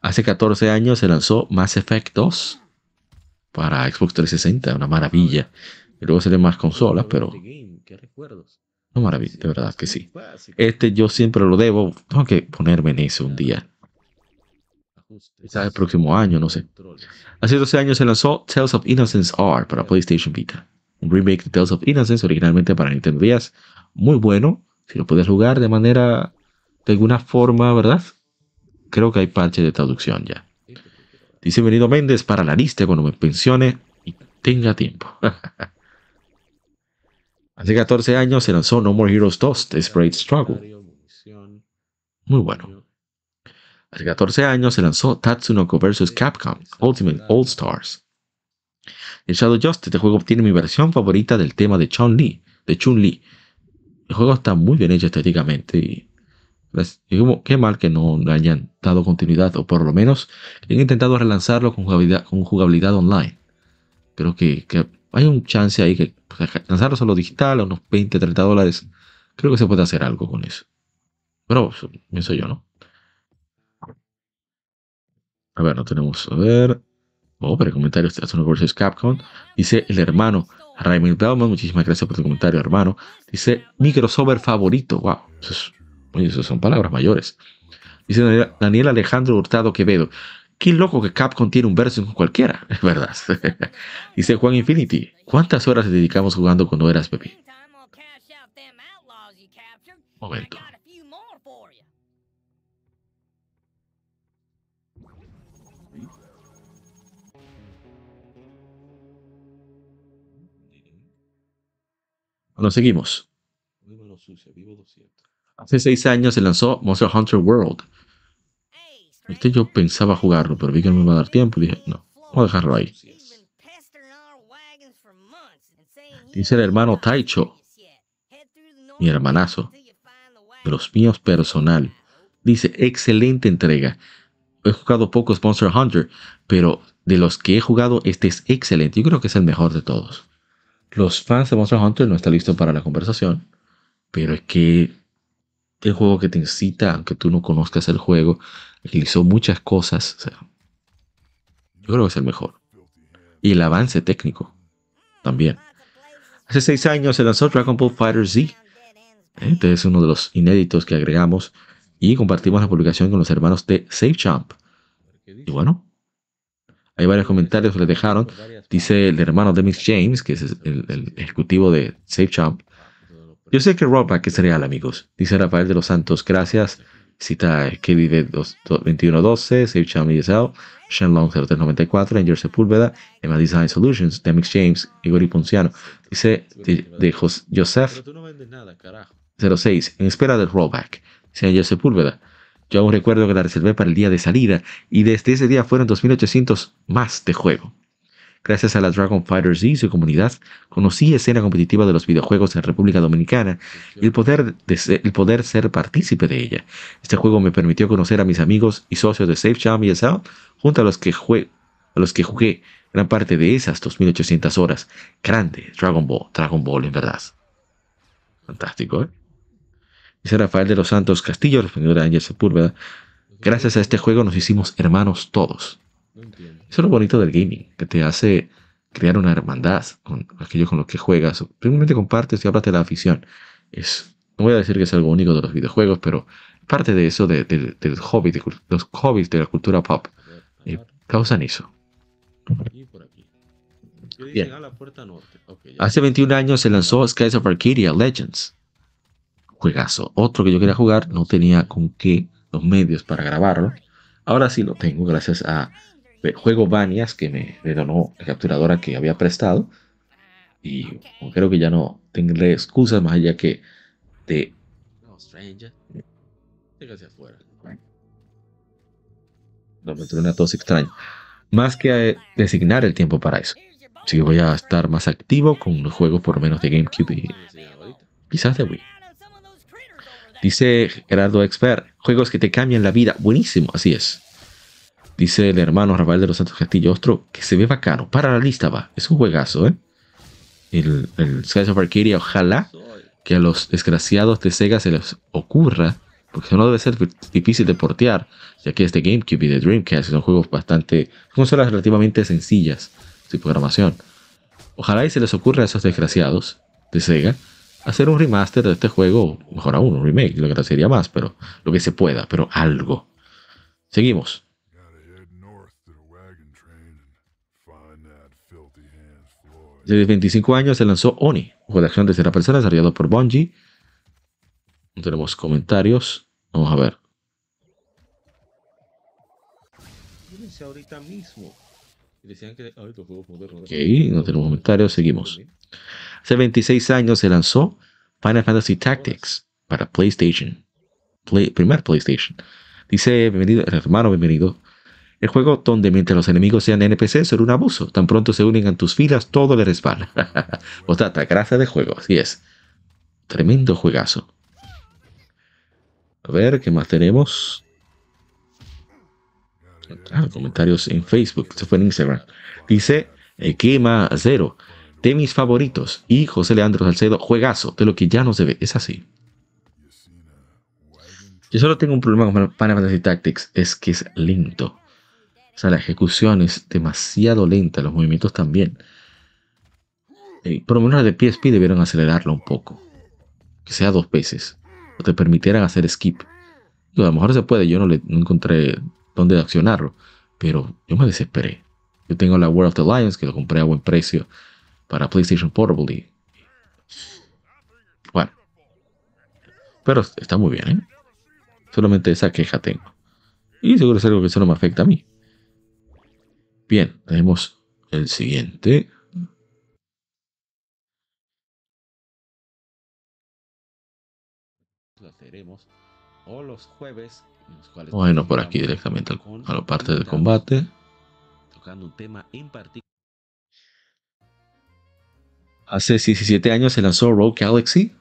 S1: Hace 14 años se lanzó Mass Effect 2 para Xbox 360, una maravilla. Y luego se más consolas, pero No maravilla, de verdad que sí. Este yo siempre lo debo. Tengo que ponerme en eso un día. Quizás el próximo año, no sé. Hace 12 años se lanzó Tales of Innocence R para PlayStation Vita. Un remake de Tales of Innocence originalmente para Nintendo DS. Muy bueno. Si lo puedes jugar de manera, de alguna forma, ¿verdad? Creo que hay parche de traducción ya. Dice Venido Méndez para la lista cuando me pensione y tenga tiempo. Hace 14 años se lanzó No More Heroes 2 Desperate Struggle. Muy bueno. Hace 14 años se lanzó Tatsunoko vs. Capcom Ultimate All Stars. En Shadow Justice, este juego obtiene mi versión favorita del tema de Chun-Li. De Chun-Li. El juego está muy bien hecho estéticamente y qué mal que no le hayan dado continuidad o por lo menos han intentado relanzarlo con jugabilidad, online. Creo que, que hay un chance ahí que pues, lanzarlo solo digital a unos 20, 30 dólares. Creo que se puede hacer algo con eso. Pero pienso yo, ¿no? A ver, no tenemos. A ver. Oh, pero comentarios de Astro vs Capcom. Dice el hermano Raymond Bellman. Muchísimas gracias por tu comentario, hermano. Dice mi crossover favorito. Wow. Eso, son palabras mayores. Dice Daniel Alejandro Hurtado Quevedo. Qué loco que Capcom tiene un verso con cualquiera, es verdad. Dice Juan Infinity. ¿Cuántas horas dedicamos jugando cuando eras bebé? Momento. Bueno, seguimos. Hace seis años se lanzó Monster Hunter World. Este yo pensaba jugarlo, pero vi que no me iba a dar tiempo y dije, no, vamos a dejarlo ahí. Dice el hermano Taicho, mi hermanazo, de los míos personal. Dice, excelente entrega. He jugado pocos Monster Hunter, pero de los que he jugado, este es excelente. Yo creo que es el mejor de todos. Los fans de Monster Hunter no están listos para la conversación, pero es que el juego que te incita, aunque tú no conozcas el juego, realizó muchas cosas. yo creo que es el mejor. Y el avance técnico también. Hace seis años se lanzó Dragon Ball Fighter Z. Este es uno de los inéditos que agregamos y compartimos la publicación con los hermanos de Champ. Y bueno, hay varios comentarios que le dejaron. Dice el hermano de Miss James, que es el, ejecutivo de SafeChamp. Yo sé que Rollback es real, amigos. Dice Rafael de los Santos, gracias. Cita de 2112, SafeChamp ESL, Shenlong 0394, Angel Sepúlveda, Emma Design Solutions, Demix James, Igor Ponciano. Dice de, Joseph 06, en espera del rollback. Dice Angel Sepúlveda. Yo aún recuerdo que la reservé para el día de salida y desde ese día fueron 2.800 más de juego. Gracias a la Dragon Fighter Z y su comunidad, conocí escena competitiva de los videojuegos en República Dominicana y el poder, de ser, el poder ser partícipe de ella. Este juego me permitió conocer a mis amigos y socios de Safe Jam y ESL, junto a los que, jugué, a los que jugué gran parte de esas 2.800 horas. Grande Dragon Ball, Dragon Ball en verdad. Fantástico, ¿eh? Rafael de los Santos Castillo, respondió a Ángel Sepúlveda. Gracias a este juego nos hicimos hermanos todos. Eso es lo bonito del gaming, que te hace crear una hermandad con aquello con lo que juegas. Simplemente compartes y hablas de la afición. Es, no voy a decir que es algo único de los videojuegos, pero parte de eso, de, del hobby, de los hobbies de la cultura pop, eh, causan eso. Bien. Hace 21 años se lanzó Skies of Arcadia Legends juegazo. Otro que yo quería jugar, no tenía con qué los medios para grabarlo. Ahora sí lo tengo gracias a Juego Banias que me, donó la capturadora que había prestado. Y creo que ya no tendré excusas más allá que de... No, Stranger. afuera. No, me una tos extraña. Más que designar el tiempo para eso. Así que voy a estar más activo con los juegos por lo menos de GameCube y quizás de Wii. Dice Gerardo Expert, juegos que te cambian la vida. Buenísimo, así es. Dice el hermano Rafael de los Santos Castillo, otro que se ve bacano. Para la lista va. Es un juegazo, ¿eh? El, el Skies of Arcadia, ojalá que a los desgraciados de Sega se les ocurra, porque no debe ser difícil de portear, ya que este GameCube y de Dreamcast son juegos bastante, consolas relativamente sencillas de programación. Ojalá y se les ocurra a esos desgraciados de Sega hacer un remaster de este juego, mejor aún, un remake, lo que sería más, pero lo que se pueda, pero algo. Seguimos. Desde 25 años se lanzó Oni, un juego de acción de tercera persona desarrollado por Bungie. No tenemos comentarios. Vamos a ver. Ok, no tenemos comentarios, seguimos. Hace 26 años se lanzó Final Fantasy Tactics para PlayStation. primer PlayStation. Dice, bienvenido, hermano, bienvenido. El juego donde mientras los enemigos sean NPC será un abuso. Tan pronto se unen a tus filas, todo le resbala. o trata, gracia de juego, así es. Tremendo juegazo. A ver, ¿qué más tenemos? Ah, comentarios en Facebook, se fue en Instagram. Dice, Quema Cero, de mis favoritos. Y José Leandro Salcedo, juegazo, de lo que ya no se ve. Es así. Yo solo tengo un problema con Final Fantasy Tactics, es que es lento. O sea, la ejecución es demasiado lenta, los movimientos también. por lo menos la de PSP debieron acelerarlo un poco. Que sea dos veces. O te permitieran hacer skip. a lo mejor se puede, yo no, encontré dónde accionarlo. Pero yo me desesperé. Yo tengo la World of the Lions, que lo compré a buen precio para PlayStation Portable. bueno. Pero está muy bien, ¿eh? Solamente esa queja tengo. Y seguro es algo que solo me afecta a mí. Bien, tenemos el siguiente. Lo haremos o los jueves. Bueno, por aquí directamente a la parte del combate. Tocando un tema en particular. Hace 17 años se lanzó Rogue Galaxy,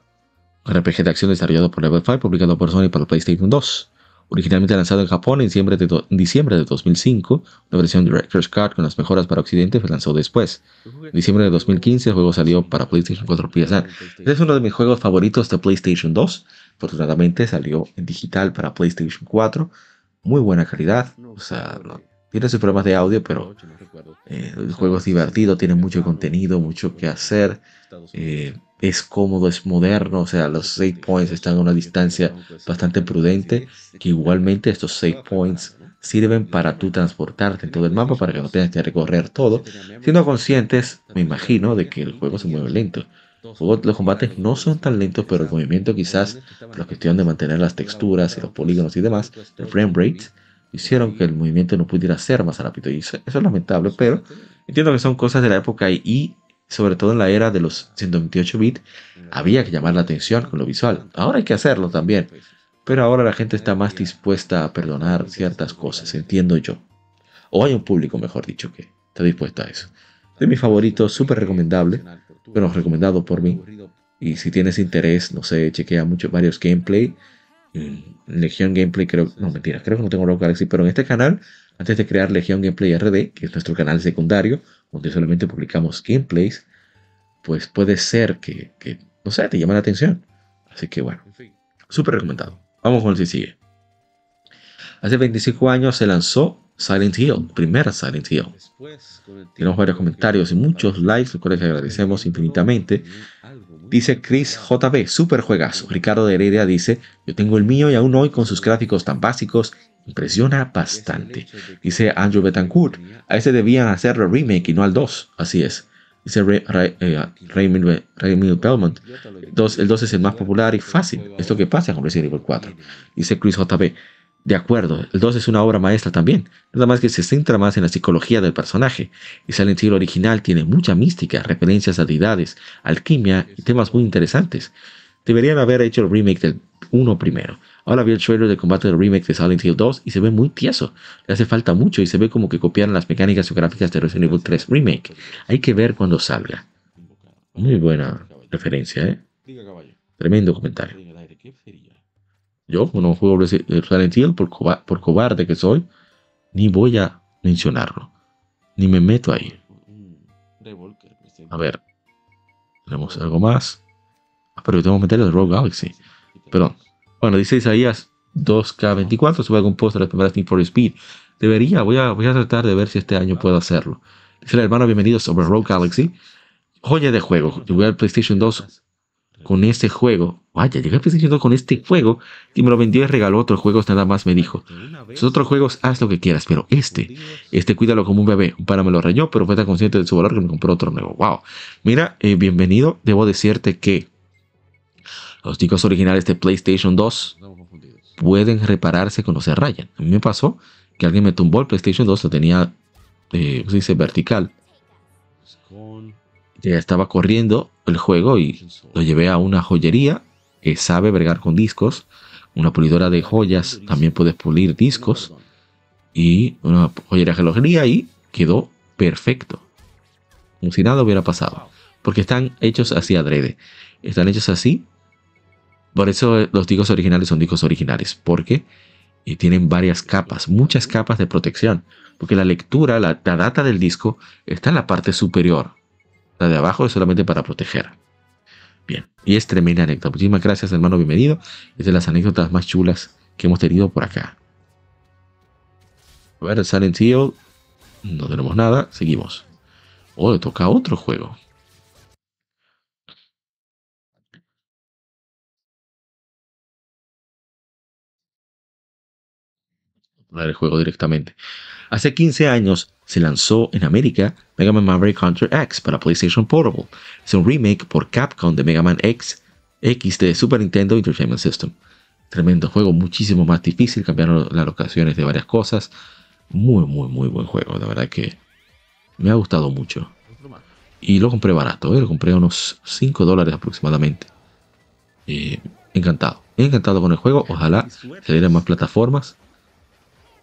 S1: un RPG de acción desarrollado por Level 5, publicado por Sony para PlayStation 2. Originalmente lanzado en Japón en diciembre de, diciembre de 2005, la versión Director's Cut con las mejoras para Occidente se lanzó después. En diciembre de 2015 el juego salió para PlayStation 4 PSN. Es uno de mis juegos favoritos de PlayStation 2. Afortunadamente salió en digital para PlayStation 4. Muy buena calidad. O sea, tiene sus problemas de audio, pero eh, el juego es divertido, tiene mucho contenido, mucho que hacer. Eh, es cómodo, es moderno, o sea, los save points están a una distancia bastante prudente, que igualmente estos save points sirven para tú transportarte en todo el mapa para que no tengas que recorrer todo, siendo conscientes, me imagino, de que el juego se mueve lento. Los combates no son tan lentos, pero el movimiento quizás, la cuestión de mantener las texturas y los polígonos y demás, el frame rate, hicieron que el movimiento no pudiera ser más rápido. Y eso, es lamentable, pero entiendo que son cosas de la época y sobre todo en la era de los 128 bits, había que llamar la atención con lo visual. Ahora hay que hacerlo también. Pero ahora la gente está más dispuesta a perdonar ciertas cosas, entiendo yo. O hay un público, mejor dicho, que está dispuesto a eso. De mi favorito, súper recomendable, pero recomendado por mí. Y si tienes interés, no sé, chequea mucho, varios gameplay. Legion Gameplay, creo, no mentira, creo que no tengo Rogue Galaxy, pero en este canal, antes de crear Legion Gameplay RD, que es nuestro canal secundario, donde solamente publicamos gameplays, pues puede ser que, no sé, te llame la atención. Así que bueno, súper recomendado. Vamos con el que sigue. Hace 25 años se lanzó Silent Hill, primera Silent Hill. Tenemos varios comentarios y muchos likes, los cuales agradecemos infinitamente. Dice Chris JB, super juegazo. Ricardo de Heredia dice, yo tengo el mío y aún hoy con sus gráficos tan básicos Impresiona bastante. Dice Andrew Betancourt. A ese debían hacerlo remake y no al 2. Así es. Dice eh, Raymond Belmont. el 2 es el más popular y fácil. Es lo que pasa con Resident Evil 4. Dice Chris JB. De acuerdo, el 2 es una obra maestra también, nada más que se centra más en la psicología del personaje, y Silent Hill original tiene mucha mística, referencias a deidades, alquimia y temas muy interesantes. Deberían haber hecho el remake del 1 primero. Ahora vi el trailer de combate del remake de Silent Hill 2 y se ve muy tieso. Le hace falta mucho y se ve como que copiaron las mecánicas geográficas de Resident Evil 3 Remake. Hay que ver cuando salga. Muy buena referencia, ¿eh? Tremendo comentario. Yo no juego Silent Hill por, por cobarde que soy, ni voy a mencionarlo. Ni me meto ahí. A ver. Tenemos algo más. Ah, pero yo tengo que meter el Rogue Galaxy. Perdón. Bueno, dice Isaías 2K24, sube algún post de las primeras Need for Speed. Debería, voy a, voy a tratar de ver si este año puedo hacerlo. Dice el hermano, bienvenido sobre Rogue Galaxy. Joya de juego. Jugué al PlayStation 2 con este juego. Vaya, llegué a PlayStation 2 con este juego y me lo vendió y regaló otros juegos, nada más me dijo. Los otros juegos, haz lo que quieras, pero este, este cuídalo como un bebé. Un pana me lo rayó, pero fue tan consciente de su valor que me compró otro nuevo. Wow. Mira, eh, bienvenido. Debo decirte que los discos originales de PlayStation 2 pueden repararse cuando se rayan. A mí me pasó que alguien me tumbó el PlayStation 2, lo tenía, eh, se dice? Vertical. Ya estaba corriendo el juego y lo llevé a una joyería que sabe bregar con discos. Una pulidora de joyas también puede pulir discos. Y una joyería geología y quedó perfecto. Como si nada hubiera pasado. Porque están hechos así adrede. Están hechos así. Por eso los discos originales son discos originales. Porque y tienen varias capas, muchas capas de protección. Porque la lectura, la, la data del disco está en la parte superior. La de abajo es solamente para proteger. Bien, y es tremenda anécdota. Muchísimas gracias, hermano, bienvenido. Es de las anécdotas más chulas que hemos tenido por acá. A ver, Silent Hill. No tenemos nada, seguimos. Oh, le toca otro juego. El juego directamente. Hace 15 años se lanzó en América Mega Man Maverick Hunter X para PlayStation Portable. Es un remake por Capcom de Mega Man X, X de Super Nintendo Entertainment System. Tremendo juego, muchísimo más difícil, cambiaron las locaciones de varias cosas. Muy, muy, muy buen juego, la verdad que me ha gustado mucho. Y lo compré barato, ¿eh? lo compré a unos 5 dólares aproximadamente. Eh, encantado, encantado con el juego, ojalá se dieran más plataformas.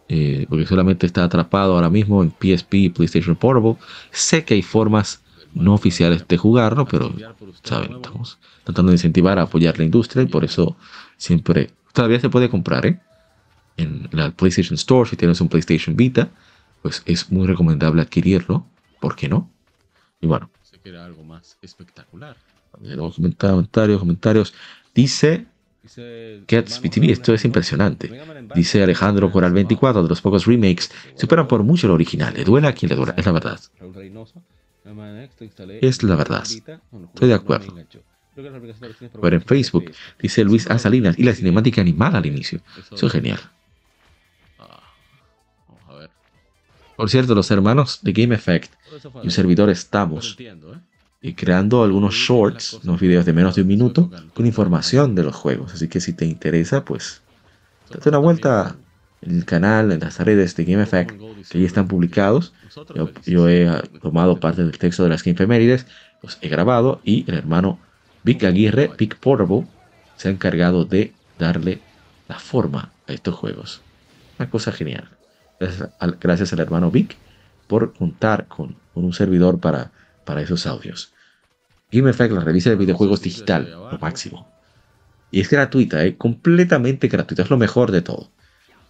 S1: Eh, porque solamente está atrapado ahora mismo en PSP y PlayStation Portable. Sé que hay formas no oficiales de jugarlo, pero saben, estamos tratando de incentivar a apoyar la industria y por eso siempre todavía se puede comprar ¿eh? en la PlayStation Store si tienes un PlayStation Vita, pues es muy recomendable adquirirlo, ¿por qué no? Y bueno, algo más espectacular. Comentarios, comentarios. Dice TV, esto es impresionante. Dice Alejandro Coral 24, de los pocos remakes superan por mucho el original. Le duela a quien le duela, es la verdad. Es la verdad. Estoy de acuerdo. Pero en Facebook dice Luis A. Salinas y la cinemática animada al inicio. Eso es genial. Por cierto, los hermanos de Game Effect y un servidor estamos y creando algunos shorts, unos videos de menos de un minuto, con información de los juegos. Así que si te interesa, pues date una vuelta en el canal, en las redes de Game Effect, que ya están publicados. Yo, he tomado parte del texto de las Gamefemérides, los he grabado y el hermano Vic Aguirre, Vic Portable, se ha encargado de darle la forma a estos juegos. Una cosa genial. Gracias al, gracias al hermano Vic por contar con, con un servidor para para esos audios. Game Effect, la revista de videojuegos digital, lo máximo. Y es gratuita, ¿eh? completamente gratuita, es lo mejor de todo.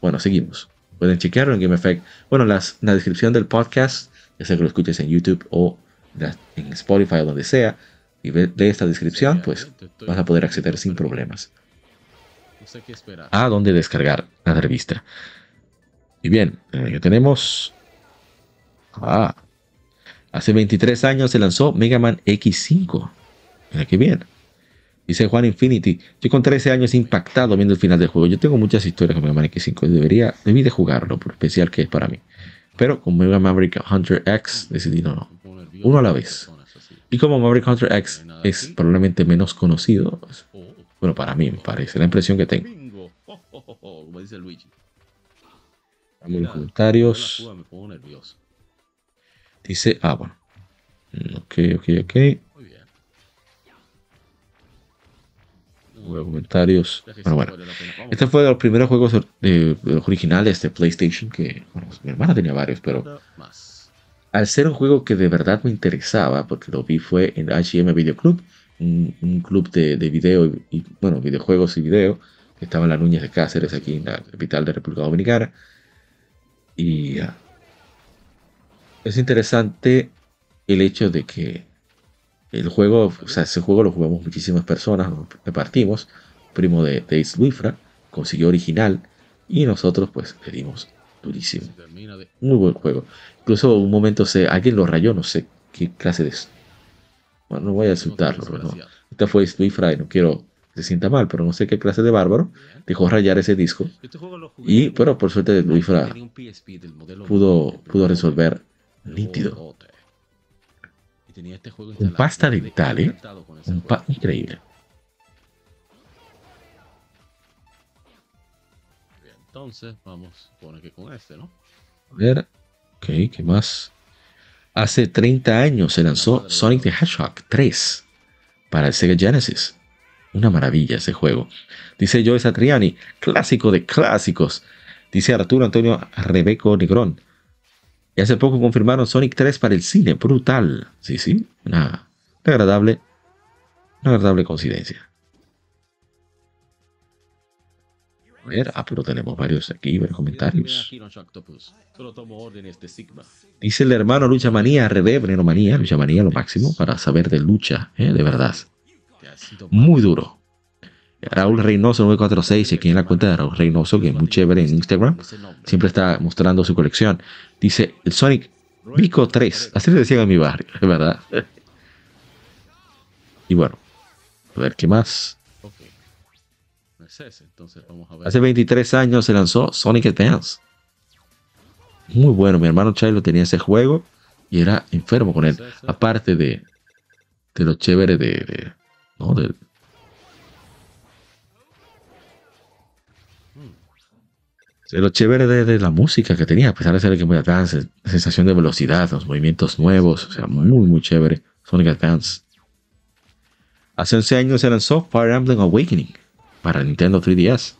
S1: Bueno, seguimos. Pueden chequearlo en Game Effect. Bueno, las, en la descripción del podcast, ya sea que lo escuches en YouTube o en Spotify o donde sea, y de esta descripción, pues vas a poder acceder sin problemas. A dónde descargar la revista. Y bien, eh, tenemos. Ah, Hace 23 años se lanzó Mega Man X5. Mira qué bien. Dice Juan Infinity, yo con 13 años impactado viendo el final del juego. Yo tengo muchas historias con Mega Man X5. Debería, debí de jugarlo, por especial que es para mí. Pero con Mega Maverick Hunter X decidí no, no. Uno a la vez. Y como Maverick Hunter X es probablemente menos conocido, pues, bueno, para mí me parece, la impresión que tengo. Dice Luigi. los comentarios. Dice, ah, bueno. Mm, ok, ok, ok. Muy bien. comentarios. Bueno, bueno. Este fue de los primeros juegos originales de PlayStation que, bueno, mi hermana tenía varios, pero al ser un juego que de verdad me interesaba, porque lo vi fue en HM Video Club, un, club de, de video y, bueno, videojuegos y video, que estaba en las Núñez de Cáceres, aquí en la capital de República Dominicana. Y uh, es interesante el hecho de que el juego, o sea, ese juego lo jugamos muchísimas personas, nos repartimos. Primo de, de Wifra consiguió original y nosotros pues le dimos durísimo. Muy buen juego. Incluso un momento se, alguien lo rayó, no sé qué clase de... Bueno, no voy a insultarlo, pero no. Esta fue Luis Fry, no quiero que se sienta mal, pero no sé qué clase de bárbaro dejó rayar ese disco. Y, pero por suerte Luis pudo, pudo resolver nítido. Un pasta dental, ¿eh? Un pa increíble. Entonces, vamos, pone que con este, ¿no? A ver, ok, ¿qué más? Hace 30 años se lanzó Sonic the Hedgehog 3 para el Sega Genesis. Una maravilla ese juego. Dice Joe Satriani, clásico de clásicos. Dice Arturo Antonio Rebeco Negrón. Y hace poco confirmaron Sonic 3 para el cine. Brutal. Sí, sí. Una, agradable. Una agradable coincidencia. A ver, ah, pero tenemos varios aquí, varios comentarios. Dice el hermano Lucha Manía, Rebe, Veneno Manía, Lucha Manía, lo máximo para saber de lucha, ¿eh? de verdad. Muy duro. Raúl Reynoso 946, aquí en la cuenta de Raúl Reynoso, que es muy chévere en Instagram, siempre está mostrando su colección. Dice el Sonic Vico 3, así le decían en mi barrio, es verdad. Y bueno, a ver qué más. Hace 23 años se lanzó Sonic Advance. Muy bueno, mi hermano Chilo tenía ese juego y era enfermo con él. Aparte de, de lo chévere de, ¿no? de lo chévere de, la música que tenía, a pesar de ser el Game Boy Advance, sensación de velocidad, los movimientos nuevos, o sea, muy, muy chévere. Sonic Advance. Hace 11 años se lanzó Fire Emblem Awakening para Nintendo 3DS.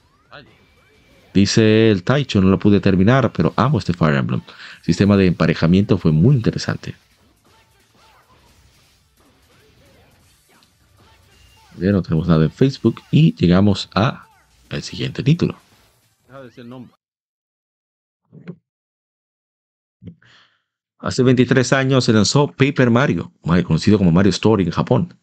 S1: Dice el Taicho, no lo pude terminar, pero amo este Fire Emblem. El sistema de emparejamiento fue muy interesante. Ya no tenemos nada en Facebook y llegamos a el siguiente título. Hace 23 años se lanzó Paper Mario, conocido como Mario Story en Japón,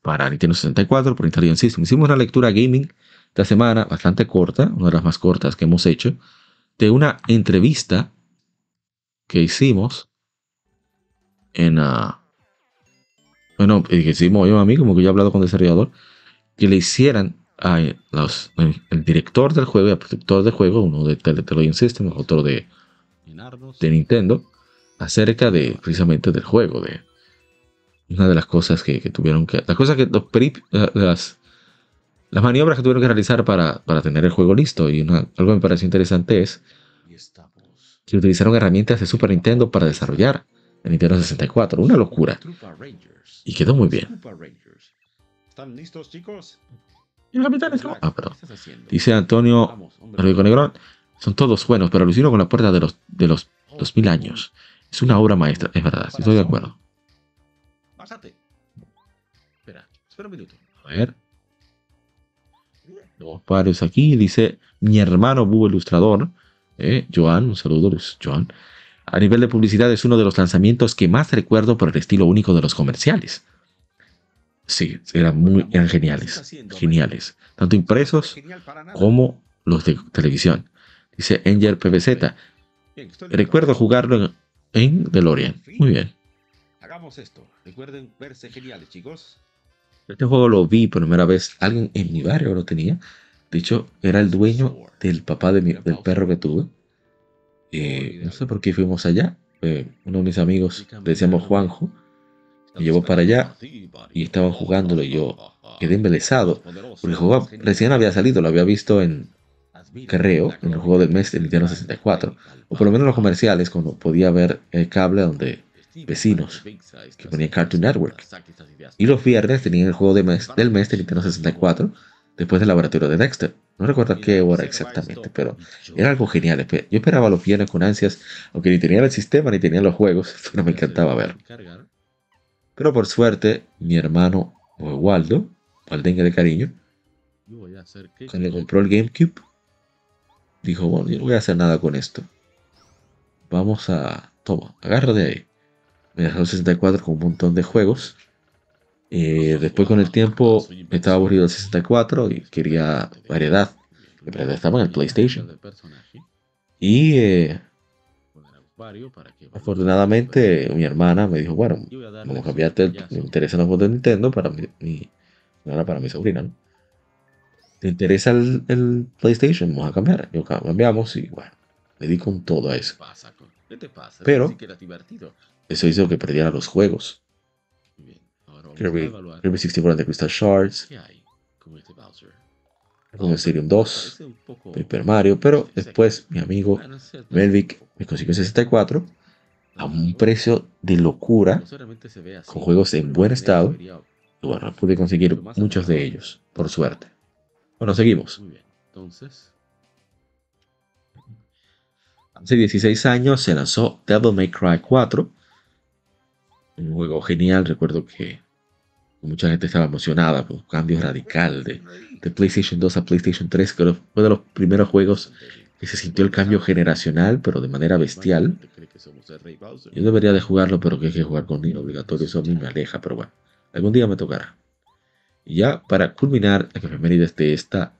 S1: para Nintendo 64 por Intelligent System. Hicimos una lectura gaming esta semana bastante corta, una de las más cortas que hemos hecho, de una entrevista que hicimos en. Uh, bueno, que hicimos yo a mí, como que yo he hablado con el desarrollador, que le hicieran a los, el, director del juego y el productor del juego, uno de Television System, otro de, de Nintendo, acerca de precisamente del juego, de una de las cosas que, tuvieron que, las cosas que los las, las maniobras que tuvieron que realizar para, para tener el juego listo. Y una, algo que me pareció interesante es que utilizaron herramientas de Super Nintendo para desarrollar el Nintendo 64, una locura. Y quedó muy bien. ¿Están listos chicos? Ah, Dice Antonio Rodrigo Negrón. Son todos buenos, pero alucino con la puerta de los, de los 2000 años. Es una obra maestra, es verdad, estoy de acuerdo. Pásate. Espera, espera un minuto. A ver. Los varios aquí. Dice mi hermano Búho Ilustrador. Eh, Joan, un saludo, Joan. A nivel de publicidad es uno de los lanzamientos que más recuerdo por el estilo único de los comerciales. Sí, eran, muy, eran geniales, geniales. Tanto impresos como los de televisión. Dice Angel PBZ. Recuerdo jugarlo en DeLorean. Muy bien. Hagamos esto. Recuerden verse geniales, chicos. Este juego lo vi por primera vez. Alguien en mi barrio lo tenía. De hecho, era el dueño del papá de del perro que tuve. Eh, no sé por qué fuimos allá. Eh, uno de mis amigos, le decíamos Juanjo, me llevó para allá y estaban jugándolo y yo quedé embelesado. Porque recién había salido, lo había visto en Carreo, en el juego del mes de Nintendo 64. O por lo menos los comerciales, cuando podía ver el cable donde vecinos que ponían Cartoon Network. Y los viernes tenían el juego del mes de Nintendo 64 después del laboratorio de Dexter. No recuerdo qué hora exactamente, pero era algo genial. Yo esperaba los viernes con ansias, aunque ni tenía el sistema ni tenía los juegos, pero me encantaba ver. Pero por suerte, mi hermano Waldo, Waldengue de cariño, cuando le compró el GameCube, dijo, bueno, yo no voy a hacer nada con esto. Vamos a... Toma, agarra de ahí. Me dejó el 64 con un montón de juegos. Eh, después con el tiempo me estaba aburrido el 64 y quería variedad. Pero estaba en el PlayStation. Y eh, Afortunadamente, mi hermana me dijo, bueno, vamos a cambiarte, me interesan los juegos de Nintendo para mi, mi para mi sobrina, ¿no? ¿Te interesa el, el, PlayStation? Vamos a cambiar. Yo cambiamos y bueno, me di con todo a eso. ¿Qué te pasa? Pero eso hizo que perdiera los juegos. Kirby, Kirby 64 and the Crystal Shards. Con Stadium 2, Paper Mario, pero después mi amigo Melvic me consiguió 64 a un precio de locura, con juegos en buen estado. Y bueno, pude conseguir muchos de ellos, por suerte. Bueno, seguimos. Entonces, hace 16 años se lanzó Devil May Cry 4, un juego genial. Recuerdo que mucha gente estaba emocionada por un cambio radical de, de PlayStation 2 a PlayStation 3, que fue de los primeros juegos que se sintió el cambio generacional, pero de manera bestial. Yo debería de jugarlo, pero que hay que jugar con niño obligatorio, eso a mí me aleja, pero bueno, algún día me tocará. Y ya para culminar efemérides de, esta,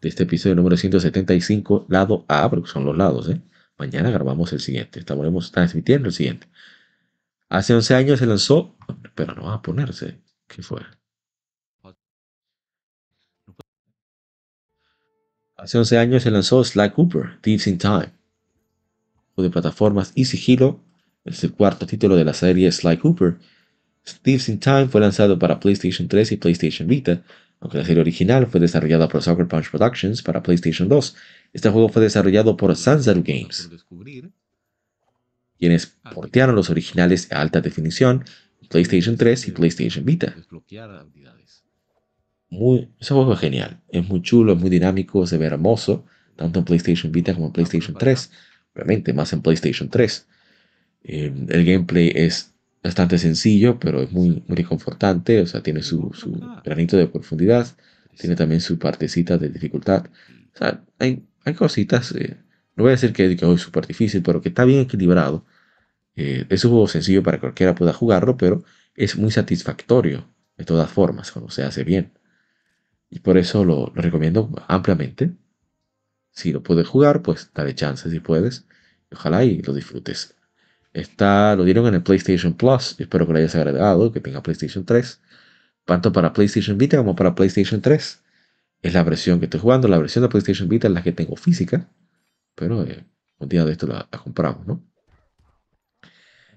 S1: de este episodio número 175, lado A, porque son los lados, ¿eh? Mañana grabamos el siguiente, estaremos transmitiendo el siguiente. Hace 11 años se lanzó, pero no va a ponerse. ¿Qué fue? Hace 11 años se lanzó Sly Cooper, Thieves in Time. de plataformas y sigilo. Es el cuarto título de la serie Sly Cooper. Thieves in Time fue lanzado para PlayStation 3 y PlayStation Vita, aunque la serie original fue desarrollada por Sucker Punch Productions para PlayStation 2. Este juego fue desarrollado por Sanzaru Games, quienes portearon los originales a alta definición PlayStation 3 y PlayStation Vita. Muy, ese juego es genial, es muy chulo, es muy dinámico, se ve hermoso, tanto en PlayStation Vita como en PlayStation 3, obviamente más en PlayStation 3. Eh, el gameplay es bastante sencillo, pero es muy, muy reconfortante, o sea, tiene su, granito de profundidad, tiene también su partecita de dificultad. O sea, hay, hay cositas, eh, no voy a decir que, que es súper difícil, pero que está bien equilibrado eh, es un juego sencillo para que cualquiera pueda jugarlo, pero es muy satisfactorio de todas formas cuando se hace bien. Y por eso lo, recomiendo ampliamente. Si lo puedes jugar, pues dale chance si puedes. Ojalá y lo disfrutes. Está, lo dieron en el PlayStation Plus. Espero que lo hayas agregado, que tenga PlayStation 3. Tanto para PlayStation Vita como para PlayStation 3. Es la versión que estoy jugando. La versión de PlayStation Vita es la que tengo física. Pero eh, un día de esto la compramos, ¿no?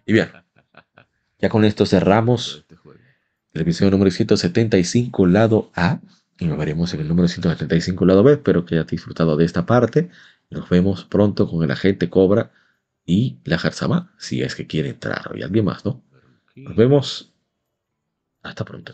S1: Y bien, ya con esto cerramos el episodio número 175, lado A. Y nos veremos en el número 175, lado B. Espero que hayas disfrutado de esta parte. Nos vemos pronto con el agente Cobra y la Jarzama, si es que quiere entrar. Y alguien más, ¿no? Nos vemos. Hasta pronto.